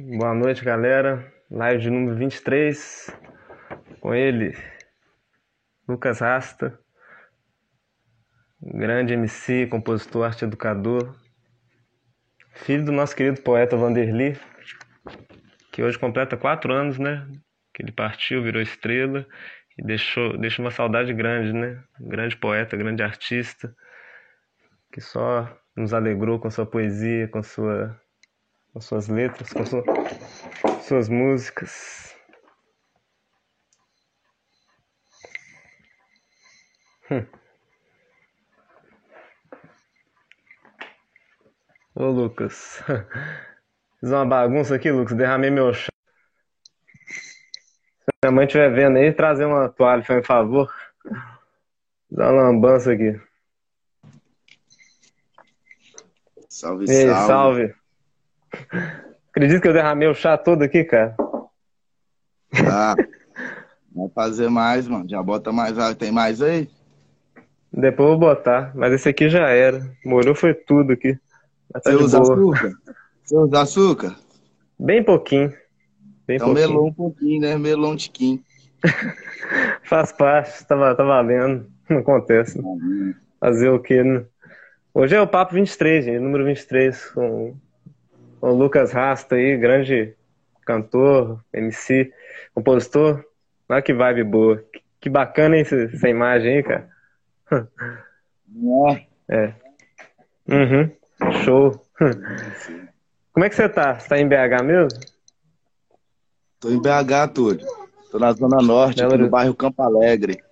Boa noite, galera. Live de número 23 com ele, Lucas Rasta, grande MC, compositor, arte educador, filho do nosso querido poeta Vanderly, que hoje completa quatro anos, né? Que ele partiu, virou estrela e deixou, deixa uma saudade grande, né? Grande poeta, grande artista, que só nos alegrou com sua poesia, com sua com suas letras, com sua, suas músicas. Hum. Ô Lucas, fiz uma bagunça aqui, Lucas, derramei meu chá. Se minha mãe estiver vendo aí, trazer uma toalha, por favor. Dá uma lambança aqui. Salve, Ei, salve. salve. Acredito que eu derramei o chá todo aqui, cara. Tá. Vai fazer mais, mano. Já bota mais água. Tem mais aí? Depois eu vou botar, mas esse aqui já era. Molhou foi tudo aqui. Tá Você usa boa. açúcar? Você usa açúcar? Bem pouquinho. Bem Então pouquinho. melou um pouquinho, né? Melou um tiquinho. Faz parte, tá, tá valendo. Não acontece. Fazer o quê, né? Hoje é o Papo 23, gente, número 23, com, com o Lucas Rasta aí, grande cantor, MC, compositor. Olha que vibe boa. Que, bacana, hein, essa, imagem aí, cara. É. Uhum, show. Como é que você tá? Você tá em BH mesmo? Tô em BH, Túlio. Tô na Zona Norte, Belo aqui no bairro Campo Alegre.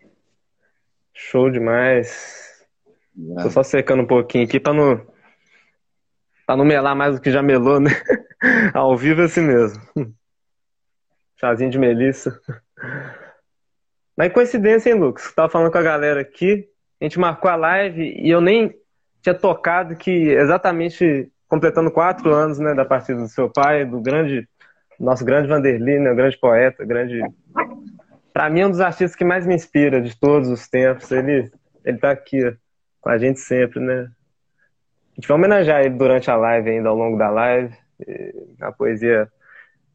Show demais. É. Tô só secando um pouquinho aqui pra não, pra não melar mais do que já melou, né? Ao vivo é assim mesmo. Chazinho de melissa. Mas coincidência, hein, Lucas? Tava falando com a galera aqui, a gente marcou a live e eu nem tinha tocado que exatamente completando quatro anos, né, da partida do seu pai, do grande, nosso grande Vanderly, né, o grande poeta, grande... Pra mim é um dos artistas que mais me inspira de todos os tempos. Ele, ele tá aqui, com a gente sempre, né? A gente vai homenagear ele durante a live ainda, ao longo da live. E A poesia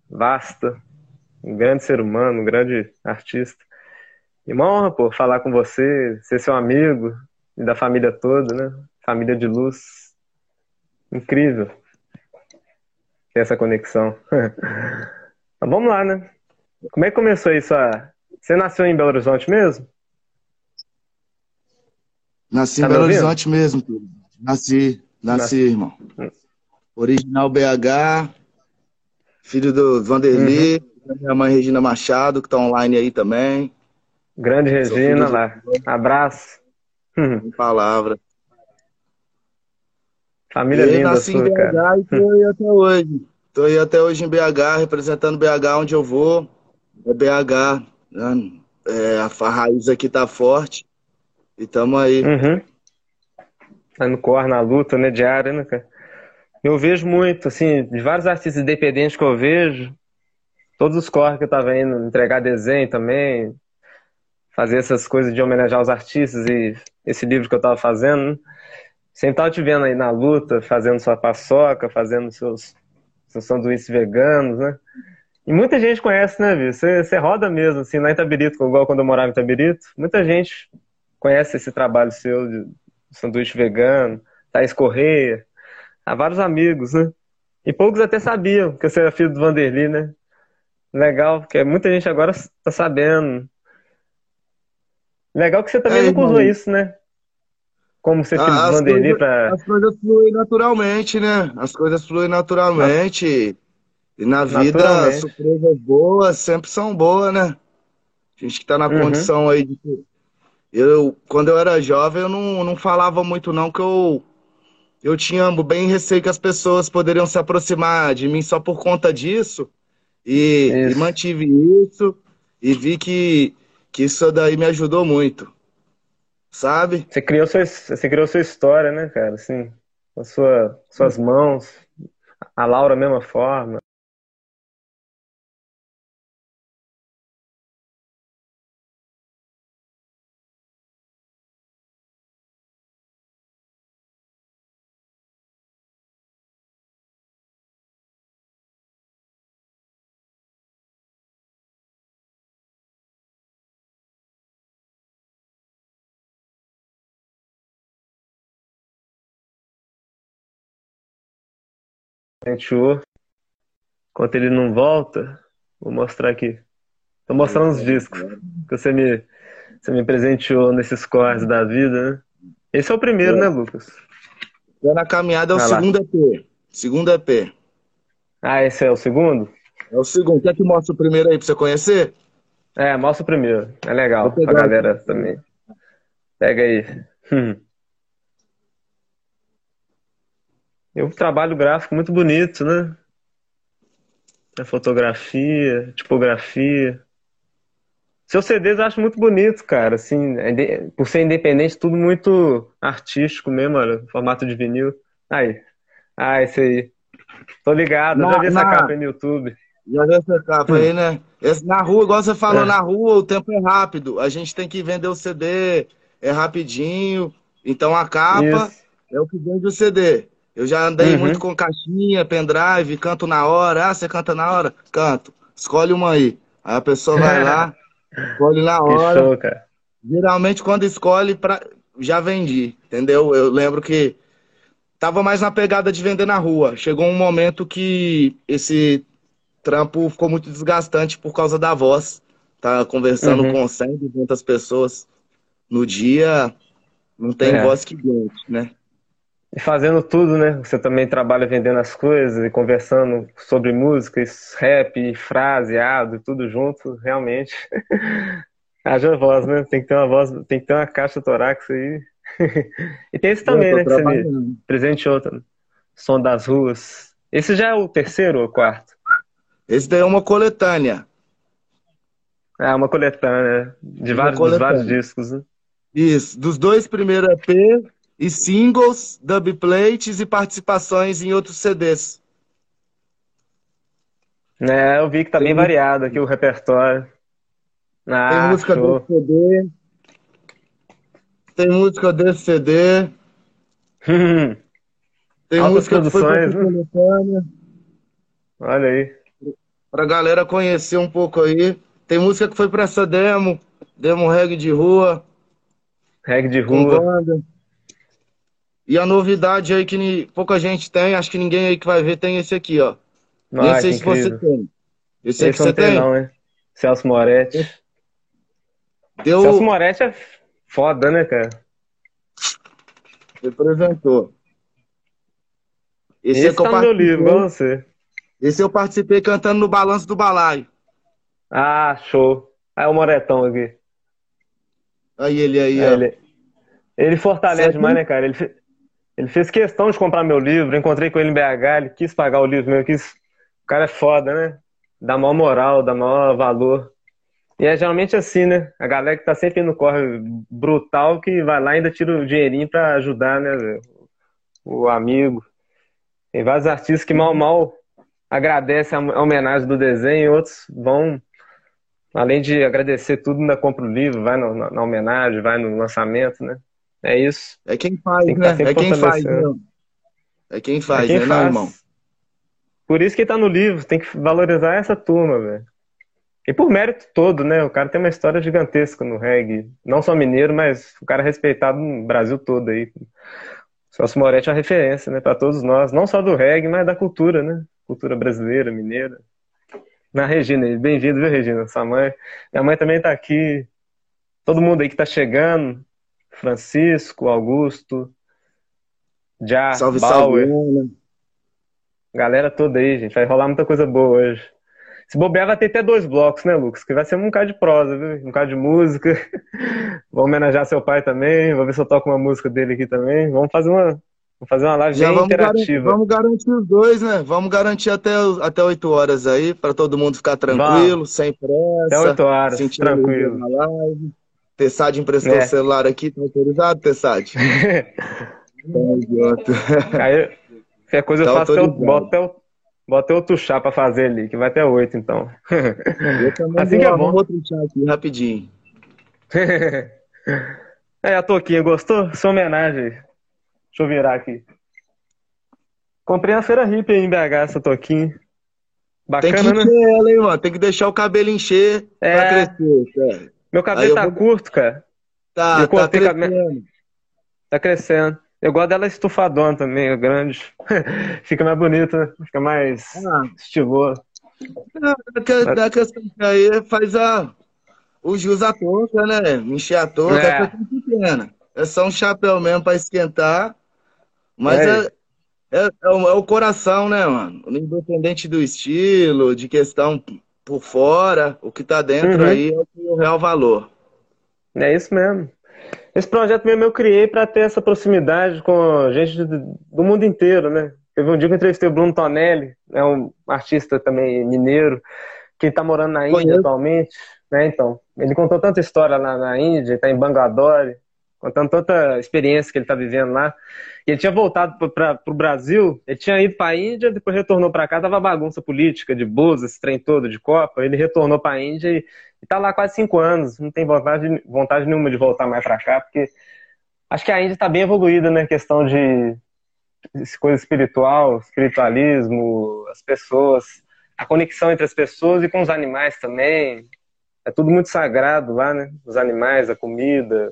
vasta, um grande ser humano, um grande artista. E uma honra, pô, falar com você, ser seu amigo e da família toda, né? Família de luz. Incrível ter essa conexão. Mas vamos lá, né? Como é que começou isso? A... Você nasceu em Belo Horizonte mesmo? Nasci Tá em Belo ouvindo? Horizonte mesmo. Nasci, nasci, irmão. Original BH, filho do Vanderly, Uhum. minha mãe Regina Machado, que tá online aí também. Grande Regina lá. Abraço. Em palavra. Família linda nasci em sua, cara. BH e tô aí até hoje. Tô aí até hoje em BH, representando BH onde eu vou. É BH. né? É, a raiz aqui tá forte. E tamo aí. Uhum. Tá no corre, na luta, né, diária, né, cara? Eu vejo muito, assim, de vários artistas independentes que eu vejo, todos os corres que eu tava indo, entregar desenho também, fazer essas coisas de homenagear os artistas e esse livro que eu tava fazendo, né? Sempre tava te vendo aí na luta, fazendo sua paçoca, fazendo seus, seus sanduíches veganos, né? E muita gente conhece, né, Vi? Você, você roda mesmo, assim, lá em Itabirito, igual quando eu morava em Itabirito. Muita gente conhece esse trabalho seu de sanduíche vegano, Thaís Correia, há vários amigos, né? E poucos até sabiam que você era filho do Vanderly, né? Legal, porque muita gente agora tá sabendo. Legal que você também É, nunca usou isso, né? Como ser filho Ah, do as Vanderly. As coisas fluem naturalmente, né? As coisas fluem naturalmente. E na vida, Naturalmente. surpresas boas sempre são boas, né? A gente que tá na Uhum. condição aí de. Eu, quando eu era jovem, eu não, não falava muito, não, que eu, eu tinha bem receio que as pessoas poderiam se aproximar de mim só por conta disso. E, e Isso. mantive isso. E vi que, que isso daí me ajudou muito. Sabe? Você criou sua, você criou sua história, né, cara? Assim, com sua, suas mãos. A Laura, mesma forma. Presenteou. Enquanto ele não volta, vou mostrar aqui. Tô mostrando os discos que você me, você me presenteou nesses corres da vida, né? Esse é o primeiro, é. né, Lucas? Tô na caminhada é o segundo EP. Segundo EP. Ah, esse é o segundo? É o segundo. Quer que mostre o primeiro aí pra você conhecer? É, mostra o primeiro. É legal. A galera também. Pega aí. Hum. Eu trabalho gráfico muito bonito, né? A fotografia, tipografia. Seus CDs eu acho muito bonito, cara. Assim, é por ser independente, tudo muito artístico mesmo, olha, formato de vinil. Aí. Ah, esse aí. Tô ligado, na, já vi na... essa capa aí no YouTube. Já vi essa capa hum. aí, né? Esse, na rua, igual você falou, é. na rua o tempo é rápido. A gente tem que vender o CD, é rapidinho. Então a capa Isso. é o que vende o CD. Eu já andei uhum. muito com caixinha, pendrive, canto na hora. Ah, você canta na hora? Canto. Escolhe uma aí. Aí a pessoa vai lá, escolhe na hora. Show. Geralmente quando escolhe, pra... já vendi, entendeu? Eu lembro que tava mais na pegada de vender na rua. Chegou um momento que esse trampo ficou muito desgastante por causa da voz. Tá conversando uhum. com 100, 200 pessoas no dia, não tem é. voz que aguente, né? E fazendo tudo, né? Você também trabalha vendendo as coisas e conversando sobre música, rap, frase, ado, tudo junto, realmente. Haja voz, né? Tem que ter uma voz, tem que ter uma caixa torácica aí. e tem esse também, né? Que você me presenteou, né? Som das ruas. Esse já é o terceiro ou quarto? Esse daí é uma coletânea. É, uma coletânea de vários, coletânea. vários discos, né? Isso, dos dois primeiros EP e singles, dubplates e participações em outros CDs. É, eu vi que tá tem bem variado aqui o repertório. Ah, tem música show. desse CD. Tem música desse CD. tem Altas música produções, que foi né? Olha aí pra galera conhecer um pouco aí. Tem música que foi pra essa demo, demo reggae de rua. Reggae de rua. Banda. E a novidade aí que pouca gente tem, acho que ninguém aí que vai ver tem esse aqui, ó. Nem sei se incrível. você tem. Esse, esse aqui você tem? Não, hein? Celso Moretti. Deu... Celso Moretti é foda, né, cara? Representou. Esse, esse é que tá no meu livro, você. Esse eu participei cantando no Balanço do Balaio. Ah, show. Aí o Moretão aqui. Aí ele aí, é, ó. Ele, ele fortalece demais, né, cara? Ele, ele fez questão de comprar meu livro, encontrei com ele em BH, ele quis pagar o livro meu, quis... O cara é foda, né? Dá maior moral, dá maior valor. E é geralmente assim, né? A galera que tá sempre no corre brutal que vai lá e ainda tira o dinheirinho pra ajudar, né? O amigo. Tem vários artistas que mal, mal agradece a homenagem do desenho, outros vão, além de agradecer tudo, ainda compra o livro, vai na, na, homenagem, vai no lançamento, né? É isso. É quem faz, né? É quem faz? É quem faz, é quem né, faz. irmão? Por isso que tá no livro, tem que valorizar essa turma, velho. E por mérito todo, né? O cara tem uma história gigantesca no reggae. Não só mineiro, mas o cara é respeitado no Brasil todo aí. Celso Moretti é uma referência, né? Para todos nós. Não só do reggae, mas da cultura, né? cultura brasileira, mineira. Na Regina, bem-vindo, viu, Regina? Sua mãe. Minha mãe também está aqui. Todo mundo aí que está chegando. Francisco, Augusto, Já, salve, Bauer. Salve, Galera toda aí, gente. Vai rolar muita coisa boa hoje. Se bobear, vai ter até dois blocos, né, Lucas? Que vai ser um bocado de prosa, viu? Um bocado de música. Vou homenagear seu pai também. Vou ver se eu toco uma música dele aqui também. Vamos fazer uma, Vamos fazer uma live Já bem vamos interativa. Garantir, vamos garantir os dois, né? Vamos garantir até, até 8 horas aí, para todo mundo ficar tranquilo, vamos. sem pressa. Até 8 horas, tranquilo. Tessad emprestou é. o celular aqui, tá autorizado, Tessad? Tamo junto. Aí, qualquer coisa tá eu faço, eu boto boto outro chá pra fazer ali, que vai até 8, então. Eu também assim que é bom. outro chá aqui, rapidinho. é, a Toquinha, gostou? Sua homenagem. Deixa eu virar aqui. Comprei na Feira Hip em BH essa toquinha. Bacana, Tem que né? né? ela, hein, mano? Tem que deixar o cabelo encher é... pra crescer, cara. Meu cabelo tá vou... curto, cara. Tá, tá crescendo. Tá crescendo. Eu gosto dela estufadona também, é grande. fica mais bonita, fica mais ah. estiloso. É, da questão que aí faz a, o jus à touca, né? Encher a touca, é, é pequena. É só um chapéu mesmo para esquentar. Mas é, é, é, é, o, é, o, coração, né, mano? Independente do estilo, de questão por fora, o que tá dentro uhum. aí é o real valor. É isso mesmo. Esse projeto mesmo eu criei para ter essa proximidade com gente do mundo inteiro, né? Teve um dia que eu entrevistei o Bruno Tonelli, é um artista também mineiro, que está morando na Índia Conheço. atualmente, né? Então, ele contou tanta história lá na Índia, está em Bangalore, contando tanta experiência que ele está vivendo lá. E ele tinha voltado para o Brasil, ele tinha ido para a Índia, depois retornou para cá, tava bagunça política de Bozo, esse trem todo de Copa. Ele retornou para a Índia e está lá quase cinco anos, não tem vontade, vontade nenhuma de voltar mais para cá, porque acho que a Índia está bem evoluída na né, questão de coisa espiritual, espiritualismo, as pessoas, a conexão entre as pessoas e com os animais também. É tudo muito sagrado lá, né? Os animais, a comida,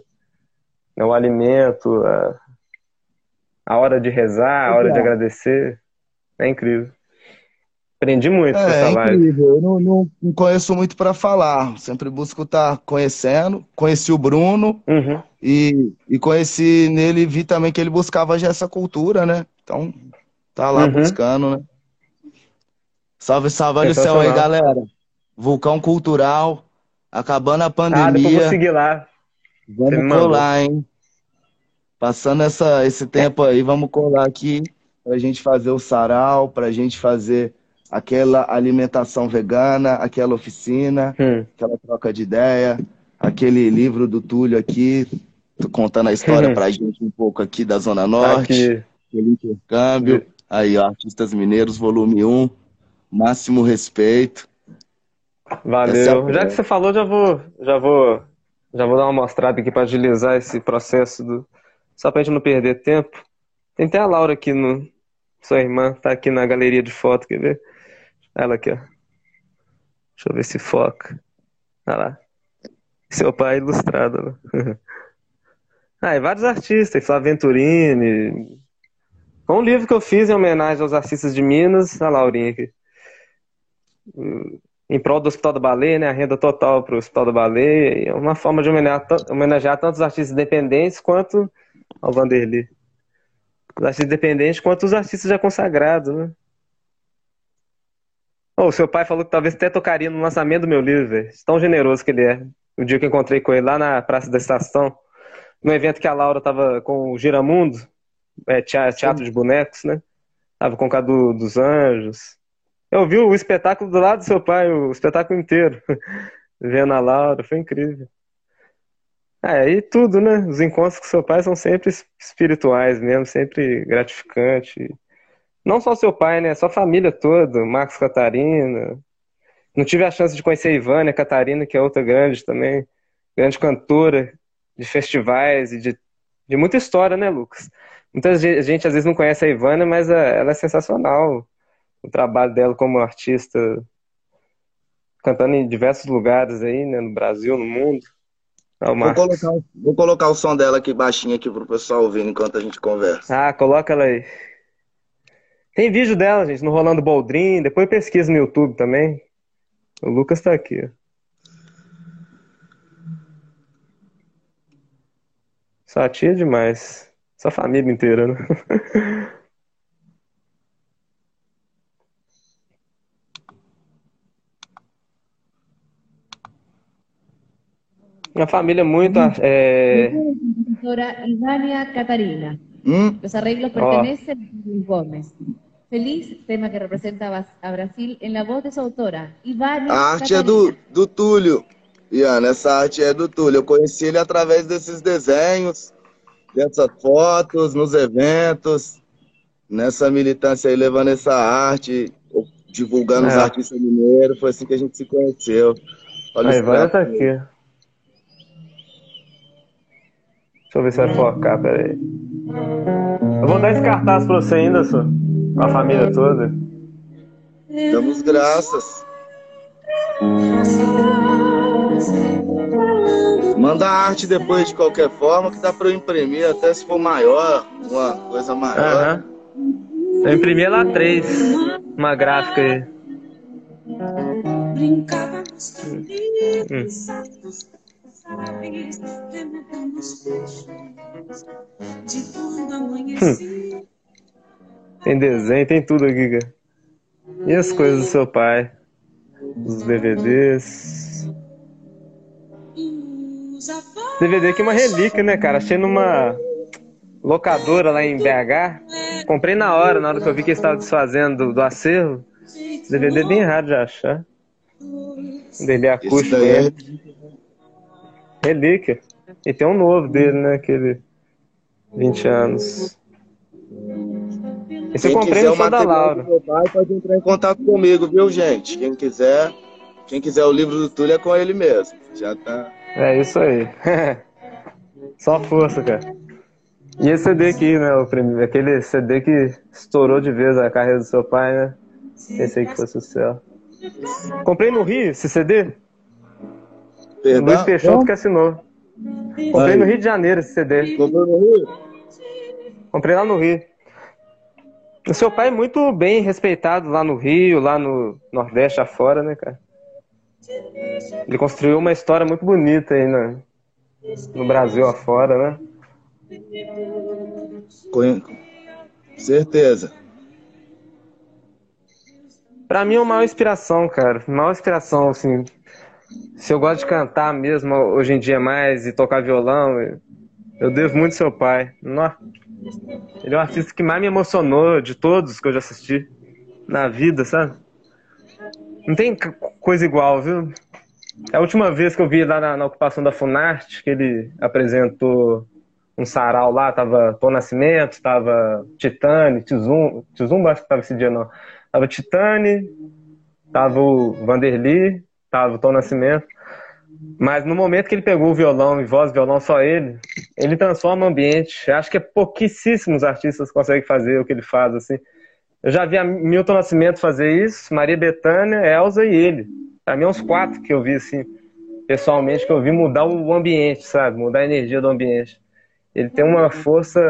né? o alimento, a, a hora de rezar, a hora de agradecer. É incrível. Aprendi muito é, com essa live. É incrível. Eu não, não conheço muito para falar. Sempre busco estar tá conhecendo. Conheci o Bruno uhum. e, e conheci nele e vi também que ele buscava já essa cultura, né? Então, tá lá uhum. buscando, né? Salve, salve, olha o céu aí, galera. Vulcão Cultural, acabando a pandemia. Ah, depois vou seguir lá. Vamos colar, hein? Passando essa, esse tempo aí, vamos colar aqui pra gente fazer o sarau, pra gente fazer aquela alimentação vegana, aquela oficina, hum. aquela troca de ideia, aquele livro do Túlio aqui, contando a história hum. pra gente um pouco aqui da Zona Norte, aquele intercâmbio. Aí, ó, Artistas Mineiros, volume 1, máximo respeito. Valeu. É Já que você falou, já vou, já vou, já vou dar uma mostrada aqui para agilizar esse processo do, só pra gente não perder tempo. Tem até a Laura aqui no, sua irmã, tá aqui na galeria de foto, quer ver? Ela aqui, ó. Deixa eu ver se foca. Olha lá. Seu pai ilustrado. Né? ah, e vários artistas, Flávio Venturini. Foi um livro que eu fiz em homenagem aos artistas de Minas. A Laurinha aqui. Em prol do Hospital da Baleia, né? A renda total para o Hospital da Baleia. É uma forma de homenagear, homenagear tanto os artistas independentes quanto ao Vanderlei. Os artistas independentes quanto os artistas já consagrados, né? Oh, o seu pai falou que talvez até tocaria no lançamento do meu livro, velho. Tão generoso que ele é. O dia que encontrei com ele lá na Praça da Estação, no evento que a Laura tava com o Giramundo, é, teatro de bonecos, né? Tava com o Cadu dos Anjos. Eu vi o espetáculo do lado do seu pai, o espetáculo inteiro. Vendo a Laura, foi incrível. É, e tudo, né? Os encontros com seu pai são sempre espirituais mesmo, sempre gratificantes. Não só seu pai, né? Sua família toda, Marcos Catarina. Não tive a chance de conhecer a Ivânia Catarina, que é outra grande também, grande cantora de festivais e de, de muita história, né, Lucas? Muita gente às vezes não conhece a Ivânia, mas é, ela é sensacional. O trabalho dela como artista, cantando em diversos lugares aí, né, no Brasil, no mundo. É vou, colocar, vou colocar o som dela aqui baixinho aqui pro pessoal ouvir enquanto a gente conversa. Ah, coloca ela aí. Tem vídeo dela, gente, no Rolando Boldrin. Depois pesquisa no YouTube também. O Lucas tá aqui. Sua tia é demais. Sua família inteira, né? Uma família muito. É... Professora Ivania Catarina. ¿Mm? Los arreglos oh. pertenecen a Luis Gómez. Feliz, tema que representa a Brasil, en la voz de su autora, Ivana. A arte é do, do Túlio. Iana, essa arte é do Túlio. Eu conheci ele através desses desenhos, dessas fotos, nos eventos, nessa militância aí, levando essa arte, divulgando é. os artistas mineiros. Foi assim que a gente se conheceu. Olha a Ivana tá aqui. Deixa eu ver se vai focar, peraí. Eu vou dar esse cartaz pra você ainda, só. Com a família toda. Damos graças. Manda a arte depois de qualquer forma, que dá para eu imprimir, até se for maior, uma coisa maior. Uhum. Eu imprimi lá três, uma gráfica aí. Brincávamos hum. Hum. Tem desenho, tem tudo aqui, cara. E as coisas do seu pai? Os DVDs. DVD aqui é uma relíquia, né, cara? Achei numa locadora lá em BH. Comprei na hora, na hora que eu vi que estava desfazendo do, do acervo. DVD é bem raro de achar. DVD acústico. É... Relíquia. E tem um novo dele, né? Aquele 20 anos. Esse Quem eu comprei no show da Laura. Pai pode entrar em contato comigo, viu, gente? Quem quiser, quem quiser o livro do Túlio é com ele mesmo. Já tá. É isso aí. Só força, cara. E esse CD aqui, né? O primeiro, aquele CD que estourou de vez a carreira do seu pai, né? Esse aí que foi sucesso. Comprei no Rio esse CD. Perdão? Luiz Peixoto que assinou. Comprei aí. no Rio de Janeiro esse CD. Comprei no Rio? Comprei lá no Rio. O seu pai é muito bem respeitado lá no Rio, lá no Nordeste afora, né, cara? Ele construiu uma história muito bonita aí no, no Brasil afora, né? Com certeza. Pra mim é uma maior inspiração, cara. Maior inspiração, assim. Se eu gosto de cantar mesmo hoje em dia mais e tocar violão, eu devo muito ao seu pai. Ele é o artista que mais me emocionou de todos que eu já assisti na vida, sabe? Não tem coisa igual, viu? É a última vez que eu vi lá na, na ocupação da Funarte, que ele apresentou um sarau lá, tava Tom Nascimento, tava Titane, Tizum, Tizum acho que tava esse dia não. Tava Titane, tava o Vanderly, tava o Tom Nascimento. Mas no momento que ele pegou o violão e voz violão só ele, ele transforma o ambiente. Acho que é pouquíssimos artistas conseguem fazer o que ele faz assim. Eu já vi a Milton Nascimento fazer isso, Maria Bethânia, Elza e ele. Pra mim, é uns quatro que eu vi assim, pessoalmente, que eu vi mudar o ambiente, sabe? Mudar a energia do ambiente. Ele tem uma força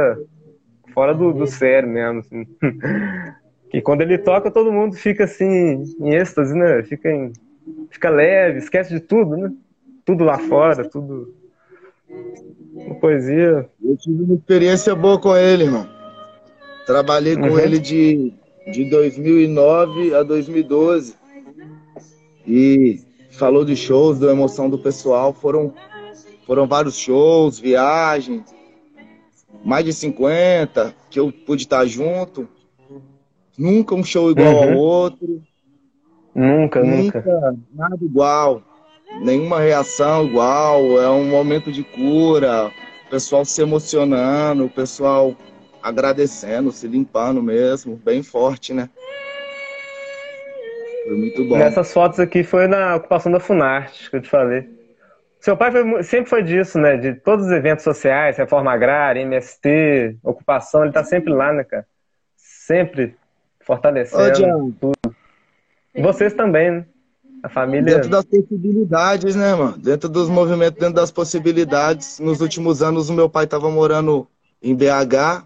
fora do, do sério mesmo. Assim. E quando ele toca, todo mundo fica assim, em êxtase, né? Fica, em, fica leve, esquece de tudo, né? tudo lá fora, tudo. Uma poesia. Eu tive uma experiência boa com ele, irmão. Trabalhei com uhum. ele de, de 2009 a 2012. E falou de shows, da emoção do pessoal. Foram, foram vários shows, viagens. Mais de 50 que eu pude estar junto. Nunca um show igual uhum. ao outro. Nunca, nunca, nunca. Nada igual nenhuma reação igual, é um momento de cura, o pessoal se emocionando, o pessoal agradecendo, se limpando mesmo, bem forte, né? Foi muito bom. Nessas fotos aqui foi na ocupação da Funarte, que eu te falei. Seu pai foi, sempre foi disso, né? De todos os eventos sociais, reforma agrária, MST, ocupação, ele tá sempre lá, né, cara? Sempre fortalecendo Ô, tudo. Vocês também, né? A família. Dentro das possibilidades, né, mano? Dentro dos movimentos, dentro das possibilidades. Nos últimos anos, o meu pai estava morando em BH,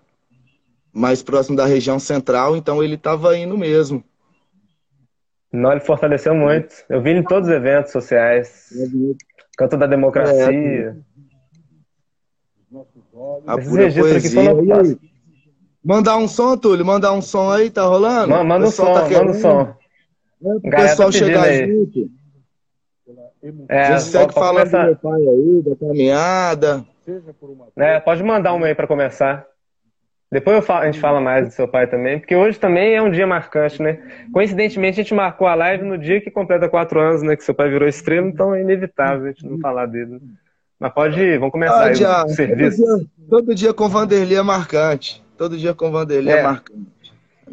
mais próximo da região central, então ele estava indo mesmo. Não, ele fortaleceu muito. Eu vi em todos os eventos sociais. Canto da democracia. É. A pura poesia. Mandar um som, Túlio? Mandar um som aí, tá rolando? Manda, manda um som, tá manda um som. O pessoal tá chegar aí. junto. É, a gente segue falando começar. do meu pai aí, da caminhada. É, pode mandar uma aí para começar. Depois falo, a gente fala mais do seu pai também, porque hoje também é um dia marcante, né? Coincidentemente, a gente marcou a live no dia que completa quatro anos, né? Que seu pai virou estrela, então é inevitável a gente não falar dele. Mas pode ir, vamos começar ah, aí o serviço. Todo dia, todo dia com Vanderlei é marcante. Todo dia com Vanderlei é, é marcante.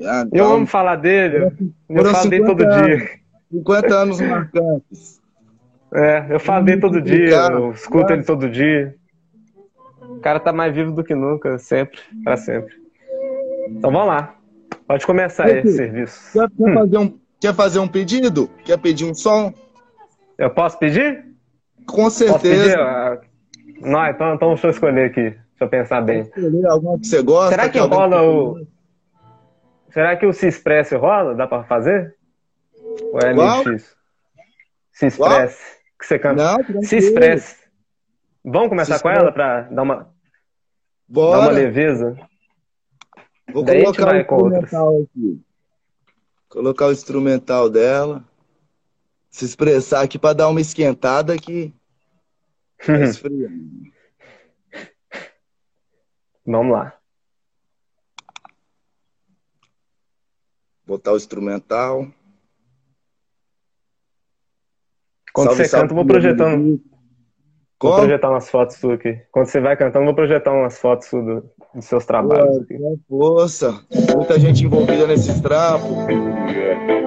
Ah, eu amo falar dele. Eu falo dele todo anos, dia. 50 anos marcantes. É, eu falo dele todo dia, eu escuto ele todo dia. O cara tá mais vivo do que nunca, sempre, para sempre. Então vamos lá. Pode começar aí esse serviço. Quer, quer hum. fazer um, quer fazer um pedido? Quer pedir um som? Eu posso pedir? Com certeza. Pedir, ah, Não, então, então deixa eu escolher aqui. Deixa eu pensar bem. Alguma que você gosta. Será que, que rola o. Será que o Se Expresse rola? Dá pra fazer? Ou é meio difícil? Se Expresse. Que você canta. Não, Se Expresse. Vamos começar com ela pra dar uma. Bora. Dar uma leveza? Vou Daí colocar o instrumental aqui. Colocar o instrumental dela. Se expressar aqui para dar uma esquentada aqui. Tá Vamos lá. Botar o instrumental. Quando salve, você salve, canta, eu vou projetando. Vou projetar umas fotos suas aqui. Quando você vai cantando, vou projetar umas fotos do, dos seus trabalhos. Aqui. Força. Muita gente envolvida nesses trampos.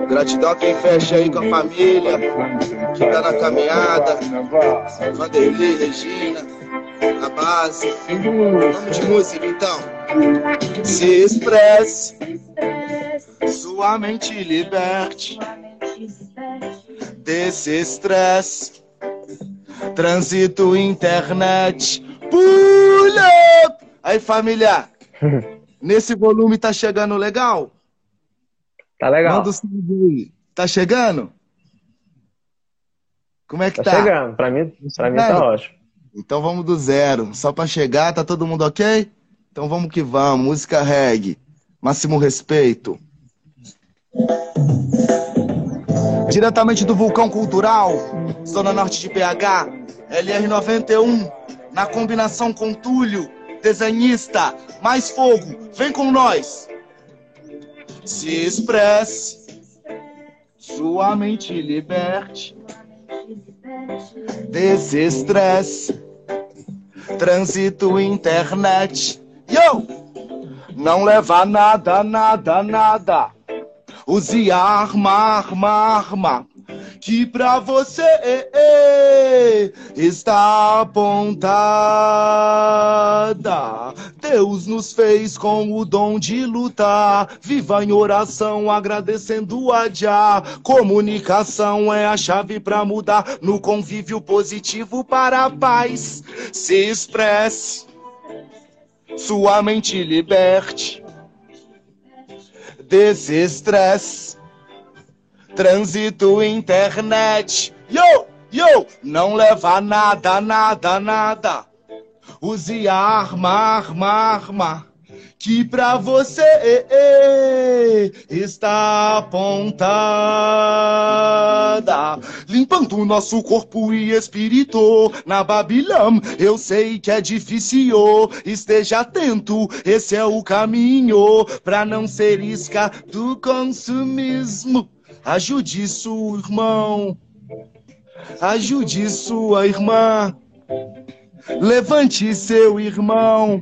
Gratidão a quem fecha aí com a família, que tá na caminhada. Vanderlei, Regina, a base. Vamos de música então. Se expresse, sua mente liberte desse estresse Trânsito, internet, pull up! Aí, família, nesse volume tá chegando legal? Tá legal. Manda o Tá chegando? Como é que tá? Tá chegando, pra mim, pra mim tá ótimo. Então vamos do zero. Só pra chegar, tá todo mundo ok? Então vamos que vamos. Música reggae. Máximo respeito. Diretamente do Vulcão Cultural, Zona Norte de PH, LR91, na combinação com Túlio, desenhista, mais fogo, vem com nós. Se expresse, sua mente liberte, desestresse, trânsito internet. Yo! Não leva nada, nada, nada Use arma, arma, arma. Que pra você eh, eh, está apontada. Deus nos fez com o dom de lutar. Viva em oração, agradecendo a Jah. Comunicação é a chave pra mudar. No convívio positivo para a paz. Se expresse, sua mente liberte desestresse. Trânsito, internet. Yo, yo, não leva nada, nada, nada. Use arma, arma, arma que pra você está apontada, limpando nosso corpo e espírito na Babilão. Eu sei que é difícil, esteja atento, esse é o caminho pra não ser isca do consumismo. Ajude sua irmão, ajude sua irmã, levante seu irmão.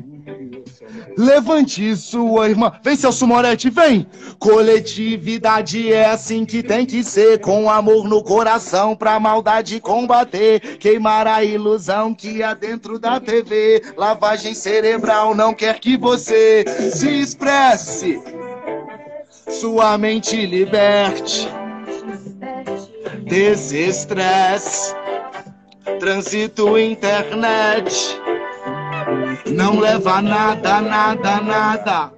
Levante sua irmã. Vem, Celso Moretti, vem! Coletividade é assim que tem que ser, com amor no coração pra maldade combater. Queimar a ilusão que há dentro da TV. Lavagem cerebral não quer que você se expresse. Sua mente liberte. Desestresse. Trânsito internet não leva nada, nada, nada.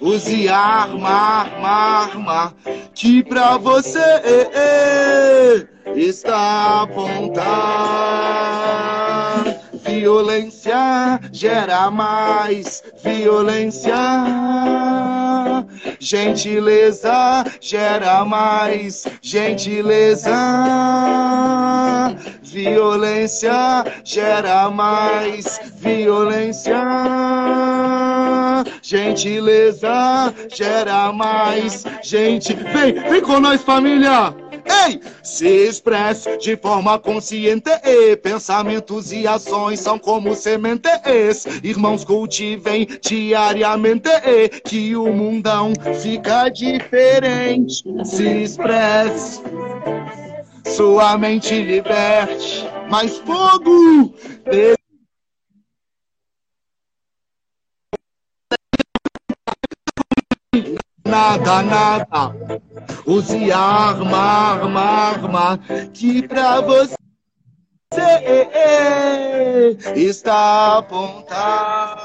Use arma, arma, arma, que pra você eh, eh, está apontar. Violência gera mais violência. Gentileza gera mais gentileza. Violência gera mais violência. Gentileza gera mais gente. Vem, vem com nós, família! Ei! Se expresse de forma consciente. E pensamentos e ações são como sementes. Irmãos, cultivem diariamente. E que o mundão fica diferente. Se expresse. Sua mente liberte. Mais fogo! Nada, nada. Use arma, arma, arma, que pra você está apontado.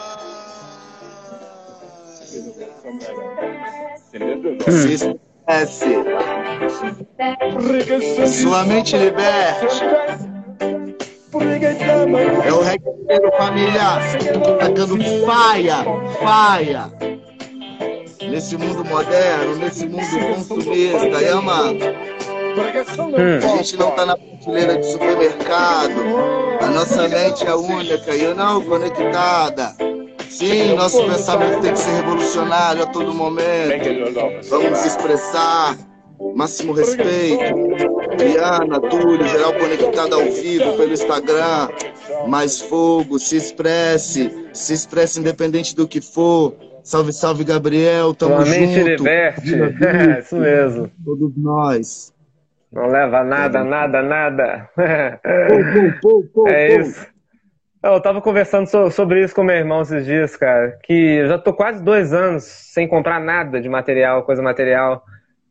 Se esquece. Sua mente liberte. É o reggae família tacando faia, faia. Nesse mundo moderno, nesse mundo consumista, é, mano? Hum. A gente não tá na prateleira de supermercado. A nossa mente é única e não conectada. Sim, nosso pensamento tem que ser revolucionário a todo momento. Vamos expressar. Máximo respeito. Diana, Túlio, geral conectado ao vivo pelo Instagram. Mais fogo, se expresse. Se expresse independente do que for. Salve, salve, Gabriel. Tamo Sua junto. mente liberte. É, isso mesmo. Todos nós. Não leva nada, nada, nada. Pô, pô, pô, é isso. Eu tava conversando sobre isso com meu irmão esses dias, cara, que eu já tô quase dois anos sem comprar nada de material, coisa material.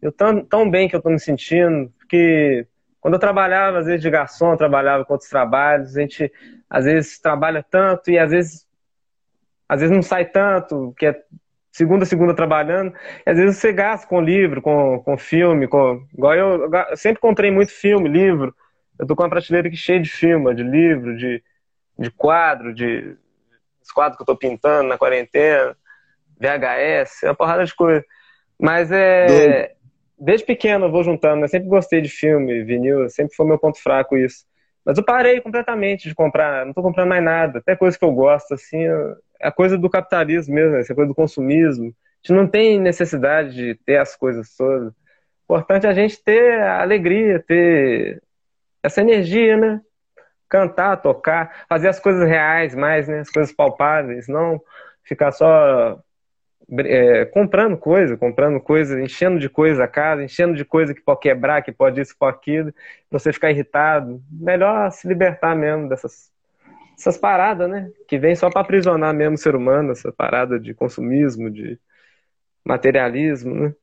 Eu tão, tão bem que eu tô me sentindo, que quando eu trabalhava, às vezes de garçom, eu trabalhava com outros trabalhos, a gente às vezes trabalha tanto e às vezes às vezes não sai tanto, que é segunda segunda trabalhando, e às vezes você gasta com livro, com, com filme, com igual eu, eu sempre comprei muito filme, livro. Eu tô com uma prateleira aqui cheia de filme, de livro, de, de quadro, de os quadros que eu tô pintando na quarentena, VHS, uma porrada de coisa. Mas é desde pequeno eu vou juntando, eu sempre gostei de filme, vinil, sempre foi meu ponto fraco isso. Mas eu parei completamente de comprar, não tô comprando mais nada, até coisa que eu gosto, assim, é a coisa do capitalismo mesmo, essa coisa do consumismo. A gente não tem necessidade de ter as coisas todas. O importante é a gente ter a alegria, ter essa energia, né? Cantar, tocar, fazer as coisas reais mais, né? As coisas palpáveis, não ficar só é, comprando coisa, comprando coisa, enchendo de coisa a casa, enchendo de coisa que pode quebrar, que pode isso, pode aquilo, você ficar irritado. Melhor se libertar mesmo dessas essas paradas, né? Que vem só para aprisionar mesmo o ser humano, essa parada de consumismo, de materialismo, né?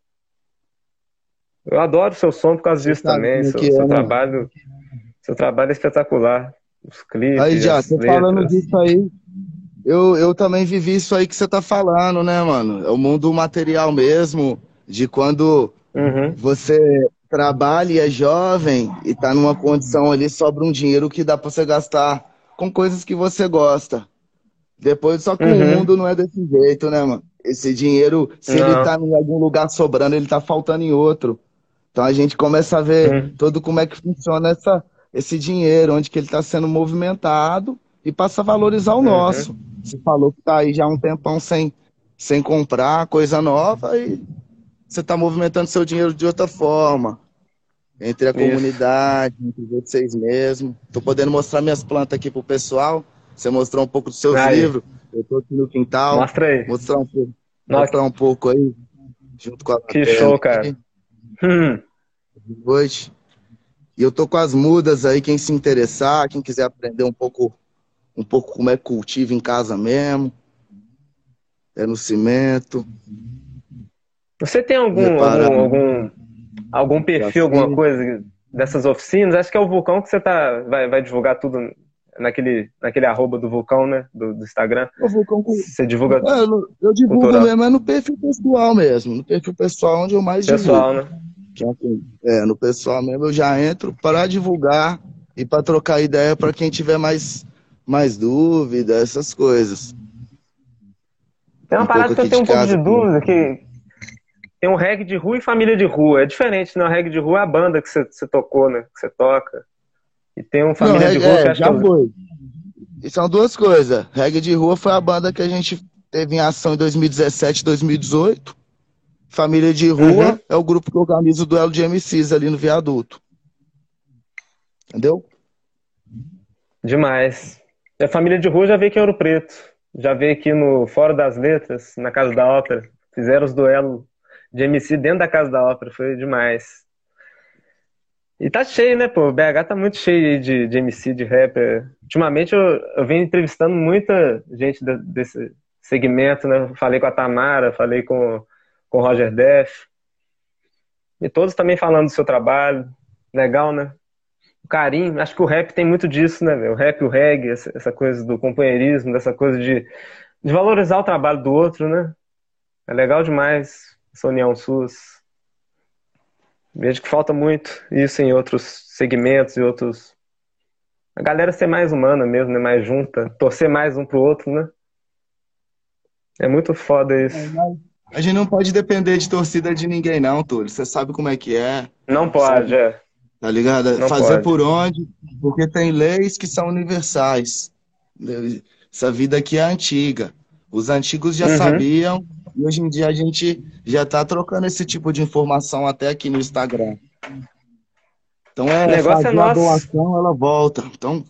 Eu adoro o seu som por causa disso também. Seu, seu é, né? trabalho, seu trabalho é espetacular. Os clipes. Aí, já, você falando disso aí, eu, eu também vivi isso aí que você tá falando, né, mano? É o mundo material mesmo, de quando uhum. você trabalha e é jovem e tá numa condição ali, sobra um dinheiro que dá pra você gastar com coisas que você gosta. Depois, só que uhum. o mundo não é desse jeito, né, mano? Esse dinheiro, se não. ele tá em algum lugar sobrando, ele tá faltando em outro. Então a gente começa a ver uhum. todo como é que funciona essa, esse dinheiro, onde que ele está sendo movimentado e passa a valorizar o uhum. nosso. Você falou que tá aí já um tempão sem, sem comprar coisa nova e você está movimentando seu dinheiro de outra forma entre a Isso. comunidade, entre vocês mesmos. Estou podendo mostrar minhas plantas aqui pro pessoal. Você mostrou um pouco dos seus aí. livros. Eu estou aqui no quintal. Mostra aí. Mostrar um, pouco, mostrar um pouco aí, junto com a Que show, cara. Hum. Hoje. E eu tô com as mudas aí, quem se interessar, quem quiser aprender um pouco, um pouco como é que cultiva em casa mesmo. É no cimento. Você tem algum, algum, algum algum perfil, alguma coisa dessas oficinas? Acho que é o Vulcão que você tá, vai, vai divulgar tudo naquele, naquele arroba do Vulcão, né? Do, do Instagram. O Vulcão com... Você divulga. É, eu, eu divulgo cultural. mesmo, é no perfil pessoal mesmo. No perfil pessoal onde eu mais pessoal, divulgo. Pessoal, né? Assim, é, no pessoal mesmo eu já entro para divulgar e para trocar ideia para quem tiver mais, mais dúvida, essas coisas. Tem uma um parada que eu tenho um pouco de dúvida, que, tem um reggae de rua e família de rua. É diferente, né? O reggae de rua é a banda que você, tocou, né? Que você toca. E tem um família Não, de rua é, que acho já que... foi. E são duas coisas. Reggae de rua foi a banda que a gente teve em ação em 2017, 2018. Família de rua uhum. é o grupo que organiza o duelo de MCs ali no viaduto. Entendeu? Demais. A família de rua já veio aqui em Ouro Preto. Já veio aqui no Fórum das Letras, na Casa da Ópera. Fizeram os duelos de MC dentro da Casa da Ópera, foi demais. E tá cheio, né, pô? O BH tá muito cheio de, de MC, de rapper. Ultimamente eu, eu venho entrevistando muita gente de, desse segmento, né? Falei com a Tamara, falei com, com o Roger Def. E todos também falando do seu trabalho. Legal, né? o carinho. Acho que o rap tem muito disso, né? O rap, o reggae, essa coisa do companheirismo, dessa coisa de, de valorizar o trabalho do outro, né? É legal demais essa união SUS. Vejo que falta muito isso em outros segmentos e outros. A galera ser mais humana mesmo, né? Mais junta, torcer mais um pro outro, né? É muito foda isso. A gente não pode depender de torcida de ninguém, não, Túlio. Você sabe como é que é. Não pode, sabe? é. Tá ligado? Não Fazer pode. por onde, porque tem leis que são universais. Essa vida aqui é antiga. Os antigos já uhum. sabiam e hoje em dia a gente já está trocando esse tipo de informação até aqui no Instagram. Então é, o negócio é nosso. a doação, ela volta. Então,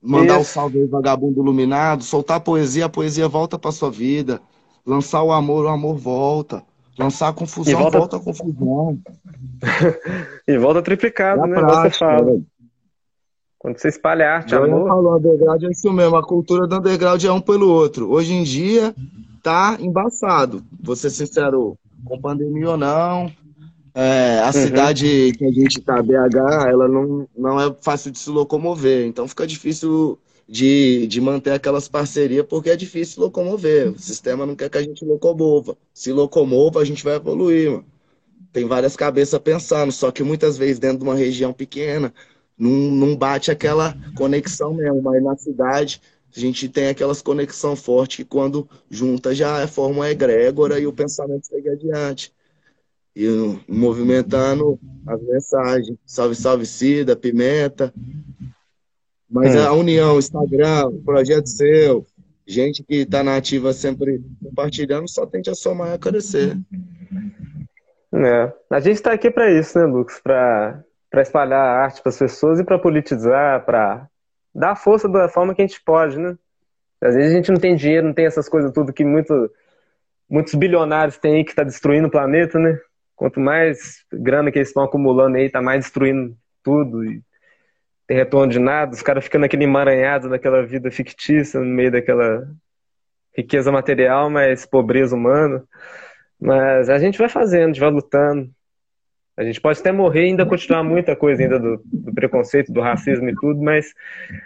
mandar o um salve aí, vagabundo iluminado, soltar poesia, a poesia volta para sua vida. Lançar o amor, o amor volta. Lançar a confusão, volta... volta... a confusão. e volta triplicado, é né? Prática, você fala. Quando você espalha arte, amor. Falou, underground é isso mesmo. A cultura do underground é um pelo outro. Hoje em dia, tá embaçado. Vou ser sincero, com pandemia ou não. É, a uhum. cidade que a gente tá, BH, ela não, não é fácil de se locomover. Então fica difícil de, de manter aquelas parcerias, porque é difícil locomover. O sistema não quer que a gente locomova. Se locomova, a gente vai evoluir, mano. Tem várias cabeças pensando, só que muitas vezes dentro de uma região pequena, não, não bate aquela conexão mesmo. Mas na cidade, a gente tem aquelas conexão forte que quando junta já é forma uma egrégora e o pensamento segue adiante. E movimentando as mensagens. Salve, salve, Cida, Pimenta. Mas a união, Instagram, projeto seu, gente que está na ativa sempre compartilhando, só tende a somar e a crescer. É. A gente está aqui para isso, né, Lucas? Para espalhar a arte para as pessoas e para politizar, para dar força da forma que a gente pode, né? Às vezes a gente não tem dinheiro, não tem essas coisas tudo que muito, muitos bilionários têm aí que está destruindo o planeta, né? Quanto mais grana que eles estão acumulando aí, tá mais destruindo tudo e tem retorno de nada, os caras ficando naquele emaranhado, naquela vida fictícia, no meio daquela riqueza material, mas pobreza humana. Mas a gente vai fazendo, a gente vai lutando, a gente pode até morrer e ainda continuar muita coisa ainda do, do, preconceito, do racismo e tudo, mas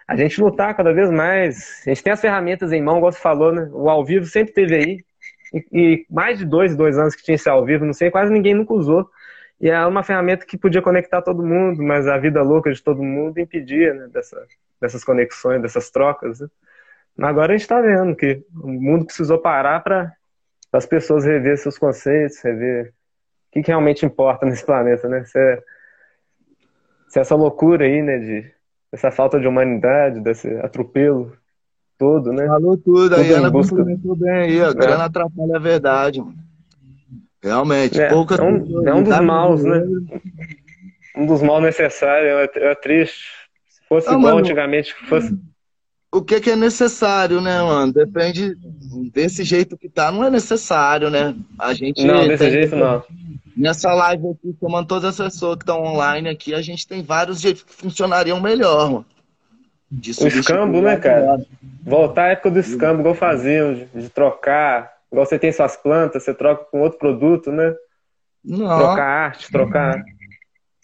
a gente lutar cada vez mais. A gente tem as ferramentas em mão, igual você falou, né? O ao vivo sempre teve aí. E, e mais de dois, dois anos que tinha esse ao vivo, não sei, quase ninguém nunca usou. E é uma ferramenta que podia conectar todo mundo, mas a vida louca de todo mundo impedia né, dessa, dessas conexões, dessas trocas. Né? Agora a gente está vendo que o mundo precisou parar para as pessoas rever seus conceitos, rever que, que realmente importa nesse planeta, né? Se, é, se é essa loucura aí, né, de essa falta de humanidade, desse atropelo todo, né? Falou tudo, a Ana busca... complementou bem aí, a grana é. atrapalha a verdade, mano. Realmente, é, poucas... É um, é um dos maus, né? Um dos maus necessários, é, é triste. Se fosse igual mano, antigamente, fosse o que, que, é necessário, né, mano? Depende desse jeito que tá, não é necessário, né? A gente Não, desse jeito não. Nessa live aqui, tomando todas as pessoas que estão online aqui, a gente tem vários jeitos que funcionariam melhor, mano. o escambo, né, cara? Voltar à época do escambo, igual faziam, de, de, trocar. Igual você tem suas plantas, você troca com outro produto, né? Não. Trocar arte, trocar.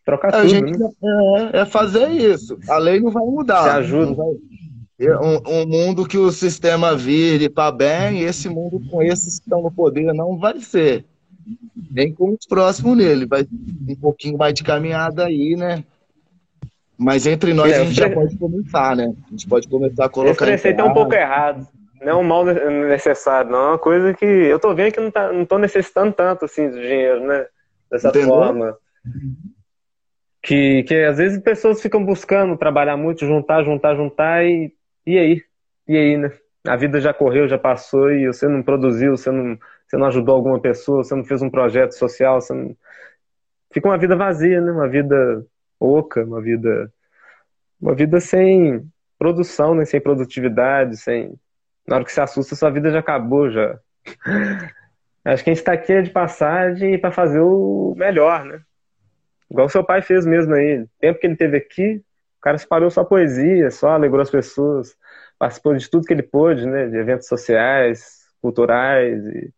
Trocar a tudo, gente, né? é, é, fazer isso. A lei não vai mudar. Se ajuda. Vai... Um, um, mundo que o sistema vire para bem, e esse mundo com esses que estão no poder não vai ser nem com os próximos nele. Vai um pouquinho mais de caminhada aí, né? Mas entre nós é, a gente já pode começar, né? A gente pode começar a colocar. Esse preceito é um pouco errado. Não é um mal necessário, não. É uma coisa que eu tô vendo que não, tá, não tô necessitando tanto assim do dinheiro, né? Dessa Entendeu? forma. Que, que às vezes pessoas ficam buscando trabalhar muito, juntar, juntar, juntar e. E aí? E aí, né? A vida já correu, já passou e você não produziu, você não você não ajudou alguma pessoa, você não fez um projeto social, você não... fica uma vida vazia, né? Uma vida oca, uma vida uma vida sem produção, né? sem produtividade, sem na hora que se assusta, sua vida já acabou já. Acho que a gente está aqui de passagem para fazer o melhor, né? Igual seu pai fez mesmo aí. O tempo que ele teve aqui, cara espalhou sua poesia, só alegrou as pessoas, participou de tudo que ele pôde, né? De eventos sociais, culturais e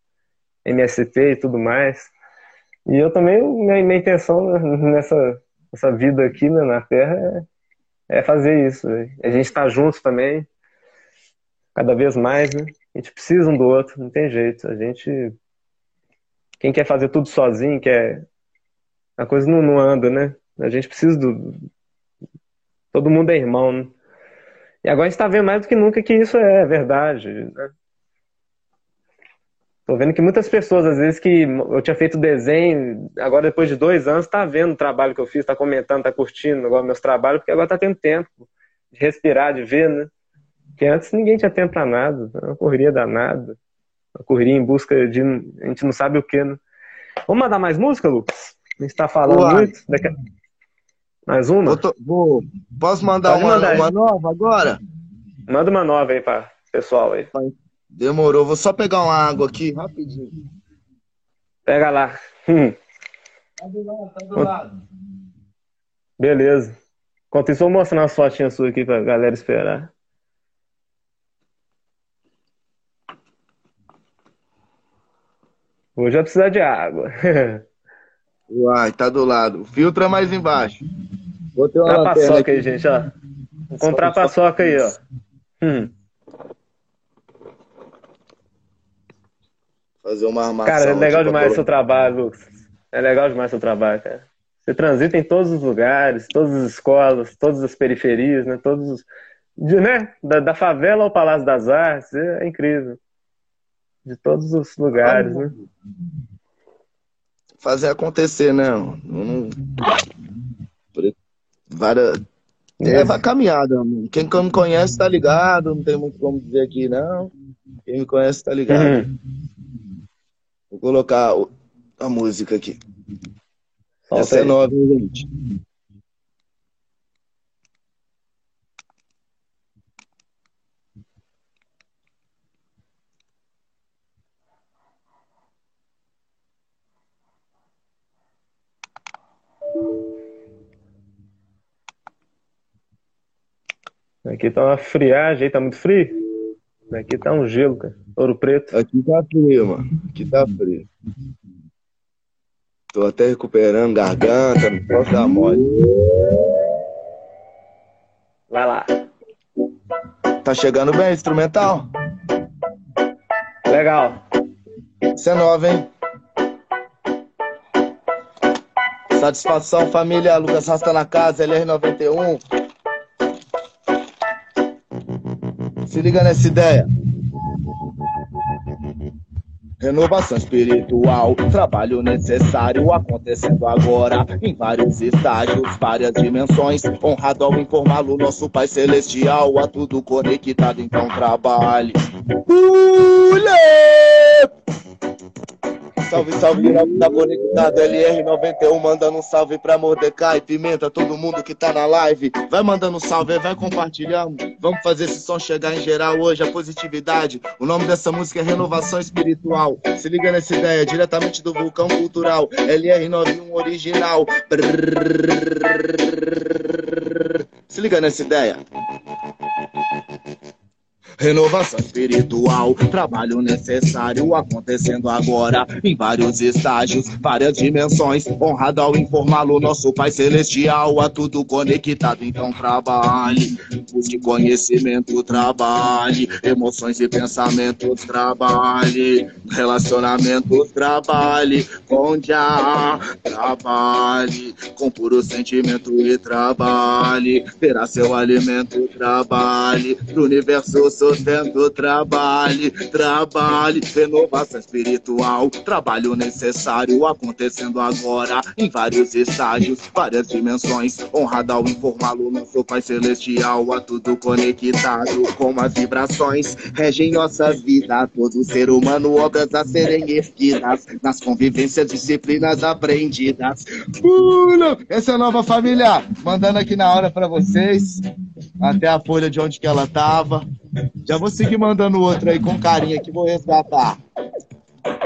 MST e tudo mais. E eu também, minha, minha intenção nessa, nessa vida aqui né, na Terra é fazer isso. A gente está junto também, cada vez mais, né? A gente precisa um do outro, não tem jeito. A gente. Quem quer fazer tudo sozinho, quer. A coisa não, não anda, né? A gente precisa do. Todo mundo é irmão, né? E agora a gente está vendo mais do que nunca que isso é verdade. Né? Tô vendo que muitas pessoas, às vezes, que eu tinha feito desenho, agora depois de dois anos, tá vendo o trabalho que eu fiz, tá comentando, tá curtindo agora meus trabalhos, porque agora tá tendo tempo de respirar, de ver, né? Porque antes ninguém tinha tempo pra nada, uma correria danada, uma correria em busca de. A gente não sabe o que, né? Vamos mandar mais música, Lucas? A gente tá falando Uai. muito. Daqui... Mais uma? Vou... Posso mandar uma, uma nova agora? Manda uma nova aí pra pessoal aí. Demorou, vou só pegar uma água aqui, rapidinho. Pega lá. Hum. Tá do lado, tá do lado. Beleza. Enquanto isso, vou mostrar umas fotinhas suas aqui pra galera esperar. Vou já precisar de água. Uai, tá do lado. Filtra mais embaixo. Vou ter uma paçoca aqui. aí, gente, ó. Vou comprar paçoca aí, ó. Hum. Fazer uma armação. Cara, é legal demais o seu trabalho, Lucas. É legal demais o seu trabalho, cara. Você transita em todos os lugares, todas as escolas, todas as periferias, né? Todos os, de, né? Da, da, favela ao Palácio das Artes, é, incrível. De todos os lugares, né? Fazer acontecer, né? Não, várias, é, vai caminhada. Quem me conhece tá ligado, não tem muito como dizer aqui, não. Quem me conhece tá ligado. Uhum. Vou colocar a música aqui. Essa é nova, gente? Aqui tá uma friagem, tá muito frio. Aqui tá um gelo, cara. Ouro preto. Aqui tá frio, mano. Aqui tá frio. Tô até recuperando garganta, não posso dar mole. Vai lá. Tá chegando bem, instrumental? Legal. Isso é nova, hein? Satisfação, família. Lucas Rasta na casa, LR91. Se liga nessa ideia. Renovação espiritual, trabalho necessário acontecendo agora em vários estágios, várias dimensões. Honrado ao informá-lo, nosso Pai Celestial, a tudo conectado, então trabalhe. Ule! Salve, salve, tá conectado, LR91, mandando um salve pra Mordecai, Pimenta, todo mundo que tá na live. Vai mandando um salve, vai compartilhando. Vamos fazer esse som chegar em geral hoje, a positividade. O nome dessa música é Renovação Espiritual. Se liga nessa ideia, diretamente do Vulcão Cultural, LR91 original. Se liga nessa ideia. Renovação espiritual, trabalho necessário acontecendo agora em vários estágios, várias dimensões. Honrado ao informá-lo, nosso Pai Celestial, a tudo conectado, então trabalhe. Busque conhecimento, trabalhe. Emoções e pensamentos, trabalhe. Relacionamentos, trabalhe. Com já, trabalhe. Com puro sentimento e trabalhe. Terá seu alimento, trabalhe. Pro universo sustento, trabalhe, trabalhe, renovação espiritual, trabalho necessário acontecendo agora em vários estágios, várias dimensões, honrado ao informá-lo, nosso Pai Celestial, a tudo conectado, com as vibrações, regem nossas vidas, todo ser humano, obras a serem erguidas, nas convivências, disciplinas aprendidas. Pula! Essa é a nova família, mandando aqui na hora para vocês, até a folha de onde que ela tava. Já vou seguir mandando outro aí com carinha que vou resgatar.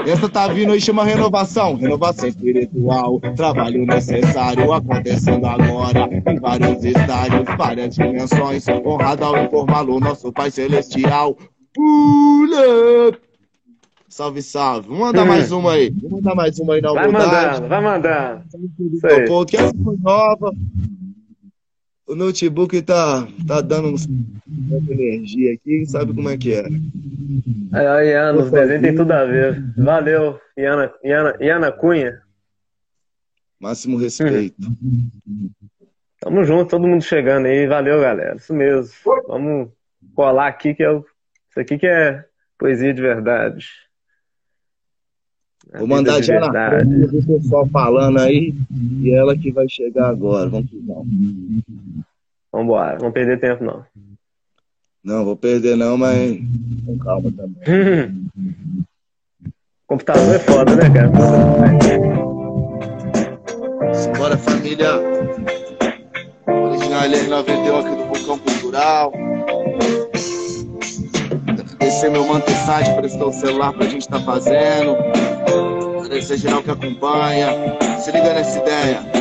Essa tá vindo aí, chama renovação. Renovação espiritual, trabalho necessário acontecendo agora em vários estágios, várias dimensões. Honrado ao informá-lo, nosso Pai Celestial. Pula! Salve, salve. Vamos mandar mais uma aí. Vamos mandar mais uma aí na Vai mandando, vai mandando. Pô, que essa foi nova. O notebook tá, tá dando energia aqui, sabe como é que é. Aí, Iana, os desenhos tem tudo a ver. Valeu, Iana, Iana, Iana Cunha. Máximo respeito. Tamo junto, todo mundo chegando aí. Valeu, galera. Isso mesmo. Vamos colar aqui, que é o... isso aqui que é poesia de verdade. Vou mandar já na o pessoal falando aí e ela que vai chegar agora. Vamos. Vamos embora, não perder tempo não. Não, vou perder não, mas com calma também. Computador é foda, né, cara? Simbora, família. Original LR91 aqui do Vulcão Cultural. Agradecer meu Mantessade prestou o celular pra gente estar tá fazendo. Agradecer geral que acompanha. Se liga nessa ideia.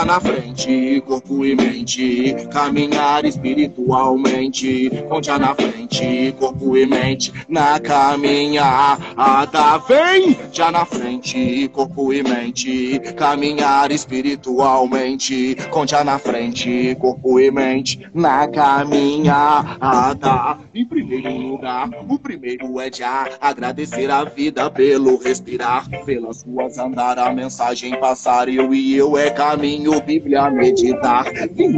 Já na frente, corpo e mente, caminhar espiritualmente, já na frente, corpo e mente, na caminhada, vem. Já na frente, corpo e mente, caminhar espiritualmente, já na frente, corpo e mente, na caminhada. Em primeiro lugar, o primeiro é já agradecer a vida pelo respirar, pelas ruas andar, a mensagem passar, eu e eu é caminho caminho, Bíblia meditar.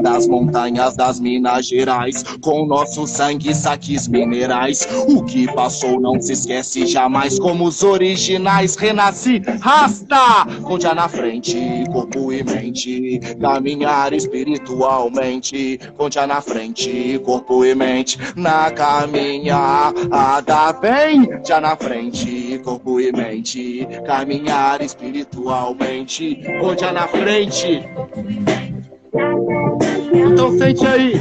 Das montanhas das Minas Gerais, com nosso sangue, saques minerais. O que passou não se esquece jamais, como os originais. Renasci, rasta, já na frente, corpo e mente. Caminhar espiritualmente, já na frente, corpo e mente. Na caminhada, bem, já na frente, corpo e mente. Caminhar espiritualmente, já na frente. Então sente aí.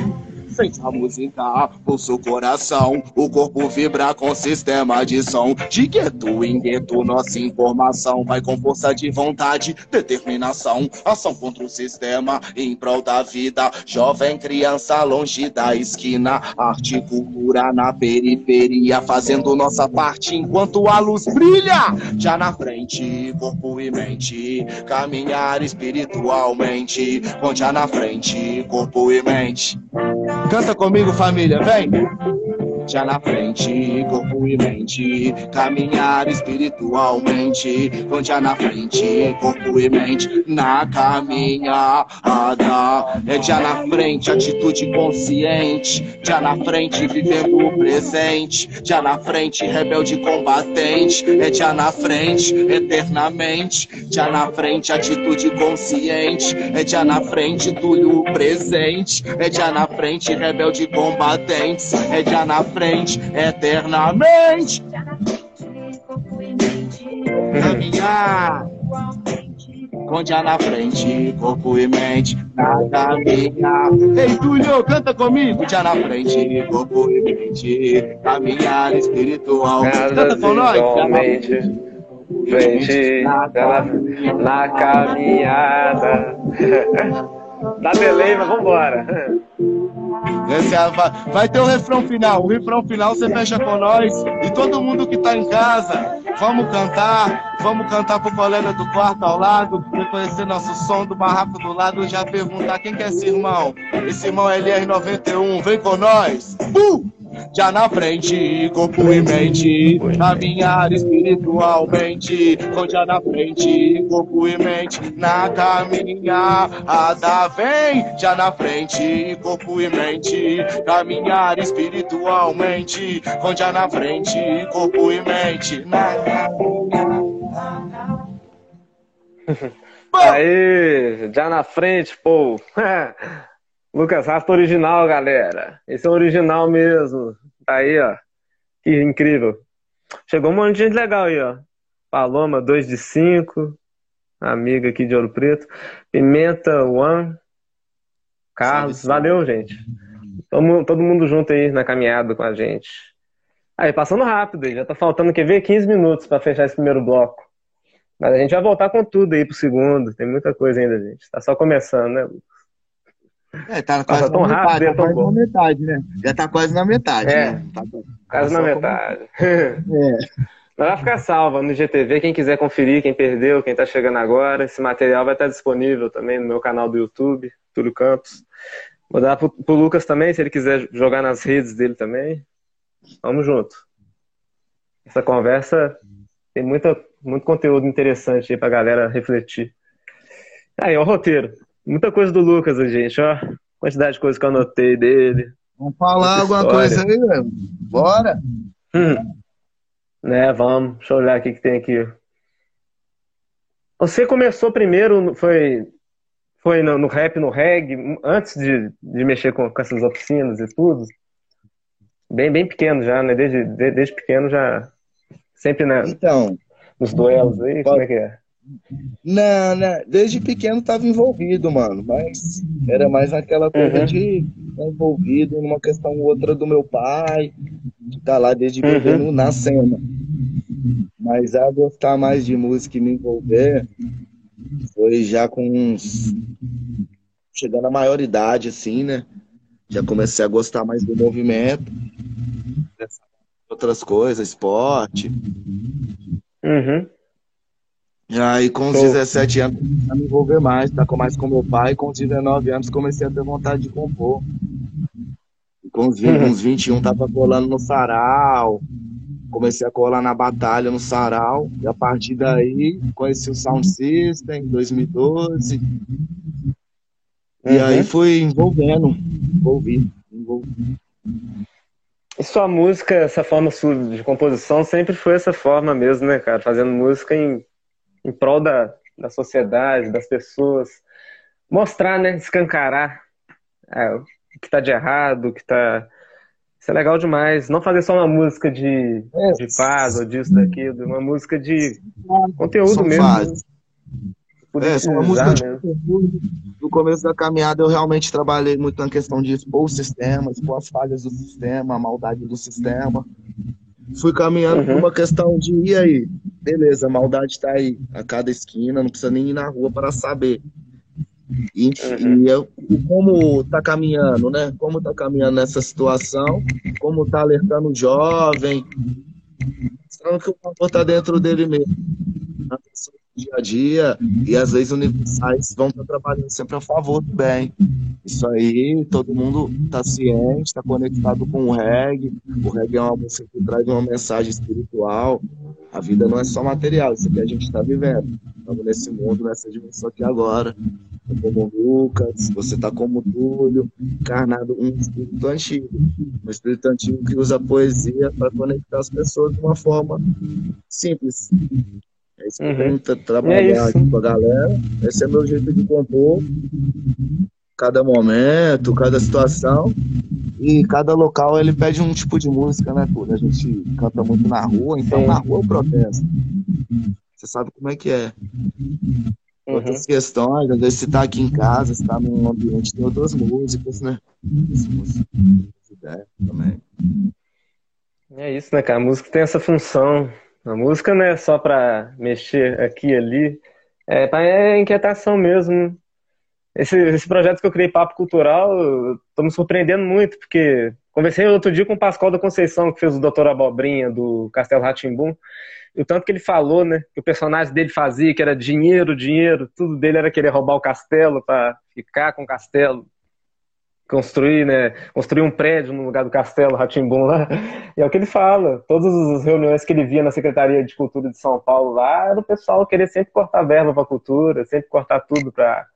Sente a música, pulsa o coração, o corpo vibra com sistema de som. De gueto em gueto, nossa informação vai com força de vontade, determinação, ação contra o sistema, em prol da vida. Jovem criança longe da esquina, arte e cultura na periferia, fazendo nossa parte enquanto a luz brilha. Já na frente, corpo e mente, caminhar espiritualmente, onde já na frente, corpo e mente. Canta comigo, família, vem! Já na frente, corpo e mente, caminhar espiritualmente. Vão já na frente, corpo e mente, na caminhada. É já na frente, atitude consciente. Já na frente, vivendo o presente. Já na frente, rebelde combatente. É já na frente, eternamente. Já na frente, atitude consciente. É já na frente, tudo presente. É já na frente, rebelde combatente. É já na frente frente eternamente. Caminhar. Com já na frente, corpo e mente, na caminhar. Ei, Túlio, canta comigo. Já na frente, corpo e mente, caminhar espiritual. Canta com nós. Na frente, na, na caminhada. Delay, mas vambora. Esse é, vai, vai ter o refrão final. O refrão final você fecha com nós. E todo mundo que tá em casa, vamos cantar. Vamos cantar pro colega do quarto ao lado. Reconhecer nosso som do barraco do lado. Já perguntar quem que é esse irmão. Esse irmão é LR91. Vem com nós. Uh! Já na frente, corpo e mente, caminhar espiritualmente, já na frente, corpo e mente, na caminhada vem, já na frente, corpo e mente, caminhar espiritualmente, já na frente, corpo e mente, na caminhada. Aí, já na frente, pô. Lucas Rasta original, galera. Esse é o original mesmo. Tá aí, ó. Que incrível. Chegou um monte de gente legal aí, ó. Paloma, 2 de 5. Amiga aqui de Ouro Preto. Pimenta One. Carlos. Valeu, gente. Todo, todo mundo junto aí na caminhada com a gente. Aí, passando rápido, já tá faltando, quer ver, 15 minutos para fechar esse primeiro bloco. Mas a gente vai voltar com tudo aí pro segundo. Tem muita coisa ainda, gente. Tá só começando, né, Lucas? É, tá quase, na, metade, tá quase na metade, né? Já tá quase na metade, é, né? Tá, quase tá na metade. É. vai ficar salva no GTV. Quem quiser conferir, quem perdeu, quem está chegando agora, esse material vai estar disponível também no meu canal do YouTube, Túlio Campos. Vou dar pro, pro Lucas também, se ele quiser jogar nas redes dele também. Vamos junto. Essa conversa tem muita, muito conteúdo interessante aí pra galera refletir. Aí, ó, o roteiro. Muita coisa do Lucas, gente, ó. Quantidade de coisas que eu anotei dele. Vamos falar alguma coisa aí, velho. Bora! Hum. Né, vamos. Deixa eu olhar o que, tem aqui. Você começou primeiro, foi, foi no, no rap, no reggae, antes de, de mexer com, com essas oficinas e tudo? Bem, bem pequeno já, né? Desde, desde pequeno já. Sempre na, então, nos duelos aí, pode... como é que é? Não, não, desde pequeno estava envolvido, mano, mas era mais aquela coisa uhum. de estar envolvido numa questão ou outra do meu pai, de estar tá lá desde uhum. pequeno na cena. Mas a gostar mais de música e me envolver foi já com uns. chegando à maioridade, assim, né? Já comecei a gostar mais do movimento, outras coisas, esporte. Uhum. E aí, com os Tô. 17 anos, a me envolver mais, tá com mais com meu pai. Com os 19 anos, comecei a ter vontade de compor. E com os 20, uns 21, tava colando no sarau. Comecei a colar na batalha no sarau. E a partir daí, conheci o Sound System em 2012. E uhum. aí fui envolvendo, envolvi, envolvi. E sua música, essa forma sua de composição, sempre foi essa forma mesmo, né, cara? Fazendo música em em prol da, da sociedade, das pessoas. Mostrar, né? Escancarar é, o que está de errado, o que está. Isso é legal demais. Não fazer só uma música de, é. de paz ou disso, daquilo, uma música de conteúdo mesmo. Fase. É, é uma música de conteúdo. No começo da caminhada, eu realmente trabalhei muito na questão de expor o sistema, expor as falhas do sistema, a maldade do sistema. Fui caminhando uhum. por uma questão de, e aí? Beleza, a maldade tá aí, a cada esquina, não precisa nem ir na rua para saber. E, uhum. e eu, como tá caminhando, né? Como tá caminhando nessa situação, como tá alertando o jovem, mostrando que o amor tá dentro dele mesmo. Na dia a dia, e as leis universais vão estar trabalhando sempre a favor do bem. Isso aí, todo mundo está ciente, está conectado com o reggae. O reggae é uma música que traz uma mensagem espiritual. A vida não é só material, isso que a gente está vivendo. Estamos nesse mundo, nessa dimensão aqui agora. Como Lucas, você está como Túlio, encarnado um espírito antigo. Um espírito antigo que usa a poesia para conectar as pessoas de uma forma simples. É isso que uhum. eu trabalhar é aqui com a galera. Esse é meu jeito de compor. Cada momento, cada situação. E cada local ele pede um tipo de música, né, pô? A gente canta muito na rua, então Sim. na rua eu protesto. Você sabe como é que é. Uhum. Outras questões, às vezes você tá aqui em casa, você tá num ambiente, tem outras músicas, né? também. É isso, né, cara? A música tem essa função a música não é só para mexer aqui e ali, é para é inquietação mesmo. Esse, esse projeto que eu criei, Papo Cultural, estou me surpreendendo muito, porque conversei outro dia com o Pascoal da Conceição, que fez o Doutor Abobrinha do Castelo Ratimbum, e o tanto que ele falou, né, que o personagem dele fazia, que era dinheiro, dinheiro, tudo dele era querer roubar o castelo para ficar com o castelo construir, né, construir um prédio no lugar do castelo Ratimbum lá. E é o que ele fala. Todas as reuniões que ele via na Secretaria de Cultura de São Paulo lá, era o pessoal querer sempre cortar verba para cultura, sempre cortar tudo para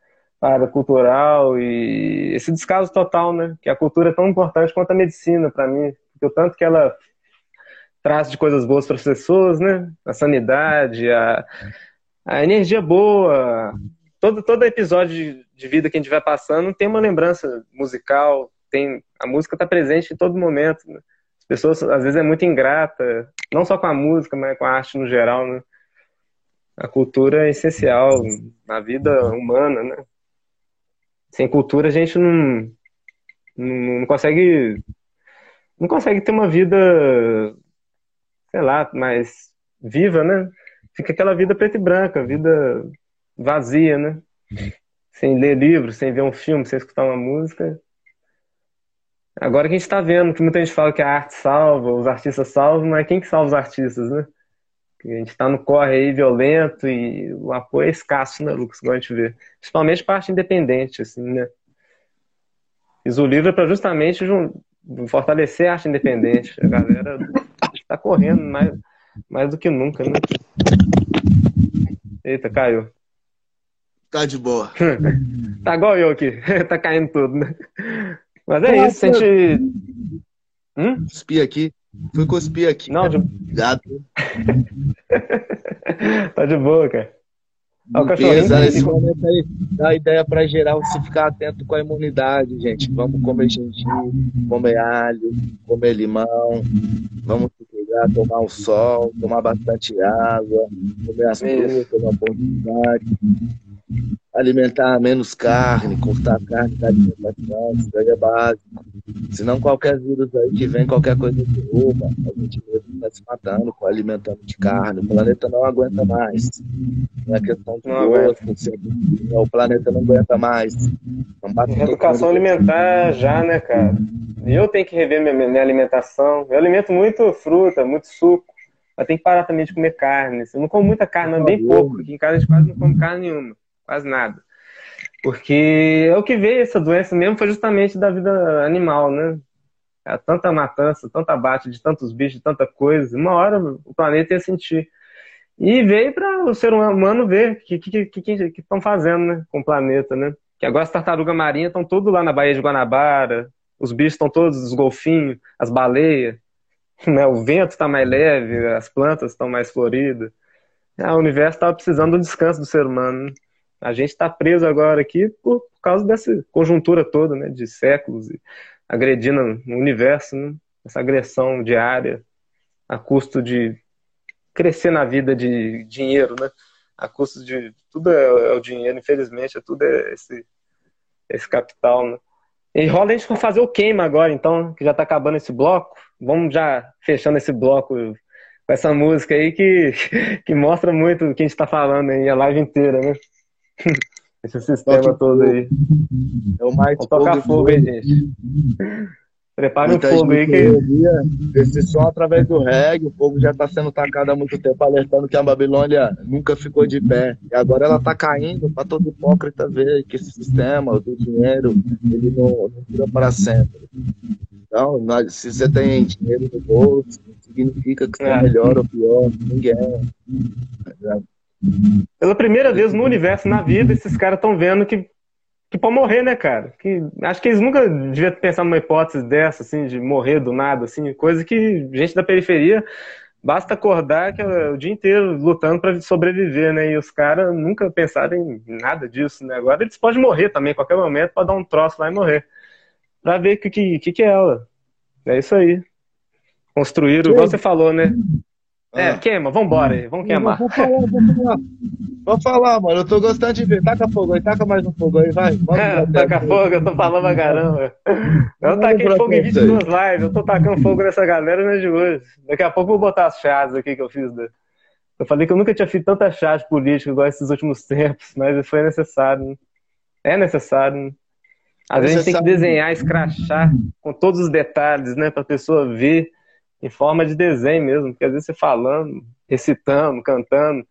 a área cultural e esse descaso total, né? Que a cultura é tão importante quanto a medicina para mim, porque o tanto que ela traz de coisas boas para as pessoas, né? A sanidade, a, a energia boa, todo, todo episódio de, de, vida que a gente vai passando tem uma lembrança musical, tem a música está presente em todo momento. Né? As pessoas às vezes é muito ingrata, não só com a música, mas com a arte no geral, né? A cultura é essencial na vida humana, né? Sem cultura a gente não, não, não consegue não consegue ter uma vida sei lá, mais viva, né? Fica aquela vida preta e branca, vida vazia, né? Sem ler livro, sem ver um filme, sem escutar uma música. Agora que a gente está vendo que muita gente fala que a arte salva, os artistas salvam, mas quem que salva os artistas, né? A gente está no corre aí violento e o apoio é escasso, né, Lucas? Igual a gente vê. Principalmente parte independente, assim, né? Fiz o livro para justamente fortalecer a arte independente. A galera está correndo mais, mais do que nunca, né? Eita, caiu. Tá de boa. tá igual eu aqui. tá caindo tudo, né? Mas é Nossa. isso, a gente. Hum? Cuspi aqui. Fui cuspir aqui. Não, de... Obrigado. tá de boa, cara. Limpeza, esse momento aí dá ideia para geral se ficar atento com a imunidade, gente. Vamos comer gengibre, comer alho, comer limão, vamos se cuidar, tomar o sol, tomar bastante água, comer as frutas na oportunidade alimentar menos carne, cortar carne da alimentação, isso aí é básico. Senão qualquer vírus aí que vem, qualquer coisa que rouba, a gente mesmo está se matando com alimentando de carne. O planeta não aguenta mais. Não é questão de gosto, o planeta não aguenta mais. Educação alimentar já, né, cara? Eu tenho que rever minha, minha alimentação. Eu alimento muito fruta, muito suco. Mas tem que parar também de comer carne. Eu não como muita carne, não, bem pouco. Aqui em casa a gente quase não come carne nenhuma quase nada. Porque o que veio essa doença mesmo foi justamente da vida animal, né? É tanta matança, tanta abate de tantos bichos, tanta coisa. Uma hora o planeta ia sentir. E veio para o ser humano ver o que estão que, que, que, fazendo né, com o planeta, né? Que agora as tartarugas marinhas estão tudo lá na Baía de Guanabara, os bichos estão todos, os golfinhos, as baleias, né? o vento está mais leve, as plantas estão mais floridas. Ah, o universo estava precisando do descanso do ser humano. Né? A gente está preso agora aqui por, por, causa dessa conjuntura toda, né, de séculos, agredindo o universo, né, essa agressão diária, a custo de crescer na vida de dinheiro, né, a custo de tudo é, é o dinheiro, infelizmente, é tudo é esse esse capital, né. E rola a gente fazer o queima agora, então, que já está acabando esse bloco. Vamos já fechando esse bloco com essa música aí que, que mostra muito o que a gente está falando aí a live inteira, né? Esse sistema todo aí. É o mais Vamos tocar fogo aí, gente. Prepare Muita um fogo aí que. Esse som através do reggae, o fogo já está sendo tacado há muito tempo, alertando que a Babilônia nunca ficou de pé. E agora ela está caindo para todo hipócrita ver que esse sistema do dinheiro ele não, não dura para sempre. Então, nós, se você tem dinheiro no bolso, significa que você é, é melhor ou pior, ninguém. É. Pela primeira vez no universo, na vida, esses caras estão vendo que, que pode morrer, né, cara? Que, acho que eles nunca deviam pensar numa hipótese dessa, assim, de morrer do nada, assim, coisa que gente da periferia basta acordar que é o dia inteiro lutando para sobreviver, né? E os caras nunca pensaram em nada disso, né? Agora eles podem morrer também, a qualquer momento, pode dar um troço lá e morrer. Pra ver o que, que, que é ela. É isso aí. Construíram, igual você falou, né? É, ah. queima, vambora aí, vamos queimar. Vou falar, vou falar. Vou falar, mano, eu tô gostando de ver. Taca fogo aí, taca mais um fogo aí, vai. É, taca fogo, eu tô falando pra caramba. Eu taquei fogo em 22 lives, eu tô tacando fogo nessa galera é de hoje. Daqui a pouco eu vou botar as chaves aqui que eu fiz. Eu falei que eu nunca tinha feito tanta chave política igual esses últimos tempos, mas foi necessário. Né? É necessário. Né? Às vezes a gente tem que desenhar, escrachar com todos os detalhes, né, pra pessoa ver em forma de desenho mesmo, porque às vezes você falando, recitando, cantando,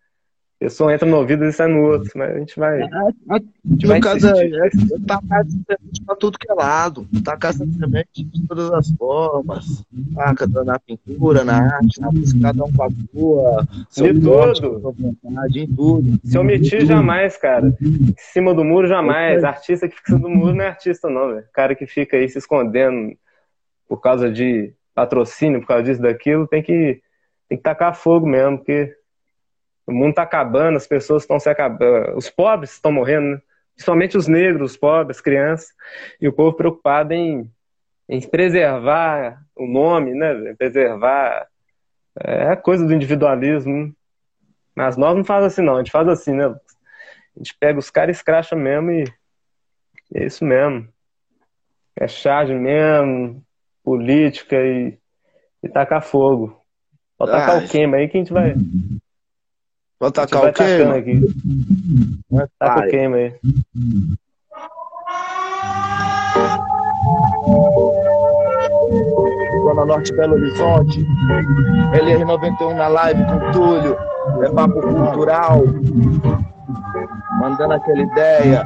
a pessoa entra no ouvido e sai no outro, mas a gente vai. A, a, gente vai caso é, é tacar semente pra tudo que é lado, tacar semente de todas as formas, taca na pintura, na arte, na música, cada um com a sua, de tudo. Vontade, em tudo. Se omitir jamais, cara. Em cima do muro, jamais. Artista que fica em cima do muro não é artista, não, velho. Cara que fica aí se escondendo por causa de patrocínio por causa disso, daquilo, tem que, tem que tacar fogo mesmo, porque o mundo está acabando, as pessoas estão se acabando, os pobres estão morrendo, né? principalmente os negros, os pobres, as crianças, e o povo preocupado em, em preservar o nome, né? preservar é a coisa do individualismo. Né? Mas nós não fazemos assim, não, a gente faz assim, né? A gente pega os caras e escracha mesmo e é isso mesmo. É charge mesmo, política e, e tacar fogo. Pode ah, tacar o queima aí que a gente vai. Pode tacar o queima? Aqui. Taca o queima aí. Dona Norte, Belo Horizonte. LR91 na live com Túlio. É papo cultural. Mandando aquela ideia.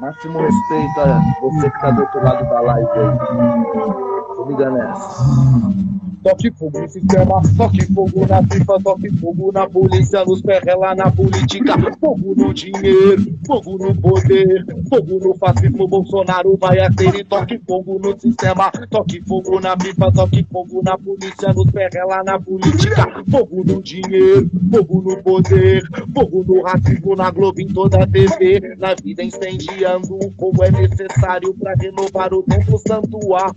Máximo respeito a você que tá do outro lado da live aí. Liga nessa. Toque fogo no sistema, toque fogo na FIFA, toque fogo na polícia, nos perrela na política, fogo no dinheiro, fogo no poder, fogo no fascismo, Bolsonaro vai ater toque fogo no sistema, toque fogo na FIFA, toque fogo na polícia, nos perrela na política, fogo no dinheiro, fogo no poder, fogo no racismo na Globo em toda a TV, na vida incendiando, o fogo é necessário para renovar o tempo santuário,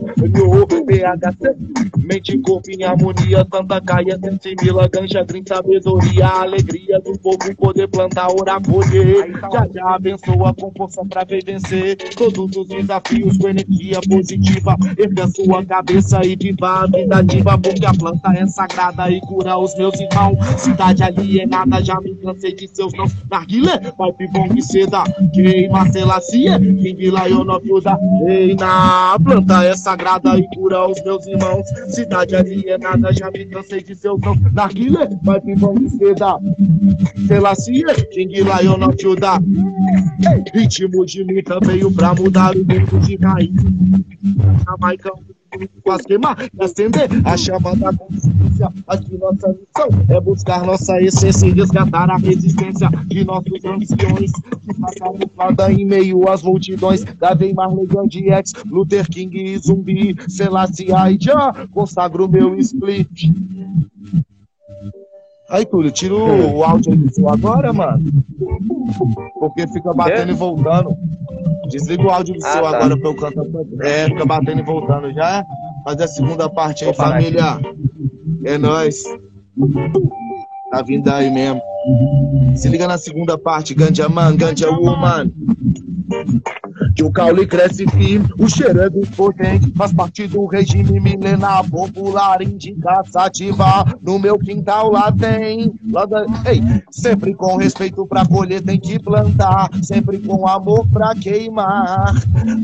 PHC, mente com corpo em harmonia, tanta caia, sentimila, ganja, green, sabedoria, alegria do povo poder plantar, orar, colher. Já já abençoa com força pra vencer todos os desafios com energia positiva. Erga sua cabeça e viva a vida ativa, porque a planta é sagrada e cura os meus irmãos. Cidade alienada, já me cansei de seus não. Narguilé, pipe bom que seda, queima, selacia, King Lion of Judah. Ei, na planta é sagrada e cura os meus irmãos. Cidade alienada alienada, já me cansei de seu não. Narguilé, vai vir vão de seda. Selassie, King Lion não te dá. Ritmo de mim veio pra mudar o mundo de raiz. Jamaica, queimar e acender a chama da consciência. Aqui nossa missão é buscar nossa essência e resgatar a resistência de nossos anciões que passaram nada em meio às multidões. Gavei Marley Gandhi, X, Luther King e Zumbi, Selassie e já consagro meu split. Aí, Túlio, tira o, o áudio aí do seu agora, mano. Porque fica batendo é? e voltando. Desliga o áudio do ah, seu tá. agora pra eu cantar. É, fica batendo e voltando já. Fazer a segunda parte aí, família. É nóis. Tá vindo aí mesmo. Se liga na segunda parte, Gandia Man, Gandia Woman. Que o caule cresce firme, o do potente, faz parte do regime milenar popular indica sativa. No meu quintal lá tem, lá da... Ei, sempre com respeito pra colher tem que plantar, sempre com amor pra queimar.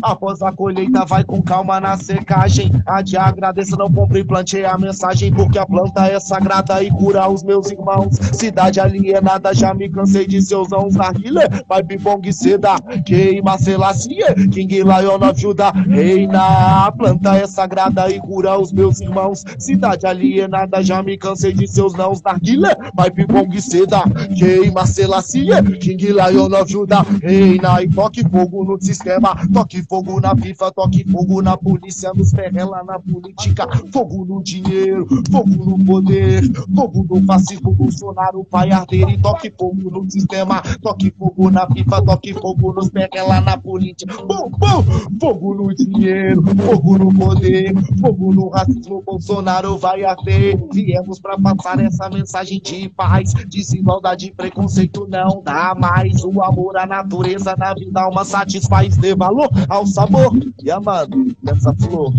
Após a colheita vai com calma na secagem, a te agradeço, não compre e plantei a mensagem, porque a planta é sagrada e cura os meus irmãos. Cidade alienada, já me cansei de seus anos na rilha, vai bibong seda, queima Selassie, King Lion of Judah, reina. A planta é sagrada e cura os meus irmãos. Cidade alienada, já me cansei de seus nãos. Narguilé, vai pibong seda, queima Selassie, King Lion of Judah, reina. E toque fogo no sistema, toque fogo na FIFA, toque fogo na polícia, nos ferrela na política, fogo no dinheiro, fogo no poder, fogo no fascismo, Bolsonaro, pai arder e toque fogo no sistema, toque fogo na FIFA, toque fogo nos ferrela na política. Bum, bum. Fogo no dinheiro, fogo no poder, fogo no racismo. Bolsonaro vai haver. Viemos para passar essa mensagem de paz. Desigualdade e preconceito não dá mais. O amor à natureza na vida alma satisfaz. Dê valor ao sabor e amando essa flor.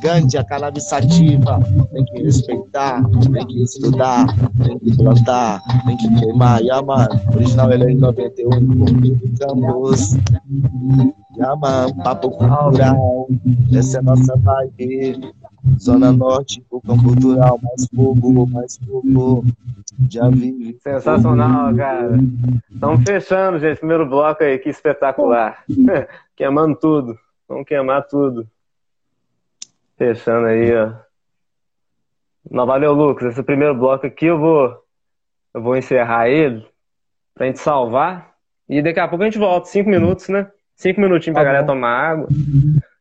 Gândia, cannabis sativa, tem que respeitar, tem que estudar, tem que plantar, tem que queimar. Yaman, original ele é em 91, Comigo Campos. Yaman, papo cultural, essa é nossa vibe. Zona Norte, Focão Cultural, mais fogo, mais fogo. Já vi. Sensacional, cara. Estamos fechando, gente. Primeiro bloco aí, que espetacular. Queimando tudo. Vamos queimar tudo. Fechando aí, ó. Não, valeu, Lucas. Esse primeiro bloco aqui eu vou, eu vou encerrar ele pra gente salvar. E daqui a pouco a gente volta. Cinco minutos, né? Cinco minutinhos tá pra bom. galera tomar água.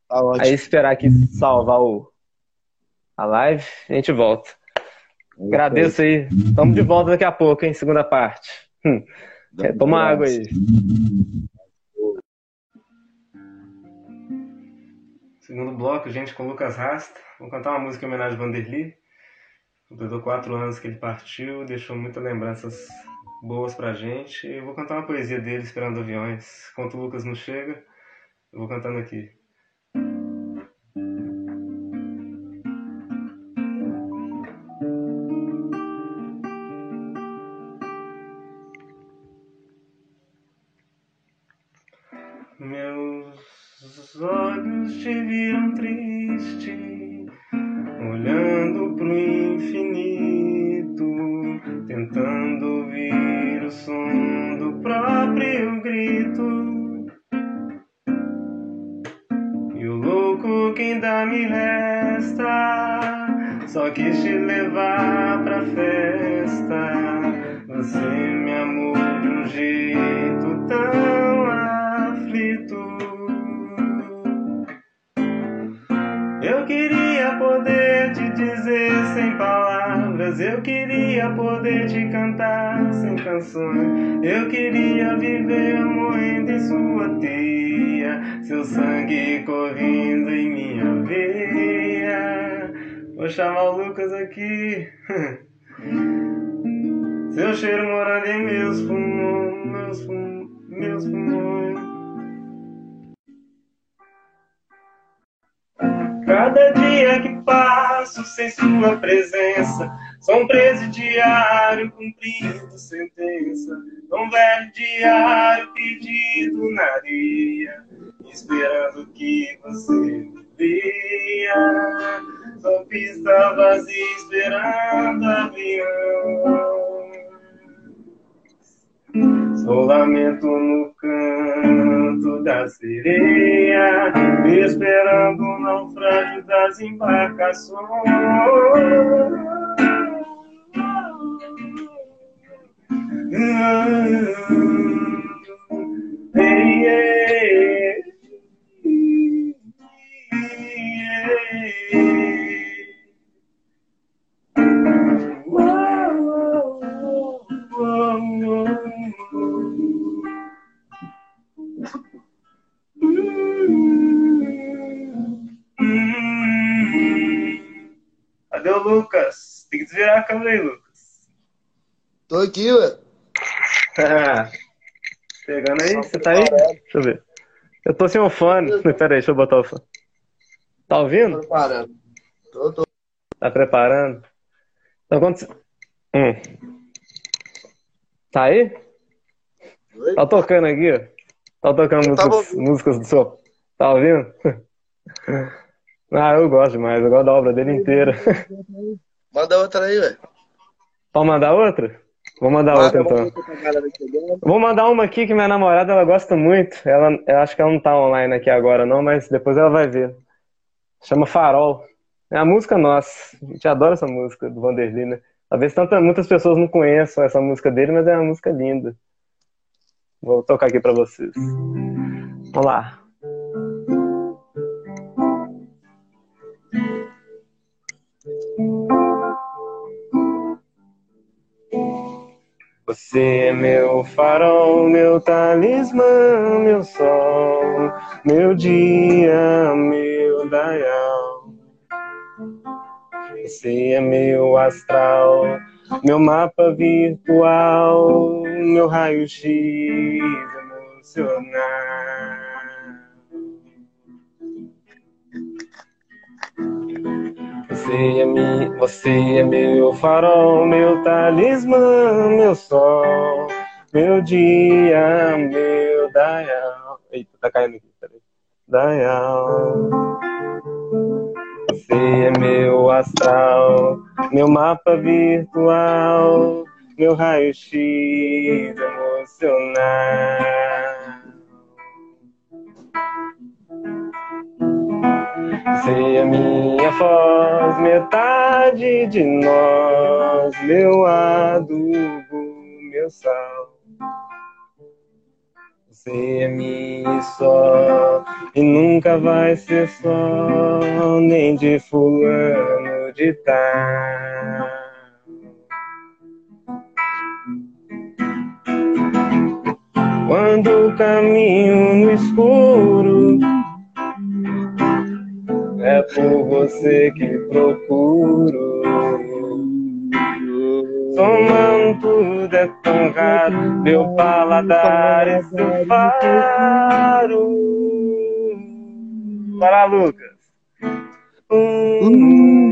Tá aí esperar aqui salvar o, a live, a gente volta. Agradeço aí. Estamos de volta daqui a pouco, hein? Segunda parte. Hum. É, toma água aí. Segundo bloco, gente, com Lucas Rasta. Vou cantar uma música em homenagem a Vanderly. Completou quatro anos que ele partiu, deixou muitas lembranças boas pra gente. E eu vou cantar uma poesia dele, Esperando Aviões. Enquanto o Lucas não chega, eu vou cantando aqui. Chamar o Lucas aqui. Seu cheiro morando em meus pulmões, meus, pulmões. Cada dia que passo sem sua presença, sou um presidiário cumprindo sentença, um velho diário perdido na areia, esperando que você me veja. Sou pista vazia esperando avião. Sou lamento no canto da sereia, esperando o naufrágio das embarcações. Hey, hey, Cadê o Lucas? Tem que desvirar a câmera aí, Lucas. Tô aqui, ué. Pegando aí? Você tá aí? Deixa eu ver. Eu tô sem o fone. Pera aí, deixa eu botar o fone. Tá ouvindo? Tô preparando. Tô, tô. Tá preparando? Então, quando... Hum. Tá aí? Oi? Tá tocando aqui, ó. Tá tocando músicas, músicas do seu. Tá ouvindo? Ah, eu gosto demais. Eu gosto da obra dele inteira. Manda outra aí, ué. Pode mandar outra? Vou mandar Manda outra então. chegando. Vou mandar uma aqui que minha namorada ela gosta muito. Ela, eu acho que ela não tá online aqui agora, não, mas depois ela vai ver. Chama Farol. É a música nossa. A gente adora essa música do Vanderlei, né? Talvez tanta, muitas pessoas não conheçam essa música dele, mas é uma música linda. Vou tocar aqui pra vocês. Vamos lá. Você é meu farol, meu talismã, meu sol, meu dia, meu daial. Você é meu astral, meu mapa virtual, meu raio-x emocional. Você é, mi, você é meu farol, meu talismã, meu sol, meu dia, meu daial. Eita, tá caindo aqui, peraí. Daial. Você é meu astral, meu mapa virtual, meu raio-x emocional. Você é minha voz, metade de nós, meu adubo, meu sal. Você é minha só, e nunca vai ser só, nem de fulano de tal. Quando caminho no escuro, por você que procuro. Somando tudo é tão raro, meu paladar é seu faro. Para Lucas. Hum,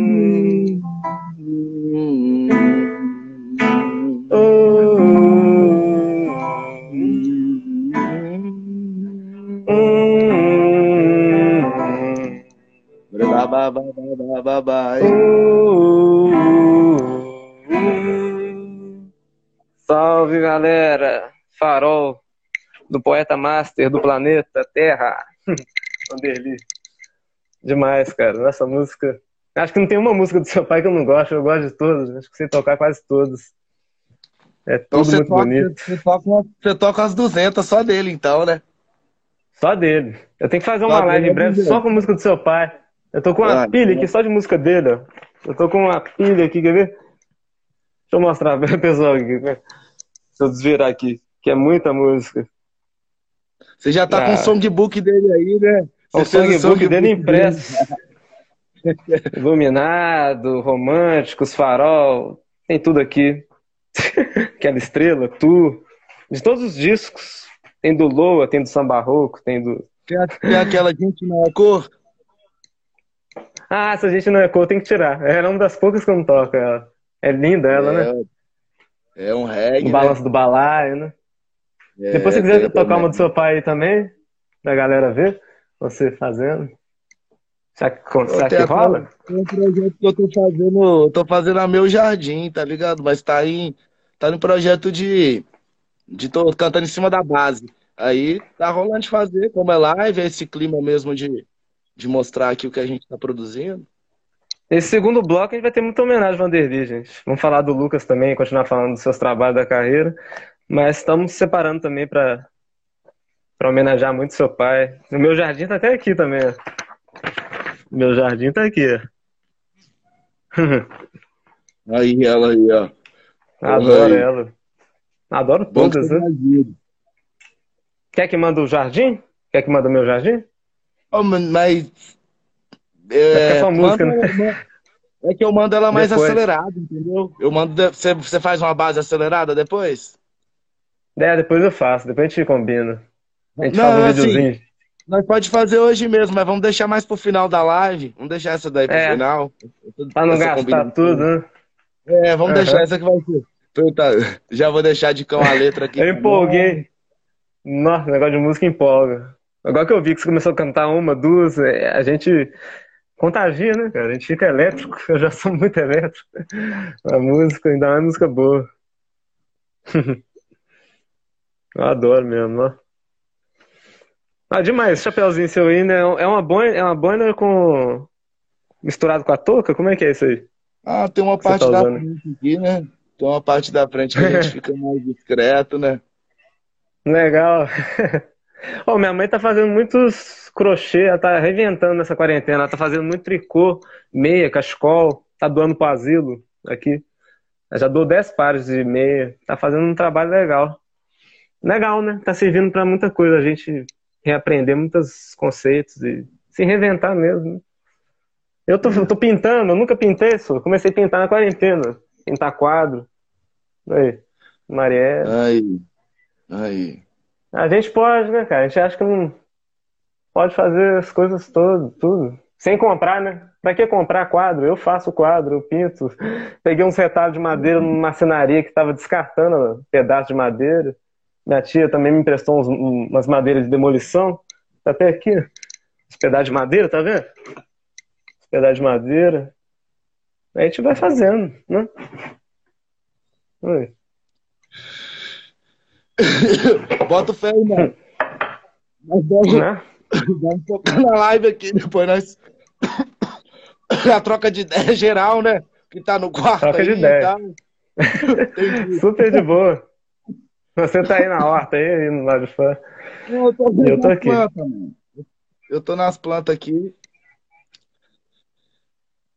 ba, ba, ba, ba, ba, Salve, galera! Farol do poeta master do planeta Terra. Vanderly. Demais, cara. Essa música. Acho que não tem uma música do seu pai que eu não gosto. Eu gosto de todas. Acho que sei tocar quase todas. É tudo então muito toca, bonito. Você toca, você toca as 200 só dele, então, né? Só dele. Eu tenho que fazer uma só live em breve só com música do seu pai. Eu tô com uma ah, pilha aqui só de música dele, ó. Eu tô com uma pilha aqui, quer ver? Deixa eu mostrar pro pessoal aqui. Deixa eu desvirar aqui, que é muita música. Você já tá ah. com o songbook dele aí, né? O songbook, songbook dele impresso. Iluminado, românticos, farol, tem tudo aqui. Aquela estrela, tu. De todos os discos. Tem do Loa, tem do Samba Barroco, tem do. Tem, aquela gente é cor? Ah, essa gente não é cor, tem que tirar. É uma das poucas que eu não toco. Ela. É linda ela, é, né? É um reggae. O balanço né? do balaio, né? É, Depois, se quiser tocar também. uma do seu pai aí também, pra galera ver você fazendo. Será que, será que rola? Um projeto que eu tô fazendo, eu tô fazendo a meu jardim, tá ligado? Mas tá em, tá no projeto de, de tô cantando em cima da base. Aí tá rolando de fazer, como é live, é esse clima mesmo de, de mostrar aqui o que a gente tá produzindo. Esse segundo bloco a gente vai ter muita homenagem ao Vanderly, gente. Vamos falar do Lucas também, continuar falando dos seus trabalhos da carreira. Mas estamos separando também para para homenagear muito seu pai. O meu jardim tá até aqui também. Meu jardim tá aqui. aí ela aí, ó. Adoro aí. ela. Adoro todas, né? Quer que manda o jardim? Quer que manda o meu jardim? Oh, mas. É, é, música, né? é que eu mando ela mais depois. acelerada, entendeu? Eu mando. Você, você faz uma base acelerada depois? É, depois eu faço, depois a gente combina. A gente não, faz um assim, videozinho. Nós pode fazer hoje mesmo, mas vamos deixar mais pro final da live. Vamos deixar essa daí pro é, final. Pra não gastar tudo, né? É, vamos uhum. deixar essa que vai ser. Tá, já vou deixar de cão a letra aqui. eu empolguei. Nossa, negócio de música empolga. Agora que eu vi que você começou a cantar uma, duas, é, a gente contagia, né, cara? A gente fica elétrico. Eu já sou muito elétrico. A música, ainda mais música boa. Eu adoro mesmo, ó. Ah, demais, chapeuzinho seu aí, né? É uma boina, é uma boina com. misturado com a touca? Como é que é isso aí? Ah, tem uma parte tá da frente aqui, né? Tem uma parte da frente que a gente fica mais discreto, né? Legal. Oh, minha mãe tá fazendo muitos crochê, ela tá reinventando nessa quarentena. Ela tá fazendo muito tricô, meia, cachecol, tá doando pro asilo aqui. Ela já dou 10 pares de meia, tá fazendo um trabalho legal legal, né? Tá servindo para muita coisa, a gente reaprender muitos conceitos e se reinventar mesmo. Eu tô, tô pintando, eu nunca pintei isso. Comecei a pintar na quarentena, pintar quadro. Aí, Marielle. Aí, aí. A gente pode, né, cara? A gente acha que não pode fazer as coisas todas, tudo. Sem comprar, né? Pra que comprar quadro? Eu faço quadro, eu pinto. Peguei uns retalhos de madeira numa marcenaria que estava descartando pedaço de madeira. Minha tia também me emprestou uns, umas madeiras de demolição. Tá até aqui. Os pedaços de madeira, tá vendo? Os pedaços de madeira. Aí a gente vai fazendo, né? Oi. Bota o fé. Nós vamos, né? vamos focar na live aqui, depois nós. A troca de ideia geral, né? Que tá no quarto. Troca aí, de ideia. Tá... Super de boa. Você tá aí na horta aí, no lado de fora. Eu tô, eu tô aqui. Planta, eu tô nas plantas aqui.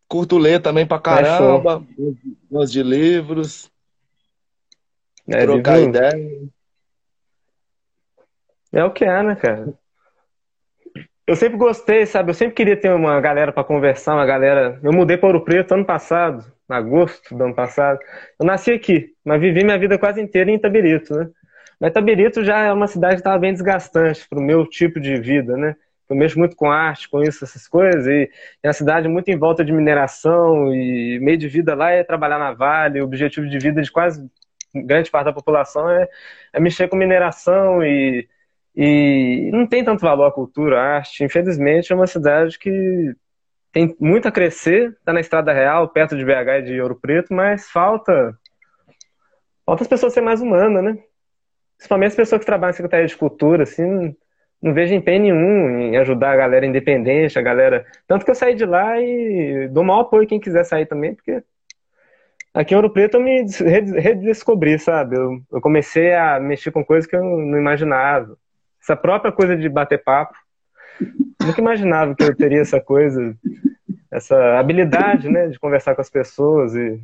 Curto ler também pra caramba. É Gosto de livros. É, trocar livro... ideia. É o que é, né, cara? Eu sempre gostei, sabe? Eu sempre queria ter uma galera para conversar, uma galera. Eu mudei para Ouro Preto ano passado em agosto do ano passado. Eu nasci aqui, mas vivi minha vida quase inteira em Itabirito, né? Mas Itabirito já é uma cidade que estava bem desgastante para o meu tipo de vida, né? Eu mexo muito com arte, com isso, essas coisas, e é uma cidade muito em volta de mineração, e meio de vida lá é trabalhar na Vale, o objetivo de vida de quase grande parte da população é, é mexer com mineração e, e não tem tanto valor a cultura, a arte. Infelizmente, é uma cidade que tem muito a crescer, está na Estrada Real, perto de BH e de Ouro Preto, mas falta falta as pessoas serem mais humanas, né? Principalmente as pessoas que trabalham em Secretaria de Cultura, assim, não vejo empenho nenhum em ajudar a galera independente, a galera. Tanto que eu saí de lá e dou maior apoio quem quiser sair também, porque aqui em Ouro Preto eu me redescobri, sabe? Eu, eu comecei a mexer com coisas que eu não imaginava. Essa própria coisa de bater papo. Nunca imaginava que eu teria essa coisa, essa habilidade, né, de conversar com as pessoas e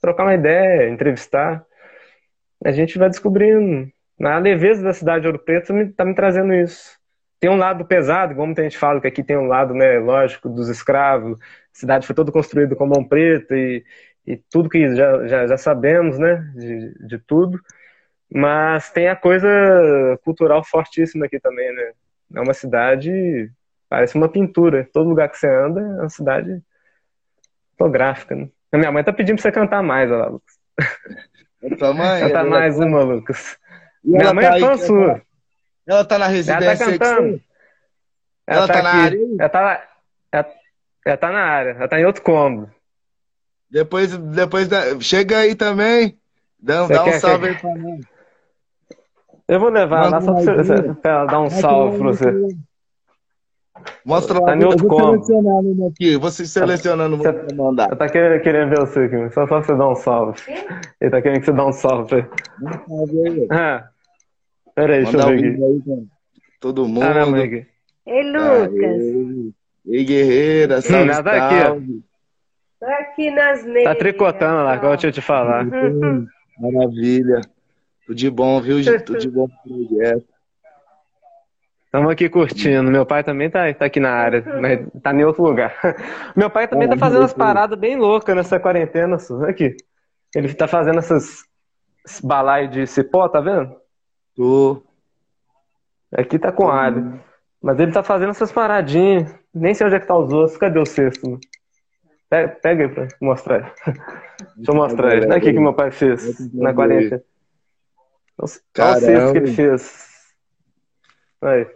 trocar uma ideia, entrevistar. A gente vai descobrindo na leveza da cidade de Ouro Preto está me trazendo isso. Tem um lado pesado, como muita gente fala que aqui tem um lado, né, lógico, dos escravos. A cidade foi toda construída com mão preta e, e tudo que já, já, já sabemos, né, de, de tudo. Mas tem a coisa cultural fortíssima aqui também, né? É uma cidade, parece uma pintura. Todo lugar que você anda é uma cidade fotográfica, né? A minha mãe tá pedindo pra você cantar mais, olha lá, Lucas. Canta mais uma, Lucas. Minha mãe tá é fã sua. Ela tá na residência Ela tá cantando. Ela, ela tá, tá na área? Ela tá, ela, ela tá na área. Ela tá em outro cômodo. Depois, depois da... chega aí também. Dá, dá um salve aí pra mim. Eu vou levar lá só pra, você, pra ela dar um salve pra você. Mostra lá. Tá em outro cômodo. Selecionando aqui. Você selecionando você, pra mandar. Você tá querendo, querendo ver você aqui. Só, só pra você dar um salve. Ele tá querendo que você dê um salve pra ele. Um salve aí. Ah. Peraí, deixa eu ver aqui. Aí, Todo mundo. Não, Ei, Lucas. Ei, guerreira, salve, hum, tá aqui, Tô aqui nas meias. Tá tricotando lá, como eu tinha te falar. Maravilha. Tudo de bom, viu? Tudo de bom pro projeto. Estamos aqui curtindo. Meu pai também tá, tá aqui na área, mas tá em outro lugar. Meu pai também tá fazendo umas paradas bem loucas nessa quarentena. Aqui. Ele tá fazendo essas balai de cipó, tá vendo? Tô. Aqui tá com alho. Mas ele tá fazendo essas paradinhas. Nem sei onde é que tá os ossos. Cadê o cesto? Pega, pega aí pra mostrar. Deixa eu mostrar. Olha aqui que meu pai fez na quarentena. Olha o cesto que ele fez. Aí.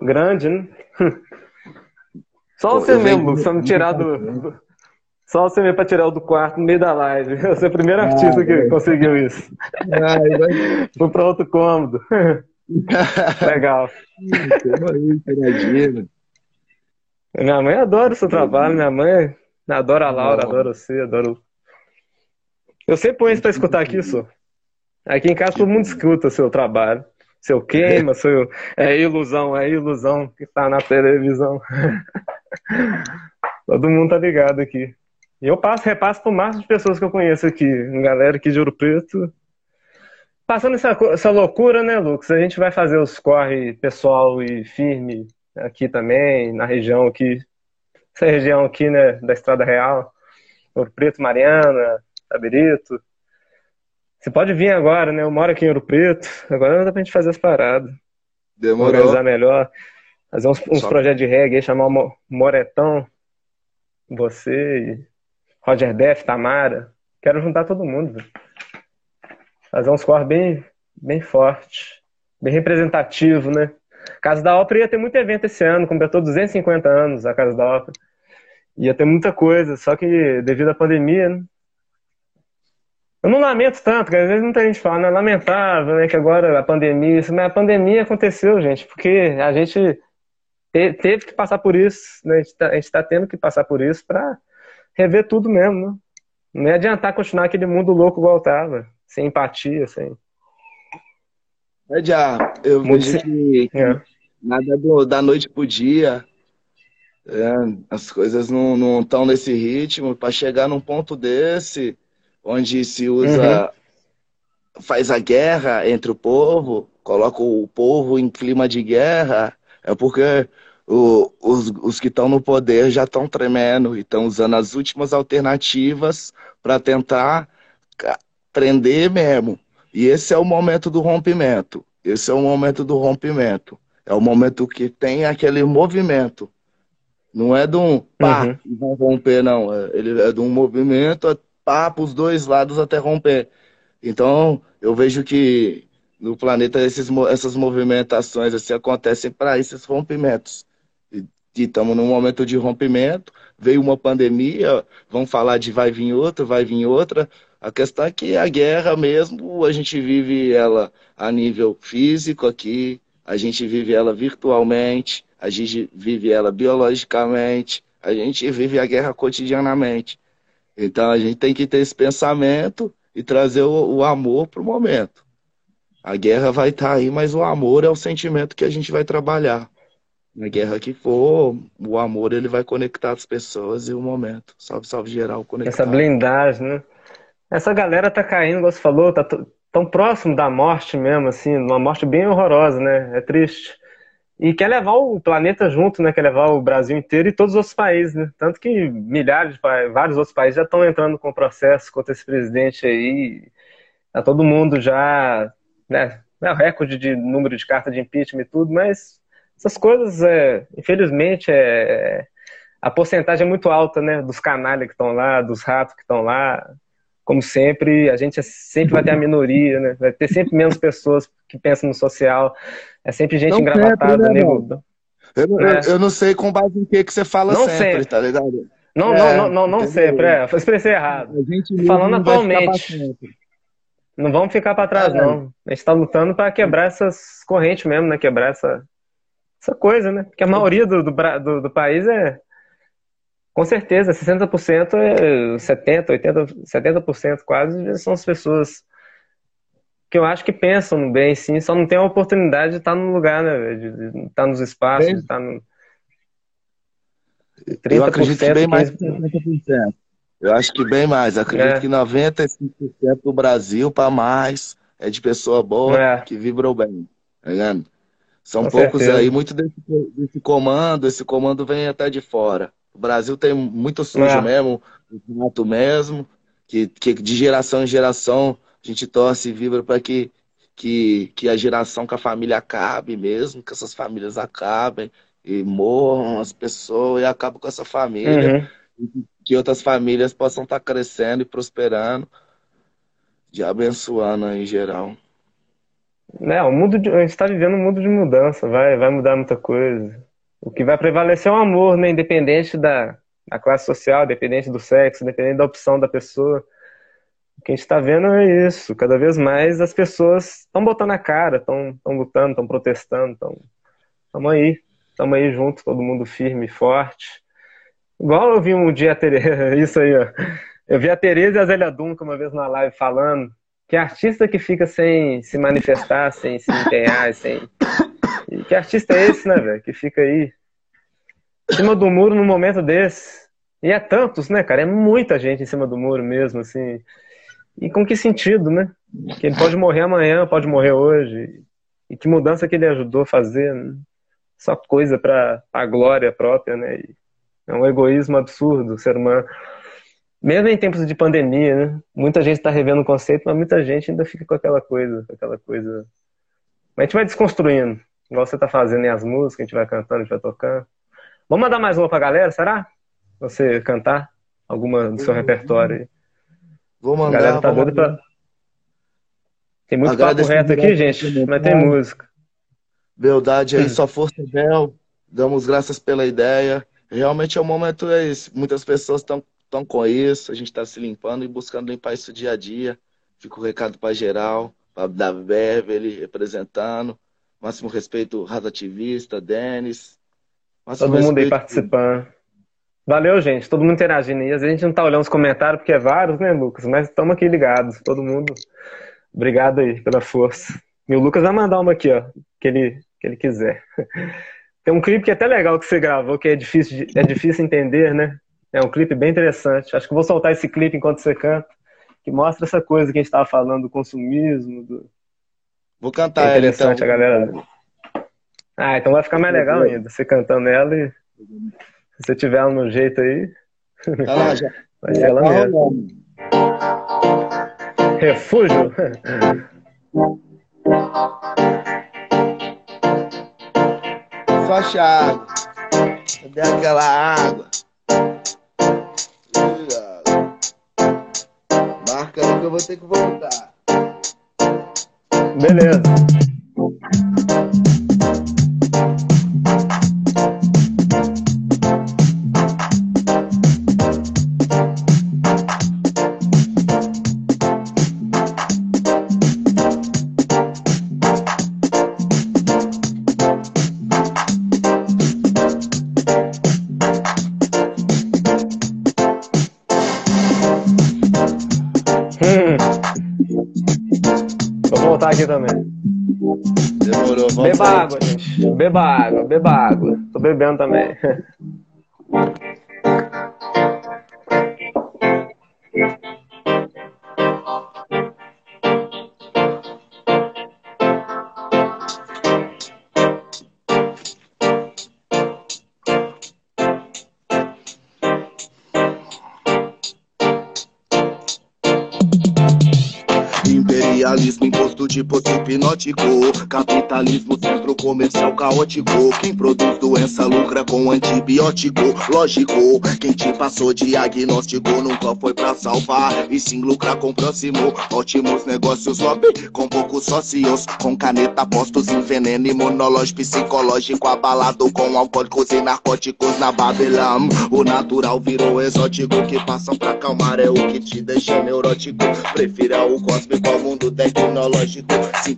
Grande, né? Só você mesmo, só me tirar do. Só você mesmo pra tirar o do quarto no meio da live. Você é o primeiro artista que conseguiu isso. Fui pra outro cômodo. Legal. Minha mãe adora o seu trabalho, minha mãe adora a Laura, adora você, adora o. Eu sempre ponho isso pra escutar aqui, só. Aqui em casa todo mundo escuta o seu trabalho. Seu queima, seu. É ilusão, é ilusão que tá na televisão. todo mundo tá ligado aqui. E eu passo, repasso pro máximo de pessoas que eu conheço aqui, galera aqui de Ouro Preto. Passando essa, essa loucura, né, Lucas? A gente vai fazer os corre pessoal e firme aqui também, na região aqui, essa região aqui, né, da Estrada Real, Ouro Preto, Mariana, Tabirito. Você pode vir agora, né? Eu moro aqui em Ouro Preto, agora dá pra gente fazer as paradas. Demorou. Organizar melhor, fazer uns, uns projetos de reggae, chamar o Moretão, você e Roger Def, Tamara. Quero juntar todo mundo. Fazer uns cores bem, bem forte, bem representativo, né? Casa da Ópera ia ter muito evento esse ano, completou 250 anos a Casa da Ópera. Ia ter muita coisa, só que devido à pandemia, né? Eu não lamento tanto, porque às vezes muita gente fala, né? Lamentável, né? Que agora a pandemia, mas a pandemia aconteceu, gente, porque a gente teve que passar por isso, né? A gente está tá tendo que passar por isso para rever tudo mesmo, né? Não é adiantar continuar aquele mundo louco igual tava, sem empatia, sem. É, já, eu Muito vejo que, é. nada do, da noite pro dia, é, as coisas não estão nesse ritmo, para chegar num ponto desse, onde se usa, uhum. faz a guerra entre o povo, coloca o povo em clima de guerra, é porque o, os, os que estão no poder já estão tremendo e estão usando as últimas alternativas para tentar prender mesmo. E esse é o momento do rompimento. Esse é o momento do rompimento. É o momento que tem aquele movimento. Não é de um pá, uhum. vão romper, não. É, ele é de um movimento, pá, para os dois lados até romper. Então, eu vejo que no planeta esses, essas movimentações assim, acontecem para esses rompimentos que estamos num momento de rompimento, veio uma pandemia, vamos falar de vai vir outra, vai vir outra. A questão é que a guerra mesmo, a gente vive ela a nível físico aqui, a gente vive ela virtualmente, a gente vive ela biologicamente, a gente vive a guerra cotidianamente. Então a gente tem que ter esse pensamento e trazer o, o amor para o momento. A guerra vai estar tá aí, mas o amor é o sentimento que a gente vai trabalhar. Na guerra que for, o amor ele vai conectar as pessoas e o momento. Salve, salve geral, conectar. Essa blindagem, né? Essa galera tá caindo, como você falou, tá tão próximo da morte mesmo, assim, uma morte bem horrorosa, né? É triste. E quer levar o planeta junto, né? Quer levar o Brasil inteiro e todos os outros países, né? Tanto que milhares de vários outros países já estão entrando com processo contra esse presidente aí. Tá todo mundo já, né? É o recorde de número de cartas de impeachment e tudo, mas essas coisas, é, infelizmente, é, a porcentagem é muito alta, né? Dos canalhas que estão lá, dos ratos que estão lá como sempre, a gente sempre vai ter a minoria, né? Vai ter sempre menos pessoas que pensam no social. É sempre gente não engravatada, sempre, né, nego. Eu, é. eu, eu, não sei com base em que, que você fala não sempre, sempre, tá ligado? Não, é, não, não, não, não sempre, é. Eu expressei errado. Falando atualmente. Não vamos ficar para trás, é. não. A gente está lutando para quebrar essas correntes mesmo, né? Quebrar essa, essa coisa, né? Porque a maioria do, do, do, do país é, com certeza, 60%, é 70%, 80%, 70% quase são as pessoas que eu acho que pensam no bem, sim, só não tem a oportunidade de estar no lugar, né? De, estar nos espaços, bem, de estar no. 30%, eu acredito que bem 15%. mais que 50%. Eu acho que bem mais. Eu acredito é. que 95% do Brasil para mais é de pessoa boa é. que vibram bem. Tá ligado? São Com poucos certeza. aí, muito desse, desse comando, esse comando vem até de fora. O Brasil tem muito sujo é. mesmo, muito mesmo, que, que de geração em geração a gente torce e vibra para que, que, que a geração com a família acabe mesmo, que essas famílias acabem e morram as pessoas e acabam com essa família. Uhum. Que outras famílias possam estar tá crescendo e prosperando, e abençoando em geral. É, o mundo de, a gente está vivendo um mundo de mudança, vai, vai mudar muita coisa. O que vai prevalecer é o amor, né? Independente da, da classe social, independente do sexo, independente da opção da pessoa. O que a gente está vendo é isso. Cada vez mais as pessoas estão botando a cara, estão lutando, estão protestando, estamos aí. Estamos aí juntos, todo mundo firme e forte. Igual eu vi um dia a Tereza, isso aí, ó. Eu vi a Tereza e a Zélia Dunca uma vez na live falando que artista que fica sem se manifestar, sem se empenhar, sem e que artista é esse, né, velho? Que fica aí em cima do muro num momento desse. E é tantos, né, cara? É muita gente em cima do muro mesmo, assim. E com que sentido, né? Que ele pode morrer amanhã, pode morrer hoje. E que mudança que ele ajudou a fazer. Né? Só coisa para a glória própria, né? E é um egoísmo absurdo, ser humano. Mesmo em tempos de pandemia, né? Muita gente está revendo o conceito, mas muita gente ainda fica com aquela coisa, com aquela coisa. Mas a gente vai desconstruindo. Igual você tá fazendo em as músicas, a gente vai cantando, a gente vai tocando. Vamos mandar mais uma pra galera, será? Você cantar alguma do seu repertório aí. Vou mandar. A galera tá doida pra. Tem muito papo reto aqui, gente, mas tem música. Verdade aí, só força Bel. Damos graças pela ideia. Realmente é o momento é esse. Muitas pessoas estão com isso, a gente está se limpando e buscando limpar isso dia a dia. Fica o recado para geral, para Davi Beverly representando. Máximo respeito, Raza Ativista, Denis. Todo mundo respeito... aí participando. Valeu, gente. Todo mundo interagindo aí. Às vezes a gente não tá olhando os comentários, porque é vários, né, Lucas? Mas estamos aqui ligados. Todo mundo. Obrigado aí pela força. E o Lucas vai mandar uma aqui, ó. Que ele, que ele quiser. Tem um clipe que é até legal que você gravou, que é difícil, de, é difícil entender, né? É um clipe bem interessante. Acho que vou soltar esse clipe enquanto você canta, que mostra essa coisa que a gente estava falando do consumismo, do, Vou cantar é interessante ela, então. a galera. Ah, então vai ficar mais legal ainda. Você cantando ela e se você tiver ela no jeito aí. Tá lá, já. Vai ser ela tá mesmo. Refúgio. Só achar. Cadê aquela água? Marca aí que eu vou ter que voltar. Beleza. Beba água, beba água. Tô bebendo também. Imperialismo imposto tipo hipnótico. Capitalismo centro comercial caótico. Quem produz doença lucra com antibiótico. Lógico, quem te passou diagnóstico Nunca foi pra salvar. E sim lucrar com o próximo. Ótimos negócios lobby com poucos sócios. Com caneta postos em veneno imunológico Psicológico abalado com alcoólicos e narcóticos na Babylon. O natural virou exótico. Que passam pra acalmar é o que te deixa neurótico. Prefira o cósmico ao mundo tecnológico.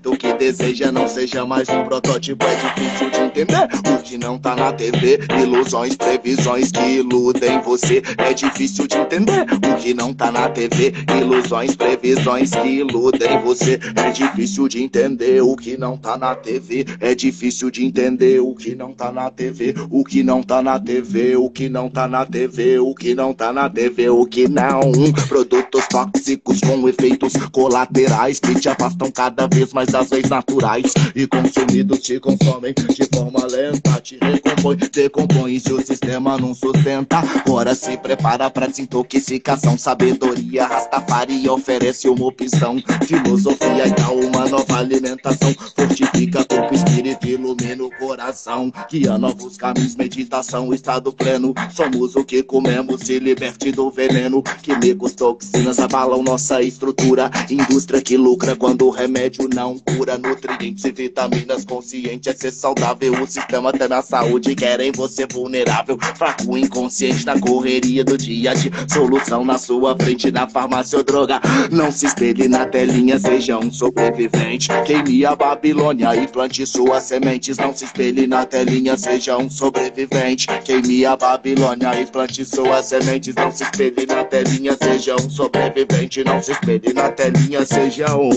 Sinto que deseja, não seja mais um protótipo. É difícil de entender o que não tá na TV. Ilusões, previsões que iludem você. É difícil de entender o que não tá na TV. Ilusões, previsões que iludem você. É difícil de entender o que não tá na TV. É difícil de entender o que não tá na TV. O que não tá na TV. O que não tá na TV. O que não tá na TV. O que não. Produtos tóxicos com efeitos colaterais que te afastam cada vez mais das leis naturais. E consumidos te consomem de forma lenta, te recompõe, decompõe se o sistema não sustenta. Agora se prepara pra desintoxicação, sabedoria. Rastafari oferece uma opção, filosofia e dá uma nova alimentação. Fortifica corpo, espírito, ilumina o coração. Guia novos caminhos, meditação, estado pleno. Somos o que comemos, se liberte do veneno. Químicos, toxinas abalam nossa estrutura. Indústria que lucra quando o remédio não cura. Nutrientes e vitaminas, consciente é ser saudável. O sistema até na saúde querem você vulnerável. Fraco, inconsciente na correria do dia de solução na sua frente na farmácia ou droga. Não se espelhe na telinha, seja um sobrevivente. Queime a Babilônia e plante suas sementes. Não se espelhe na telinha, seja um sobrevivente. Queime a Babilônia e plante suas sementes. Não se espelhe na telinha, seja um sobrevivente. Não se espelhe na telinha, seja um,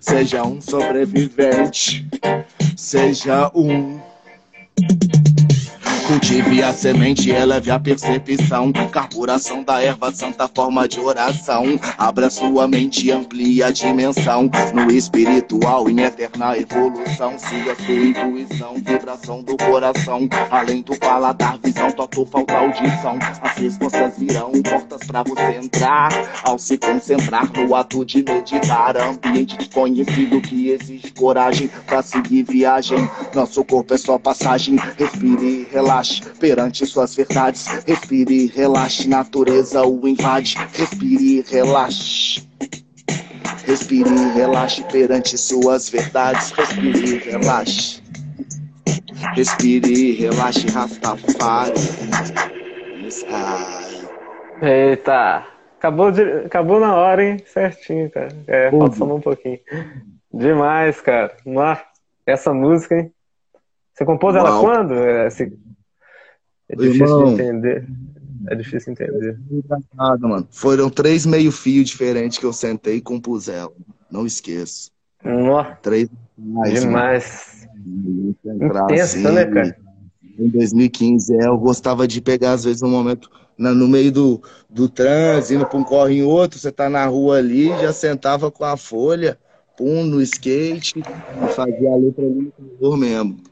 seja um sobrevivente. Seja um. Cultive a semente, eleve a percepção. Carburação da erva santa, forma de oração. Abra sua mente amplie a dimensão. No espiritual, em eterna evolução. Siga sua intuição, vibração do coração. Além do paladar, visão, toque, falta audição. As respostas virão, portas pra você entrar. Ao se concentrar no ato de meditar. Ambiente desconhecido que exige coragem pra seguir viagem. Nosso corpo é só passagem. Respire e relaxe perante suas verdades. Respire relaxe, natureza o invade. Respire relaxe. Respire relaxe perante suas verdades. Respire relaxe. Respire relaxe, Rastafari. Eita! Acabou, de, acabou na hora, hein? Certinho, cara. É, falta só um pouquinho. Demais, cara. Nossa, essa música, hein? Você compôs Uau. ela quando? Esse... É difícil Irmão, de entender. É difícil de entender. Engraçado, mano. Foram três meio-fio diferentes que eu sentei e compus ela. Não esqueço. Nossa. Três mais, Demais. Intensa, assim, né, cara? Em 2015, é, eu gostava de pegar, às vezes, no momento, na, no meio do, do trânsito, indo pra um corre em outro, você tá na rua ali, já sentava com a folha, pum, no skate, e fazia a letra ali no corredor mesmo.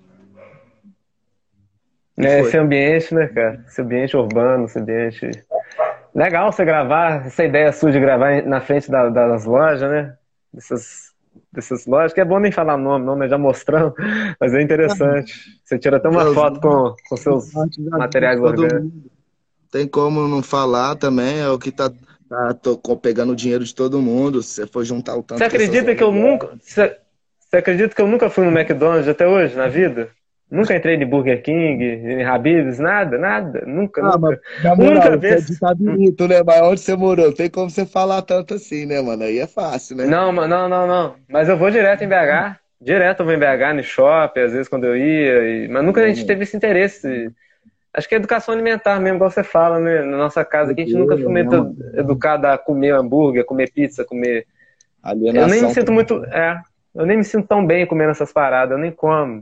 É, esse ambiente, né, cara? Esse ambiente urbano, esse ambiente. Legal você gravar, essa ideia sua de gravar na frente da, das lojas, né? Dessas, dessas lojas, que é bom nem falar nome, não, né? Já mostrando, mas é interessante. Você tira até uma foto com, com seus materiais orgânicos. Tem como não falar também, é o que tá, tá tô pegando o dinheiro de todo mundo. Se você for juntar o tanto. Você acredita que eu nunca. Você acredita que eu nunca fui no McDonald's até hoje, na vida? Nunca entrei de Burger King, em Habib's, nada, nada. Nunca, ah, nunca. Mas, única vez. Você tá bonito, né? Mas onde você morou? Não tem como você falar tanto assim, né, mano? Aí é fácil, né? Não, não, não, não. Mas eu vou direto em BH. Direto eu vou em BH, no shopping, às vezes quando eu ia. E... Mas nunca a gente teve esse interesse. Acho que é educação alimentar mesmo, igual você fala, né? Na nossa casa aqui, a gente nunca foi muito educado a comer hambúrguer, comer pizza, comer. Alienação eu nem me sinto muito. É, Eu nem me sinto tão bem comendo essas paradas, eu nem como.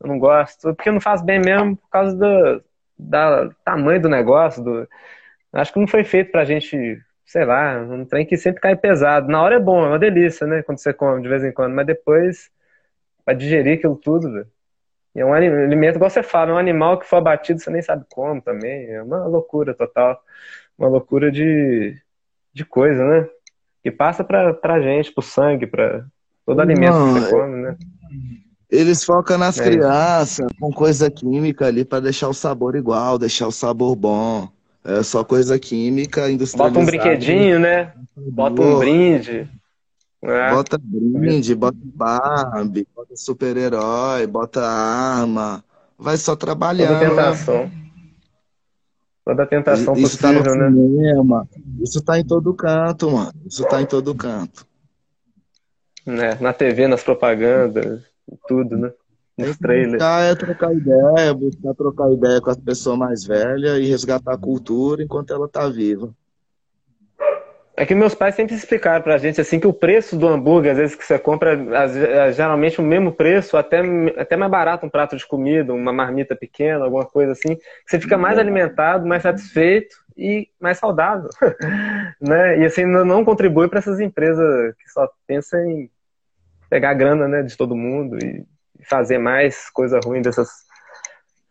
Eu não gosto, porque não faz bem mesmo por causa do da tamanho do negócio. Do... Acho que não foi feito pra gente, sei lá, um trem que sempre cai pesado. Na hora é bom, é uma delícia, né? Quando você come de vez em quando, mas depois, pra digerir aquilo tudo, velho. E é um alimento, igual você fala, é um animal que for abatido, você nem sabe como também. É uma loucura total. Uma loucura de, de coisa, né? Que passa pra, pra gente, pro sangue, pra todo alimento Não, que você come, né? Eles focam nas é crianças com coisa química ali para deixar o sabor igual, deixar o sabor bom. É só coisa química industrializada. Bota um brinquedinho, né? Bota um brinde. É. Bota brinde, bota Barbie, bota super-herói, bota arma. Vai só trabalhando. Toda tentação. Toda tentação Isso possível, tá no né? Cinema. Isso tá em todo canto, mano. Isso tá em todo canto. É, na TV, nas propagandas tudo, né? Nos trailers. Buscar é trocar ideia, buscar trocar ideia com as pessoas mais velhas e resgatar a cultura enquanto ela tá viva. É que meus pais sempre explicaram pra gente assim que o preço do hambúrguer, às vezes que você compra, é geralmente o mesmo preço, até, até mais barato um prato de comida, uma marmita pequena, alguma coisa assim, que você fica mais alimentado, mais satisfeito e mais saudável. né? E assim, não contribui para essas empresas que só pensam em pegar a grana né, de todo mundo e fazer mais coisa ruim dessas.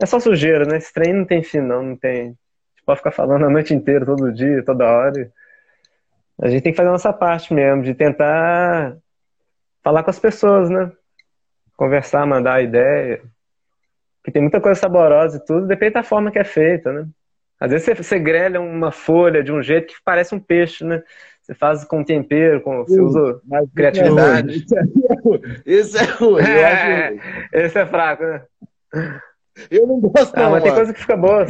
É só sujeira, né? Esse trem não tem fim, não. Não tem. A pode ficar falando a noite inteira, todo dia, toda hora. A gente tem que fazer a nossa parte mesmo, de tentar falar com as pessoas, né? Conversar, mandar ideia. Porque tem muita coisa saborosa e tudo, depende da forma que é feita, né? Às vezes você, você grelha uma folha de um jeito que parece um peixe, né? Você faz com tempero, com, você usa Mas criatividade. Esse é ruim. Esse é, ruim. É, esse é fraco, né? Eu não gosto, ah, não. Mas tem coisa que fica boa.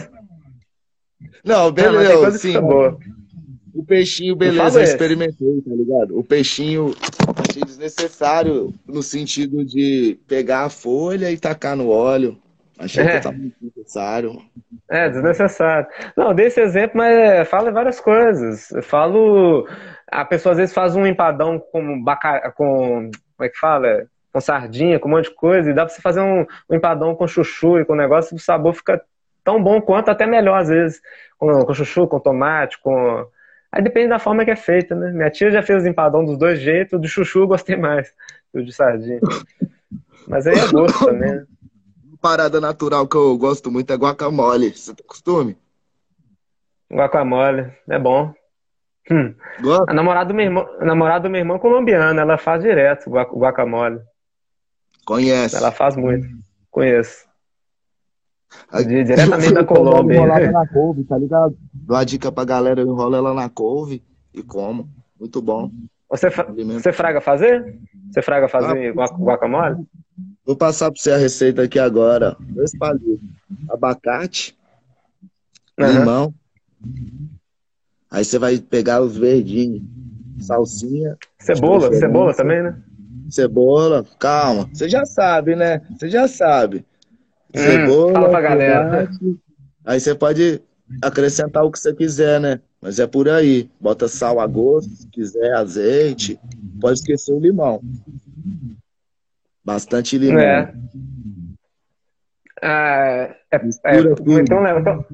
Não, beleza. Não, tem coisa sim, que fica boa. O peixinho, beleza, eu experimentei, tá ligado? O peixinho achei desnecessário no sentido de pegar a folha e tacar no óleo. Achei é. totalmente necessário. É, desnecessário. Não, dei esse exemplo, mas fala várias coisas. Eu falo. A pessoa às vezes faz um empadão com baca... com. Como é que fala? Com sardinha, com um monte de coisa, e dá pra você fazer um, um empadão com chuchu e com negócio, o sabor fica tão bom quanto, até melhor às vezes. Com, com chuchu, com tomate, com. Aí depende da forma que é feita, né? Minha tia já fez empadão dos dois jeitos, do chuchu eu gostei mais do de sardinha. Mas aí é gosto também, né? Parada natural que eu gosto muito é guacamole. Você tem costume? Guacamole, é bom. Hum. A namorada do meu irmão, a namorada do meu irmão é colombiana, ela faz direto guacamole. Conhece? Ela faz muito. Conheço. De, diretamente da Colômbia. Ela na couve, tá ligado? Dou a dica pra galera, eu enrolo ela na couve e como. Muito bom. Você, você fraga fazer? Você fraga fazer ah, guacamole? Vou passar para você a receita aqui agora. Dois palitos. Abacate, uhum. limão. Aí você vai pegar os verdinhos. Salsinha. Cebola, cebola também, né? Cebola, calma. Você já sabe, né? Você já sabe. Hum, cebola. Fala pra galera. Aí você pode acrescentar o que você quiser, né? Mas é por aí. Bota sal a gosto, se quiser, azeite. Pode esquecer o limão. Bastante limão. É. Ah, é, é, então, né, então,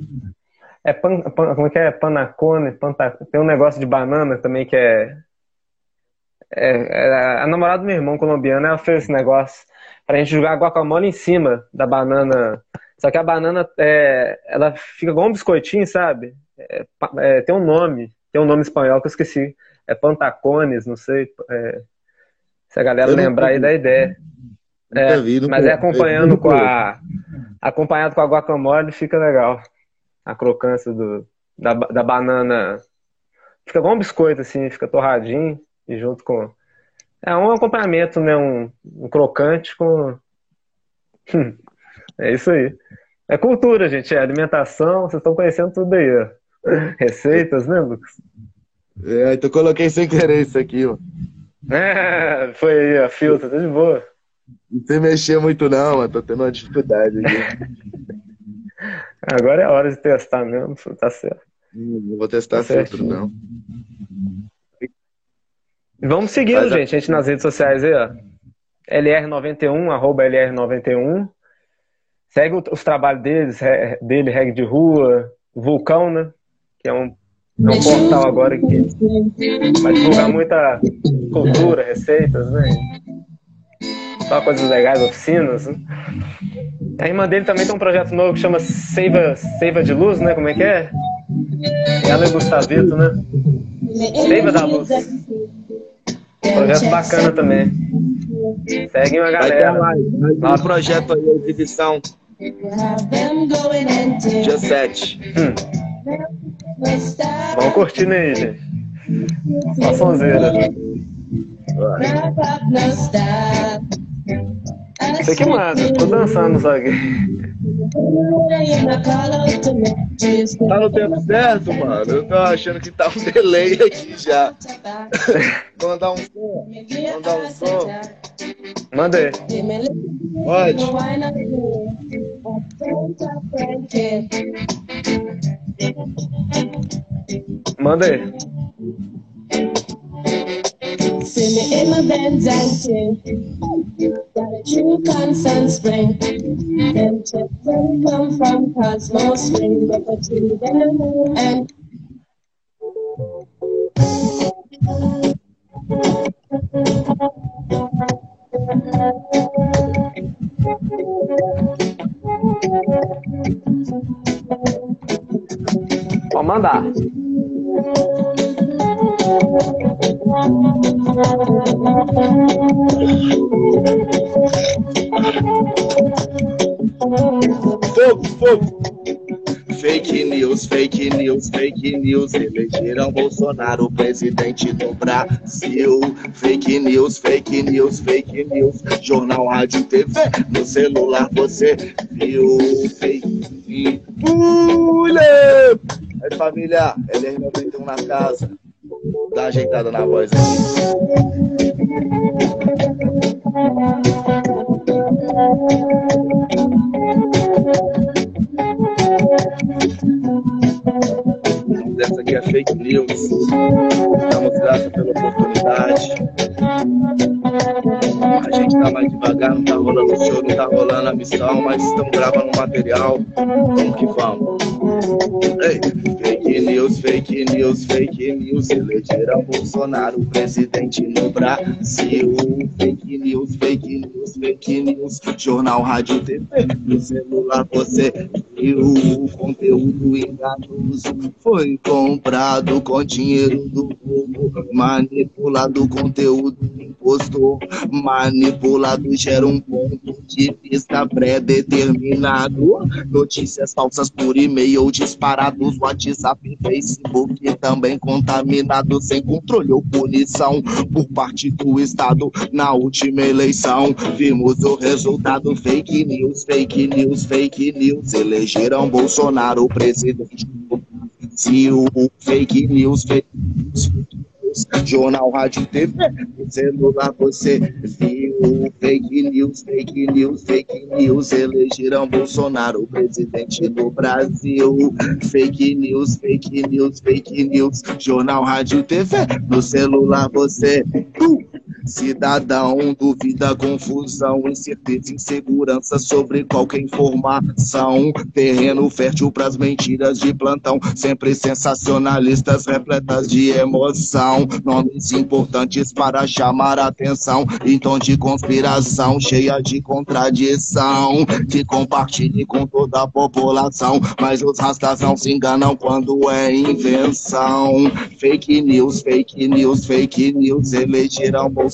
é pan, pan, como é que é? Panacone, panta, tem um negócio de banana também que é, é, é, a namorada do meu irmão colombiano, ela fez esse negócio pra gente jogar guacamole em cima da banana. Só que a banana, é, ela fica igual um biscoitinho, sabe? É, é, tem um nome, tem um nome espanhol que eu esqueci. É pantacones, não sei. É, se a galera lembrar aí da ideia. É, vi, mas é acompanhando com a acompanhado com a guacamole fica legal. A crocância do, da, da banana fica igual um biscoito assim, fica torradinho e junto com é um acompanhamento, né, um, um crocante com é isso aí. É cultura, gente, é alimentação, vocês estão conhecendo tudo aí, ó. Receitas, né, Lucas? É, então coloquei sem querer isso aqui, ó. É, foi aí, a filtra, tá de boa. Não sei mexer muito não, mas tô tendo uma dificuldade. Agora é a hora de testar mesmo, tá certo. Não vou testar tá filtro, não. Vamos seguindo, gente, a gente nas redes sociais aí, ó. LR91, arroba LR91. Segue os trabalhos deles, dele, Reg de Rua, Vulcão, né? Que é um, é um portal agora que vai divulgar muita cultura, receitas, né? Só coisas legais, oficinas. Né? A irmã dele também tem um projeto novo que chama Seiva, Seiva de Luz, né? Como é que é? Ela e Gustavito, né? Seiva da Luz. Projeto bacana também. Segue uma galera. Mais, um projeto aí, exibição. Dia 7. Hum. Vamos curtindo aí, gente. Uma sonzeira. Que manda, tô dançando só aqui. Tá no tempo certo, mano? Eu tô achando que tá um delay aqui já. Mandar um som? Mandar um som? Manda aí. Pode. Manda aí. See me in my bed. Got a true constant spring. Them chips come from Cosmos Spring. But the two them and Pode mandar. Fogo, fogo. Fake news, fake news, fake news. Elegeram Bolsonaro presidente do Brasil. Fake news, fake news, fake news. Jornal, rádio, TV. No celular você viu. Fake news. Aí, família, LR91 na casa. Dá ajeitada na voz aqui. Essa aqui é fake news. Damos graças pela oportunidade. A gente tá mais devagar, não tá rolando o show, não tá rolando a missão, mas estamos gravando material. Vamos que vamos. Ei, fake news, fake news, fake news. Elegeram Bolsonaro presidente no Brasil. Fake news, fake news, fake news. Jornal, rádio, TV, no celular você viu. O conteúdo enganoso foi comprado com dinheiro do povo. Manipulado, conteúdo impostor. Manipulado gera um ponto de vista pré-determinado. Notícias falsas por e-mail disparados, WhatsApp, Facebook também contaminados sem controle ou punição por parte do Estado na última eleição. Vimos o resultado: fake news, fake news, fake news. Elegeram Bolsonaro presidente do Brasil. Fake news, fake news, fake news jornal, rádio, TV, celular você viu fake news, fake news, fake news, elegeram Bolsonaro presidente do Brasil. Fake news, fake news, fake news, jornal, rádio, TV, no celular você uh, Cidadão duvida, confusão, incerteza, insegurança sobre qualquer informação. Terreno fértil pras mentiras de plantão, sempre sensacionalistas, repletas de emoção. Nomes importantes para chamar atenção, em tom de conspiração, cheia de contradição. Que compartilhe com toda a população, mas os rastas não se enganam quando é invenção. Fake news, fake news, fake news, elegerão Bolsonaro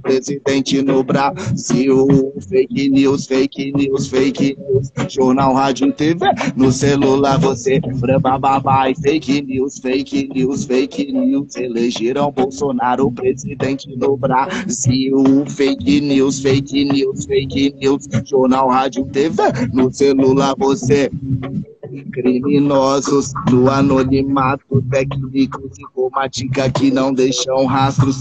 presidente no Brasil. Fake news, fake news, fake news. Jornal, rádio, TV, no celular você babai. Fake news, fake news, fake news. Elegeram Bolsonaro presidente no Brasil. Fake news, fake news, fake news. Jornal, rádio, TV, no celular você Criminosos no anonimato, técnicos informática que não deixam rastros.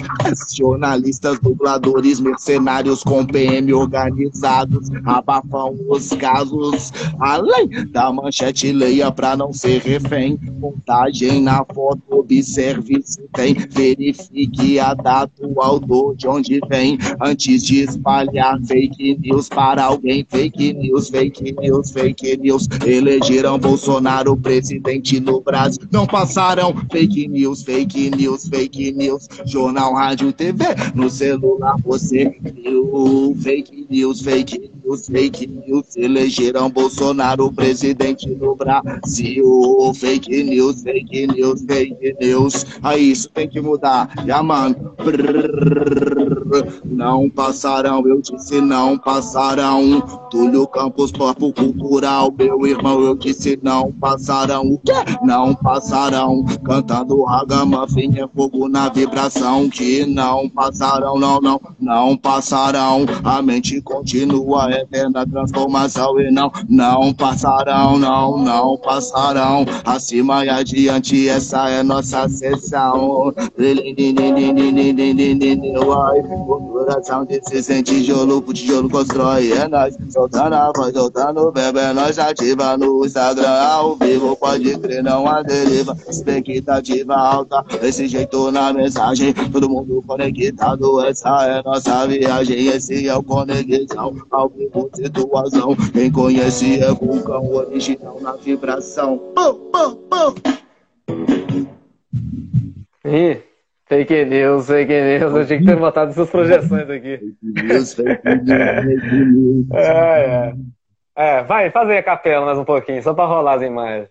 Jornalistas, dubladores, mercenários com PM organizados abafam os casos. Além da manchete, leia pra não ser refém. Montagem na foto, observe se tem. Verifique a data, o autor de onde vem. Antes de espalhar fake news para alguém. Fake news, fake news, fake news. Elegeram Bolsonaro presidente no Brasil. Não passaram fake news, fake news, fake news. Jornal, rádio, TV. No celular você viu fake news, fake news, fake news. Elegeram Bolsonaro presidente no Brasil. Fake news, fake news, fake news. Aí isso tem que mudar. Yeah, mano. Não passarão, eu disse não passarão. Túlio Campos, papo cultural, meu irmão, eu disse não passarão. O quê? Não passarão. Cantando ragamuffin é fogo na vibração. Que não passarão, não, não, não passarão. A mente continua eterna transformação e não, não passarão, não, não passarão. Acima e adiante, essa é nossa sessão. O coração se sente tijolo pro tijolo constrói. É nós, soltando a voz, soltando o bebê, é nós ativa no Instagram ao vivo. Pode crer, não há deriva. Expectativa alta, esse jeito na mensagem. Todo mundo conectado, essa é nossa viagem. Esse é o conexão, ao vivo situação. Quem conhece é vulcão original na vibração. Pum, pum, pum. Ih. Fake news, fake news. Eu tinha que ter botado essas projeções aqui. Fake news, fake news, fake news. É, é. É, vai, faz aí a capela mais um pouquinho, só pra rolar as imagens.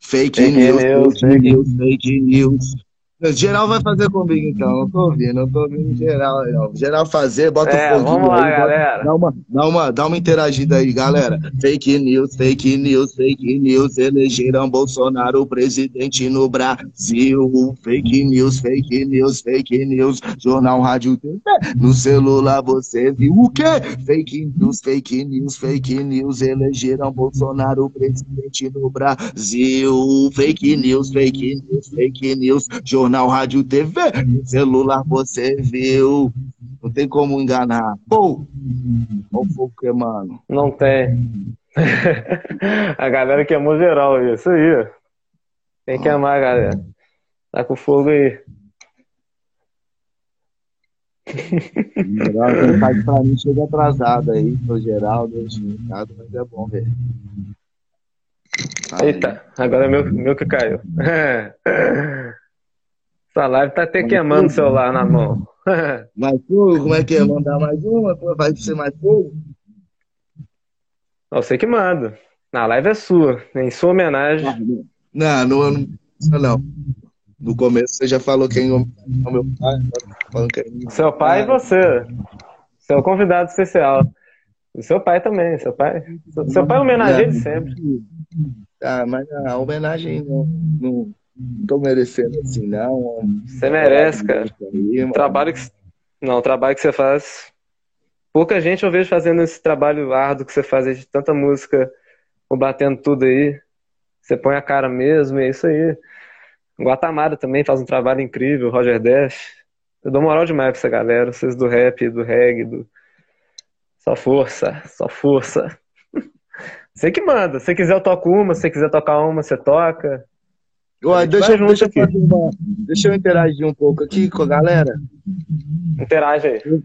Fake, fake news, news, fake news, fake news. Geral vai fazer comigo então, não tô ouvindo, não tô ouvindo geral não. Geral fazer, bota é, o foguinho vamos lá, aí, galera. Dá uma, dá, uma, dá uma interagida aí, galera. Fake news, fake news, fake news. Elegeram Bolsonaro presidente no Brasil. Fake news, fake news, fake news. Jornal, rádio, TV. No celular você viu o quê? Fake news, fake news, fake news. Elegeram Bolsonaro presidente no Brasil. Fake news, fake news, fake news. Jornal jornal, rádio, TV, celular você viu. Não tem como enganar. Pô! O fogo queimando. Não tem. a galera queimou geral, isso aí. Tem que amar, galera. Tá com fogo aí. Geral, quem faz pra mim chega atrasado aí, pro geral, Deus mas é bom ver. Eita, agora é meu, meu que caiu. Essa live tá até queimando o celular na mão. mais fogo? Como é que é? Mandar mais uma? Vai ser mais fogo? Você que manda. Na live é sua, em sua homenagem. Não, não, não, não. No começo você já falou quem é o meu pai. Falando quem... Seu pai e você. Seu convidado especial. O seu pai também, seu pai. Seu pai homenageia ele sempre. Tá, mas a homenagem não, não, não tô merecendo assim, não. Você merece, cara. Aí, trabalho que, não, o trabalho que você faz. Pouca gente eu vejo fazendo esse trabalho árduo que você faz de tanta música, batendo tudo aí. Você põe a cara mesmo, é isso aí. Guatamara também faz um trabalho incrível, Roger Dash. Eu dou moral demais pra essa galera, vocês do rap, do reggae, do. Só força, só força. Você que manda. Se quiser eu toco uma, se quiser tocar uma, você toca. Ué, deixa, deixa, eu uma, deixa eu interagir um pouco aqui com a galera. Interage aí.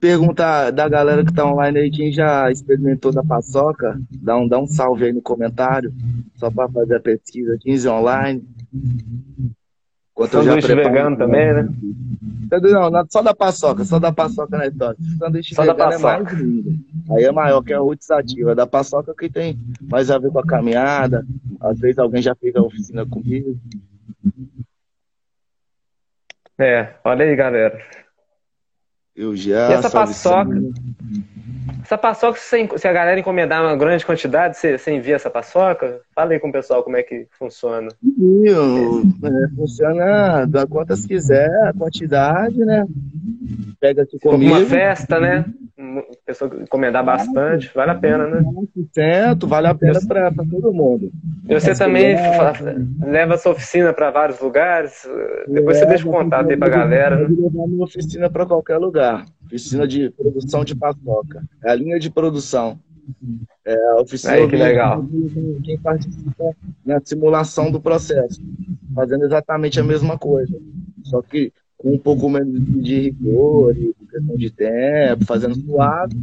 Perguntar da galera que tá online aí, quem já experimentou da paçoca, dá um, dá um salve aí no comentário, só para fazer a pesquisa 15 online. Enquanto Sanduíche vegano também, né? Não, só da paçoca, só da paçoca na história. Sanduíche só vegano é mais lindo. Aí é maior, que é a roots ativa. Da paçoca que tem mais a ver com a caminhada. Às vezes alguém já fez a oficina comigo. É, olha aí, galera. Eu já. E essa paçoca. Essa paçoca, se a galera encomendar uma grande quantidade, você, você envia essa paçoca? Fala aí com o pessoal como é que funciona. é, funciona da quantas quiser, a quantidade, né? Pega aqui comigo. Uma festa, né? pessoa encomendar bastante, vale a pena, né? Certo, vale a pena para todo mundo. E você As também leva a sua oficina para vários lugares? Depois é, você deixa o contato aí para a galera. Né? levar minha oficina para qualquer lugar. Oficina de produção de paçoca. É a linha de produção. É a oficina aí, que legal. quem participa na simulação do processo, fazendo exatamente a mesma coisa. Só que com um pouco menos de rigor, de questão de tempo, fazendo suave.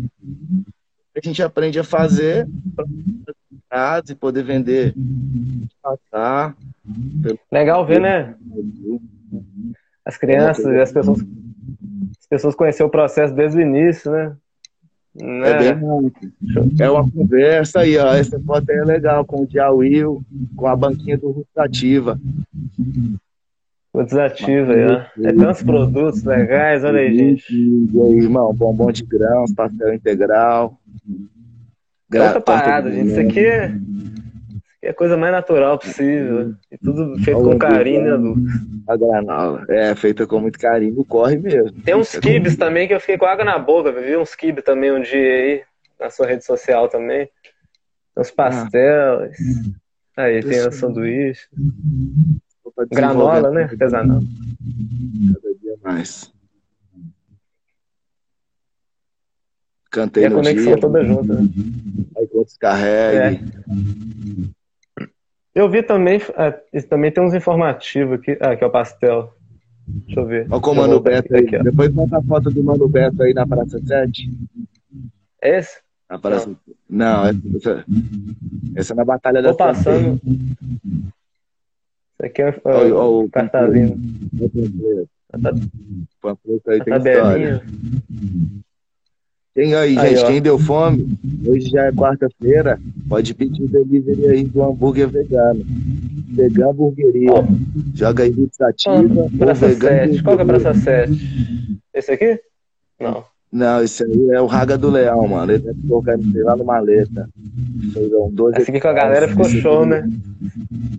A gente aprende a fazer para e poder vender, passar. Legal ver, né? As crianças e as pessoas, as pessoas conhecer o processo desde o início, né? É, bem é uma conversa aí, ó. Essa foto aí é legal com o Dia Will, com a banquinha do Rustativa. O aí, ó. É tantos produtos legais, olha aí, gente. E aí, irmão, bombom de grãos, pastel integral. Outra parada, gente. Isso aqui é, a coisa mais natural possível. E tudo feito com carinho, né, Lu? A granola. É, feita com muito carinho, corre mesmo. Tem uns kibes também que eu fiquei com água na boca. Vi uns kibes também um dia aí, na sua rede social também. Uns pastéis. Ah. Aí, tem o sanduíche. Granola, né? Artesanal. Cada dia mais. Cantei e a conexão dia, toda junta. Né? Aí quando descarregue. É. Eu vi também, é, também tem uns informativos aqui. Ah, aqui é o pastel. Deixa eu ver. Olha com o Mano Beto aí. Aqui, Depois bota a foto do Mano Beto aí na Praça 7. Esse? Na Praça... Não, Não essa, essa é na Batalha Tô da passando. Isso aqui é o, o cartazinho. Panfleto aí tem história. Tem aí, aí gente, ó. quem deu fome, hoje já é quarta-feira, pode pedir o delivery aí do hambúrguer vegano. Vegan Burgueria. Ó. Joga aí iniciativa. Praça 7. Qual que é a Praça 7? Esse aqui? Não. Não, esse aí é o Raga do Leão, mano. Ele deve colocar lá no maleta. Esse aqui com a galera ficou show, né?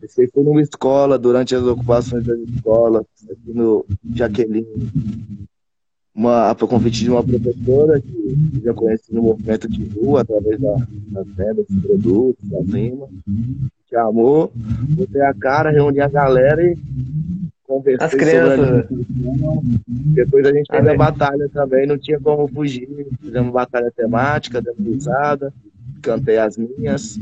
Esse aí foi numa escola, durante as ocupações das escolas, aqui no Jaqueline. Uma, a convite de uma professora que já conhece no movimento de rua, através da, das vendas de produtos, da rima. Chamou, botei a cara, reuni a galera e conversei As crianças. Depois a gente teve a batalha também, não tinha como fugir. Fizemos batalha temática, demos risada, cantei as minhas.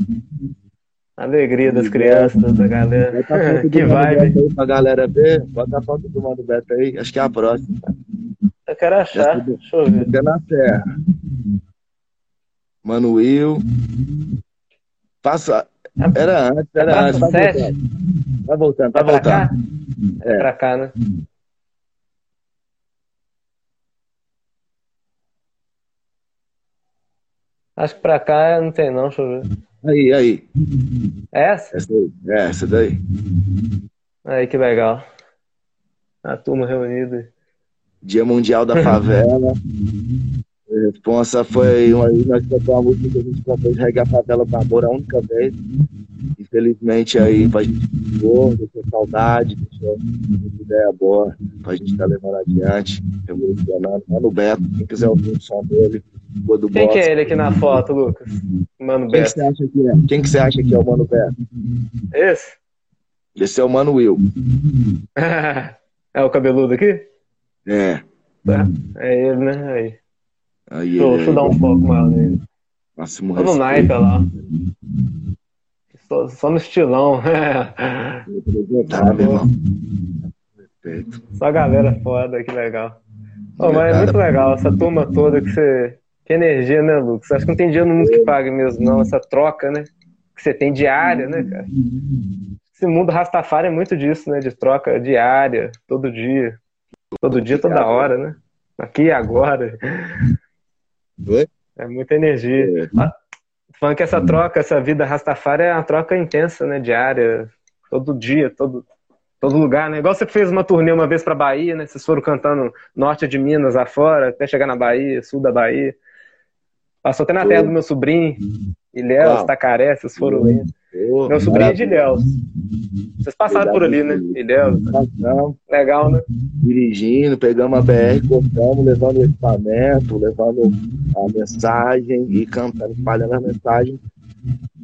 Alegria das crianças, da galera. que vibe. Pra galera ver. Bota a foto do Mano Beto aí. Acho que é a próxima. Eu quero achar. Deixa eu ver. É na Serra. Mano Will. Passa. Era antes, era é antes. Vai voltando. Vai voltando, vai é voltando. É. é pra cá, né? Acho que pra cá não tem não, deixa eu ver. Aí, aí. Essa? Essa, aí. É, essa daí. Aí, que legal. A turma reunida. Dia Mundial da Favela. A responsa foi uma, nós cantamos uma música que a gente propôs regar a favela para amor a única vez. Infelizmente aí pra gente ficou, deixou saudade, deixou muita ideia boa pra gente estar tá levando adiante, revolucionando. Mano Beto, quem quiser ouvir o som dele, do Quem que é ele aqui na foto, Lucas? Mano Quem Beto. Que você acha que é? Quem que você acha que é o Mano Beto? Esse? Esse é o Mano Will. é o cabeludo aqui? É. Tá. É ele, né? Aí. aí deixa, ele, deixa eu dar um foco maior nele. Máximo Tô no naipe lá. Só, só no estilão. tá, meu irmão. Perfeito. Só galera foda, que legal. Oh, mas é muito legal essa turma toda que você. Que energia, né, Lucas? Acho que não tem dinheiro no mundo que pague mesmo, não, essa troca, né? Que você tem diária, né, cara? Esse mundo Rastafari é muito disso, né? De troca diária, todo dia. Todo dia, toda hora, né? Aqui e agora. Oi? É muita energia. É. Ah, falando que essa troca, essa vida Rastafari é uma troca intensa, né? Diária, todo dia, todo, todo lugar, né? Igual você fez uma turnê uma vez pra Bahia, né? Vocês foram cantando norte de Minas afora, até chegar na Bahia, sul da Bahia. Passou até na terra do meu sobrinho, Ilhéus, Tacaré, vocês foram lá. Meu sobrinho é de Ilhéus. Vocês passaram por ali, né? Ilhéus. Passamos. Legal, né? Dirigindo, pegamos a BR, cortamos, levando o equipamento, levando a mensagem e cantando, espalhando a mensagem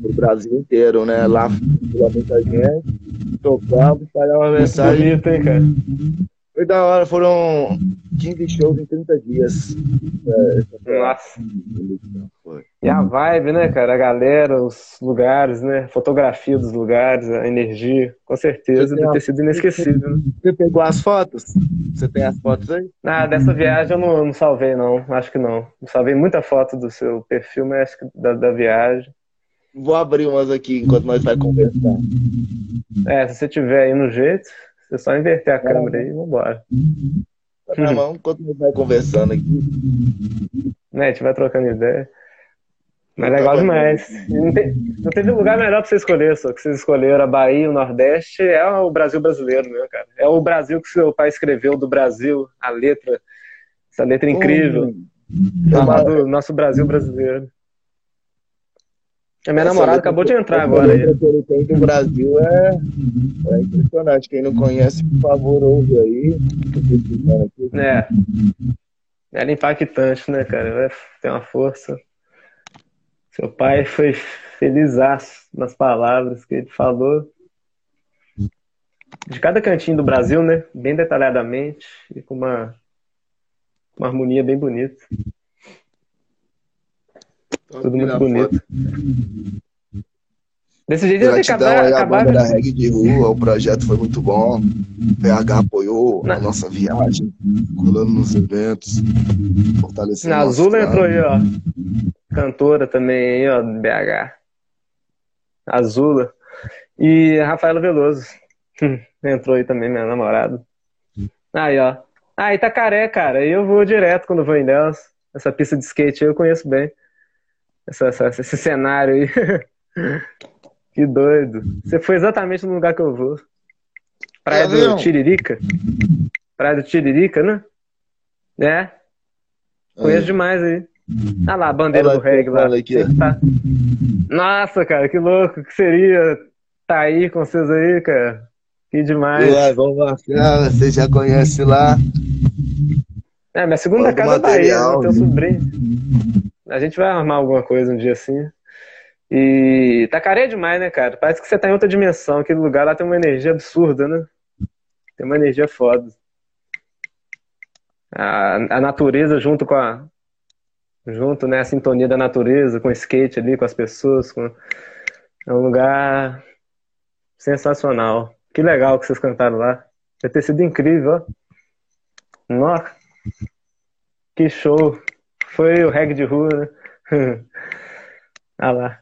pro Brasil inteiro, né? Lá muita gente, tocamos, espalhamos a mensagem. Bonito, hein, cara? Foi da hora, foram 15 shows em 30 dias. É, Nossa. E a vibe, né, cara? A galera, os lugares, né? Fotografia dos lugares, a energia, com certeza, deve ter sido inesquecível. Né? Você pegou as fotos? Você tem as fotos aí? Ah, dessa viagem eu não, não salvei, não. Acho que não. Não salvei muita foto do seu perfil, mas acho que da, da viagem. Vou abrir umas aqui enquanto nós vai conversar. É, se você tiver aí no jeito, você só inverter a câmera aí e vambora. Tá na mão enquanto nós vai conversando aqui. Né, a gente vai trocando ideia. Mas legal demais. Não, tem, não teve lugar melhor pra você escolher, só que vocês escolheram a Bahia, o Nordeste, é o Brasil brasileiro, né, cara? É o Brasil que seu pai escreveu do Brasil, a letra, essa letra incrível. Hum. Chamado Nosso Brasil Brasileiro. A minha namorada acabou de entrar agora. A que ele tem do Brasil é, é impressionante. Quem não conhece, por favor, ouve aí. É. Ela é impactante, né, cara? Tem uma força. Seu pai foi felizaço nas palavras que ele falou. De cada cantinho do Brasil, né? Bem detalhadamente e com uma, uma harmonia bem bonita. Tudo muito bonito. Desse jeito Gratidão acabar. aí acabar banda da Reggae de Rua, o projeto foi muito bom. O PH apoiou a nossa viagem, colando nos eventos, fortalecendo Na nosso Azul trampo. entrou aí, ó. Cantora também aí, ó, do BH. Azula. E a Rafaela Veloso. entrou aí também, minha namorada. Aí, ó. Ah, Itacaré, cara. Eu vou direto quando vou em Deus. Essa pista de skate eu conheço bem. Essa, essa- esse cenário aí. que doido. Você foi exatamente no lugar que eu vou. Praia É do? Tiririca. Praia do Tiririca, né? É. Conheço demais aí. Ah lá, a bandeira Olha do reggae lá. tá- Nossa, cara, que louco que seria tá aí com vocês aí, cara. Que demais. Vamos marcar, você já conhece lá. É, minha segunda Manda casa é Bahia, material, né? Teu sobrinho. A gente vai armar alguma coisa um dia assim. E Itacaré é demais, né, cara? Parece que você tá em outra dimensão. Aquele lugar lá tem uma energia absurda, né? Tem uma energia foda. A, a natureza junto com a. Junto, né? A sintonia da natureza, com o skate ali, com as pessoas. Com... É um lugar sensacional. Que legal que vocês cantaram lá. Deve ter sido incrível, ó. Nossa. Que show. Foi o reggae de rua, né? ah lá.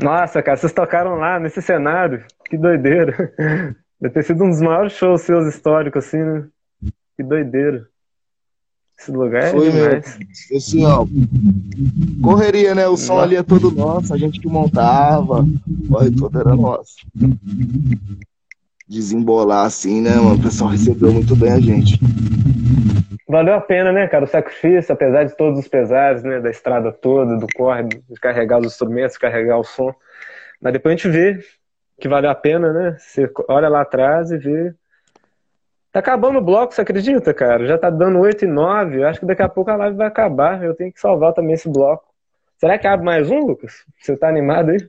Nossa, cara, vocês tocaram lá nesse cenário. Que doideira. Deve ter sido um dos maiores shows seus históricos, assim, né? Que doideira. Esse lugar é Foi demais. Assim, ó. Correria, né? O som Nossa. ali é todo nosso, a gente que montava, o corre todo era nosso. Desembolar assim, né, mano? O pessoal recebeu muito bem a gente. Valeu a pena, né, cara? O sacrifício, apesar de todos os pesares, né? Da estrada toda, do corre, de carregar os instrumentos, de carregar o som. Mas depois a gente vê que valeu a pena, né? Você olha lá atrás e vê. Tá acabando o bloco, você acredita, cara? Já tá dando 8 e 9. Eu acho que daqui a pouco a live vai acabar. Eu tenho que salvar também esse bloco. Será que abre mais um, Lucas? Você tá animado aí?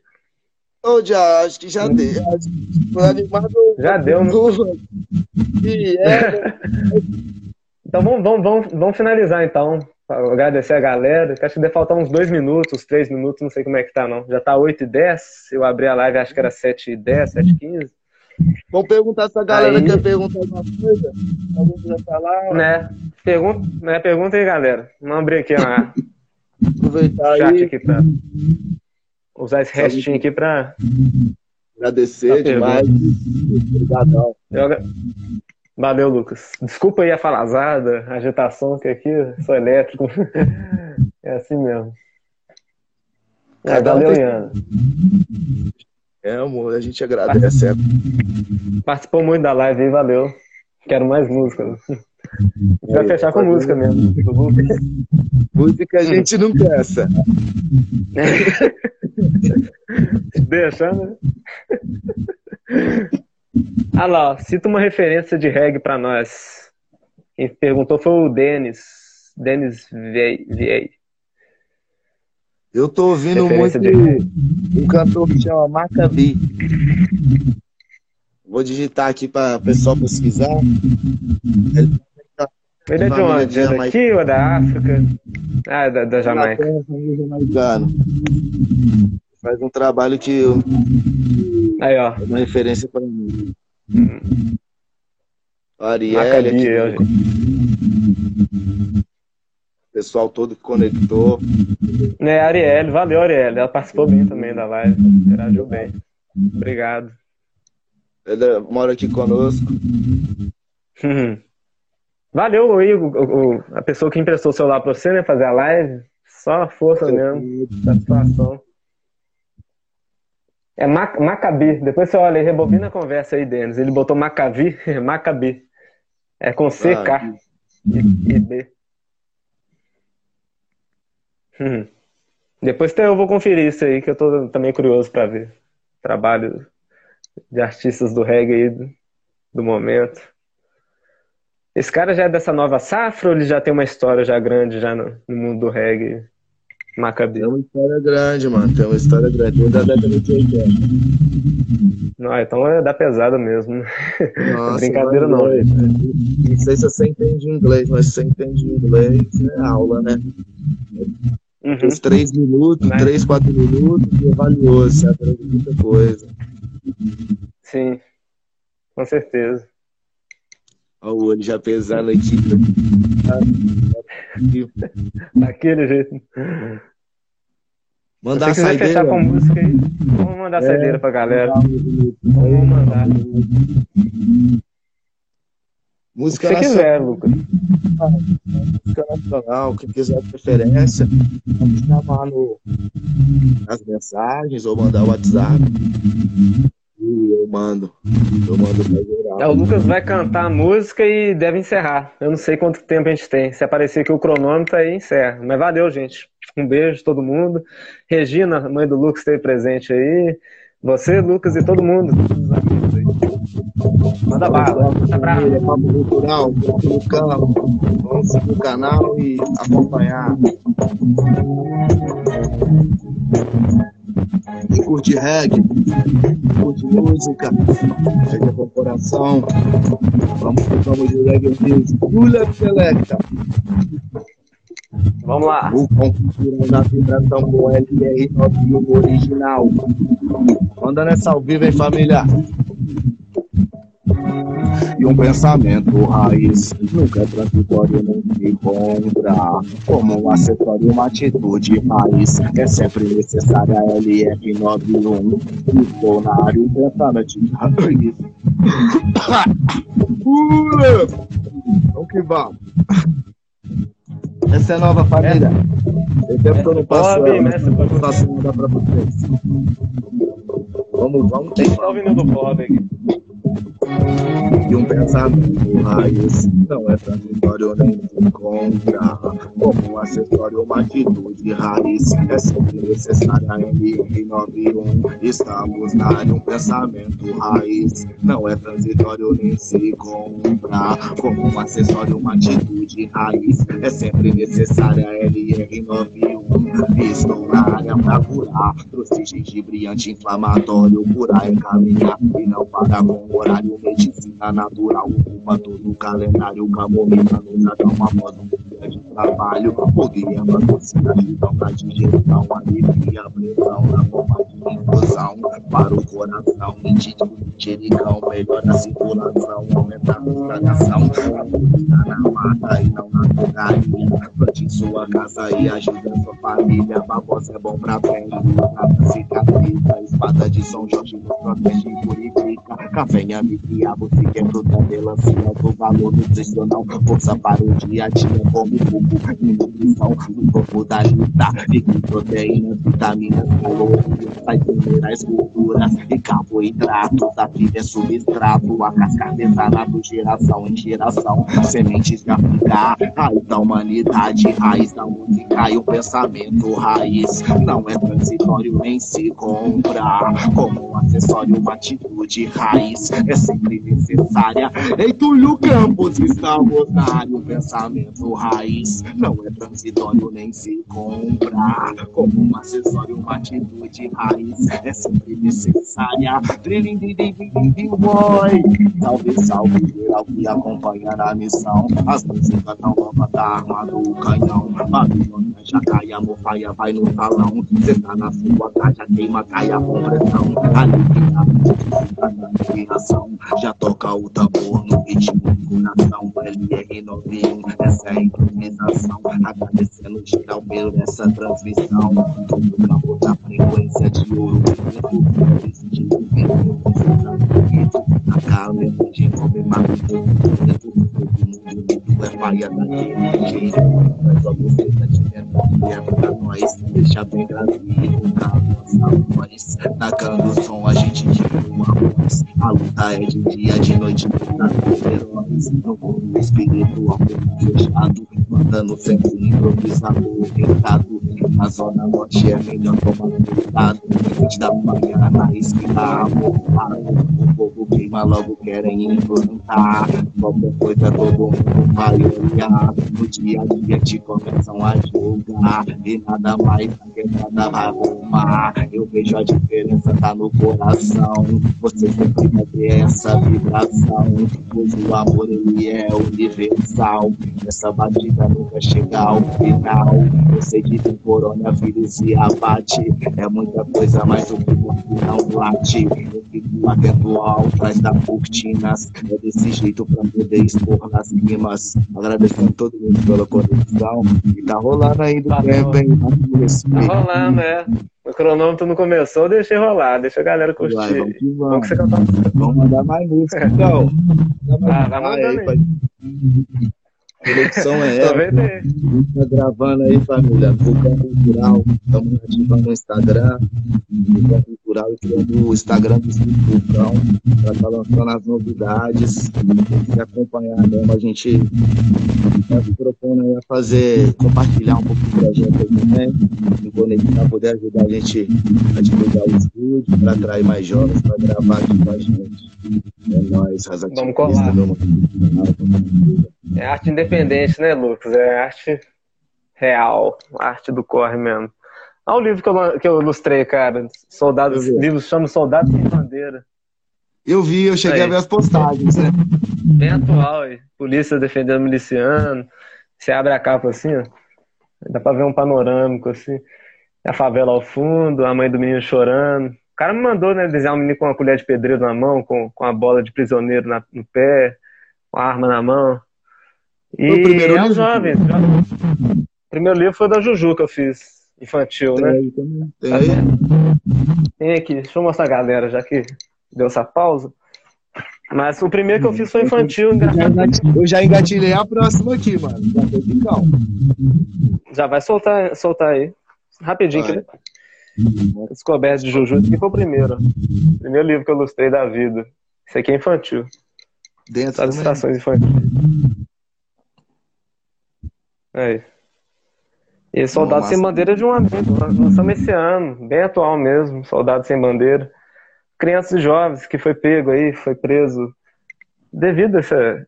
Ô, já, acho que já deu. Que foi animado. Já deu, né? E é, né? Então vamos, vamos, vamos, vamos finalizar então. Agradecer a galera. Acho que deve faltar uns dois minutos, três minutos, não sei como é que tá, não. Já tá 8 e 10. Eu abri a live, acho que era 7 e 10, 7 e 15. Vamos perguntar se a galera Aí. quer perguntar alguma coisa. Alguém quiser falar, Né? Pergunta, né? Pergunta aí, galera. Vamos abrir aqui ó, aproveitar o chat aí, aqui pra usar esse restinho aqui pra. agradecer Tá demais. Obrigadão. eu Valeu, Lucas. Desculpa aí a falazada, a agitação, que aqui sou elétrico. É assim mesmo. É, valeu, tem- Ian. É, amor, a gente agradece. É. Participou muito da live aí, valeu. Quero mais música. Vai fechar com pode- música mesmo. Música a gente não peça. Deixa, né? Ah lá, cita uma referência de reggae pra nós. Quem perguntou foi o Denis. Denis Viei. Eu tô ouvindo muito de... um cantor que chama Maccabi. Vou digitar aqui para o pessoal pesquisar. Ele, Ele é de onde? É daqui ou da África? Ah, da, da Jamaica. Faz um trabalho que eu... Aí, ó. uma referência para mim. Ariel. Pessoal todo que conectou. É, Ariel, valeu, Ariel. Ela participou bem também da live, interagiu bem. Obrigado. Ele mora aqui conosco. Valeu, Igor, a pessoa que emprestou o celular pra você, né, fazer a live. Só a força mesmo, satisfação. É Mac Macabi. Depois você olha, rebobina a conversa aí, Denis. Ele botou Macabi, Macabi. É com C, K ah, e, e B. Hum. Depois eu vou conferir isso aí, que eu tô também curioso para ver. Trabalho de artistas do reggae aí do, do, momento. Esse cara já é dessa nova safra ou ele já tem uma história já grande já no, no mundo do reggae? Maccabi. Tem uma história grande, mano. Tem uma história grande. Da década de 80. Não, então é da pesada mesmo. Nossa, brincadeira não. Inglês, né? Não sei se você entende inglês, mas se você entende inglês, é aula, né? Uhum. Os três minutos, Mas... três, quatro minutos, é valioso, você aprende muita coisa. Sim, com certeza. Olha o olho já pesando aqui. Daquele jeito. Mandar a saideira. fechar com música aí. Vamos mandar a é, saideira pra galera. Vamos mandar. Música o que você quiser, Lucas. Música nacional, quem quiser preferência, pode chamar no, nas mensagens ou mandar o WhatsApp. Eu mando. Eu mando pra geral. É, o Lucas vai cantar a música e deve encerrar. Eu não sei quanto tempo a gente tem. Se aparecer aqui o cronômetro, aí encerra. Mas valeu, gente. Um beijo todo mundo. Regina, mãe do Lucas, esteve presente aí. Você, Lucas e todo mundo. Manda bala. Família, Papo Cultural, no. Vamos seguir o canal e acompanhar. Curte reggae, curte música, reggae corporação. Vamos, vamos de reggae music. Pula selecta. Vamos lá. O Cultural na vibração com LR 91 original. Manda nessa ao vivo, hein, família? E um pensamento raiz nunca é transitório nem se encontra. Como um acessório, uma atitude raiz é sempre necessária. LF91 Estou na área, pensamento raiz. Vamos que vamos. Essa é a nova família. É. Eu tempo que eu não passo, Boa, não passo nada pra vocês. Vamos, vamos. Tem estar ouvindo do aqui. E um pensamento raiz. Não é transitório nem se encontra como um acessório, uma atitude raiz. É sempre necessária MR91 estamos na área um pensamento raiz. Não é transitório nem se compra como um acessório, uma atitude raiz. É sempre necessária LR91 estou na área pra curar. Trouxe gengibre anti-inflamatório curar, encaminhar e não parar com horário medicina natural ocupa todo o calendário. Camomila nos dá uma moda, um dia de trabalho. Fogueira, patrocina, então pra digestão, alivia, pressão na forma de infusão. Para o coração, mentira, xericão, melhora a circulação, aumenta a estragação. A polícia na mata e não na drogaria. Plante sua casa e ajuda sua família. Babosa é bom pra pele, pra cicatriza. Espada de São Jorge nos protege e purifica. Café em diabo, se quer fruta, melancia, do valor nutricional, força para o dia a dia, bom como e nutrição no corpo da luta. E com proteínas, vitaminas, calorias, sais minerais, gorduras e carboidratos. A vida é substrato, a casca artesanato, geração em geração. Sementes de África, raiz da humanidade, raiz da música e o pensamento raiz. Não é transitório nem se compra. Como um acessório, uma atitude raiz é sempre necessária. Em Túlio Campos área, o pensamento raiz não é transitório nem se compra. Como um acessório, uma atitude raiz é sempre necessária. Boy. Salve, salve, geral que acompanha na missão. As músicas tão novas da arma do canhão. Babilônia já cai, a mofaia vai no salão. Cê tá na sua caixa, queima, cai a compressão. A inspiração já toca o tambor no ritmo do coração. LR novinho, essa é a improvisação. Agradecendo geral pela essa transmissão. Todo campo da frequência de ouro. A calma de comer mais. Todo mundo é paia daquele jeito. Mas só você tá tirando pra nós. Deixa bem gratuito pra nossa voz. Tacando som, a gente tira uma voz. A luta é de dia, de noite, tá heróis. No mundo espiritual, fechado. Mandando sempre improvisado, tentado. Na zona norte é melhor tomar cuidado. Antes da manhã, na esquina, amorado. O povo queima logo, querem implantar. Qualquer coisa, todo mundo vai olhar. No dia a dia te começam a julgar. E nada mais, a quebrada vai arrumar. Eu vejo a diferença, tá no coração. Você sempre vai ter essa vibração. Pois o amor, ele é universal. Essa batida nunca chega ao final. Eu sei que tem coronavírus e abate. É muita coisa, mas o corpo não late. Eu fico atento ao trás da cortinas. É desse jeito pra poder expor nas rimas. Agradecendo todo mundo pela conexão. E tá rolando aí do tempo, hein? Tá rolando, é. O cronômetro não começou, deixei rolar, deixa a galera curtir. Vai, vamos, que vamos. vamos, que você cantar. vamos mandar mais música, então. Ah, vai mandando aí. aí conexão é essa. Tá gravando aí, família. Vulcão Cultural. Estamos ativando no Instagram. Vulcão Cultural e criando o Instagram do Vulcão. Para estar tá lançando as novidades. E acompanhar mesmo. A gente está se propondo aí a fazer, compartilhar um pouco do projeto aí também. Me conectar, poder ajudar a gente a divulgar o estúdio, para atrair mais jovens, para gravar aqui com a gente. É nóis, Vamos colar. É arte independente, né, Lucas? É arte real, arte do corre mesmo. Olha o livro que eu, que eu ilustrei, cara. Soldados, livro chama Soldados sem Bandeira. Eu vi, eu cheguei a ver as postagens, né? Bem atual, aí. polícia defendendo miliciano. Você abre a capa assim, ó. Dá pra ver um panorâmico, assim. A favela ao fundo, a mãe do menino chorando. O cara me mandou, né, desenhar um menino com uma colher de pedreiro na mão, com, com a bola de prisioneiro na, no pé, com a arma na mão. E o primeiro é livro? jovem. O primeiro livro foi da Juju que eu fiz, infantil, tem né? Aí, tem, aí? tem aqui, deixa eu mostrar a galera, já que deu essa pausa. Mas o primeiro que eu fiz foi infantil. Eu já engatilhei a próxima aqui, mano. Já vai soltar, soltar aí. Rapidinho, vai. aqui. Descoberta de Juju, esse aqui foi o primeiro. Primeiro livro que eu ilustrei da vida. Esse aqui é infantil. Dentro das estações infantis. É. E Soldado Sem Bandeira de um amigo. Lançamos esse ano, bem atual mesmo. Soldado Sem Bandeira. Crianças e jovens que foi pego aí, foi preso devido a essa.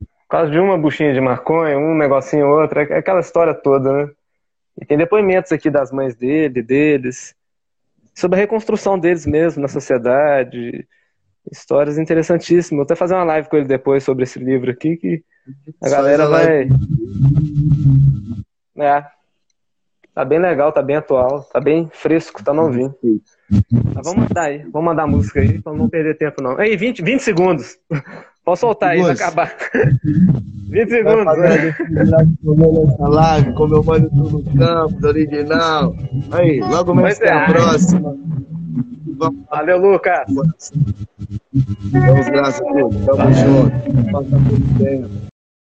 Por causa de uma buchinha de maconha, um negocinho outro, é aquela história toda, né? E tem depoimentos aqui das mães dele, deles, sobre a reconstrução deles mesmo na sociedade. Histórias interessantíssimas. Vou até fazer uma live com ele depois sobre esse livro aqui, que a galera vai. É. Tá bem legal, tá bem atual, tá bem fresco, tá novinho. Mas vamos mandar aí, vamos mandar a música aí, pra não perder tempo não. Aí, 20, 20 segundos. Pode soltar aí, vai acabar. 20 segundos. Né? Live, como eu mando tudo no campo, original. Aí, logo mais até a próxima. Valeu, Lucas. Vamos, graças a Deus. Tamo junto. Passa tudo bem.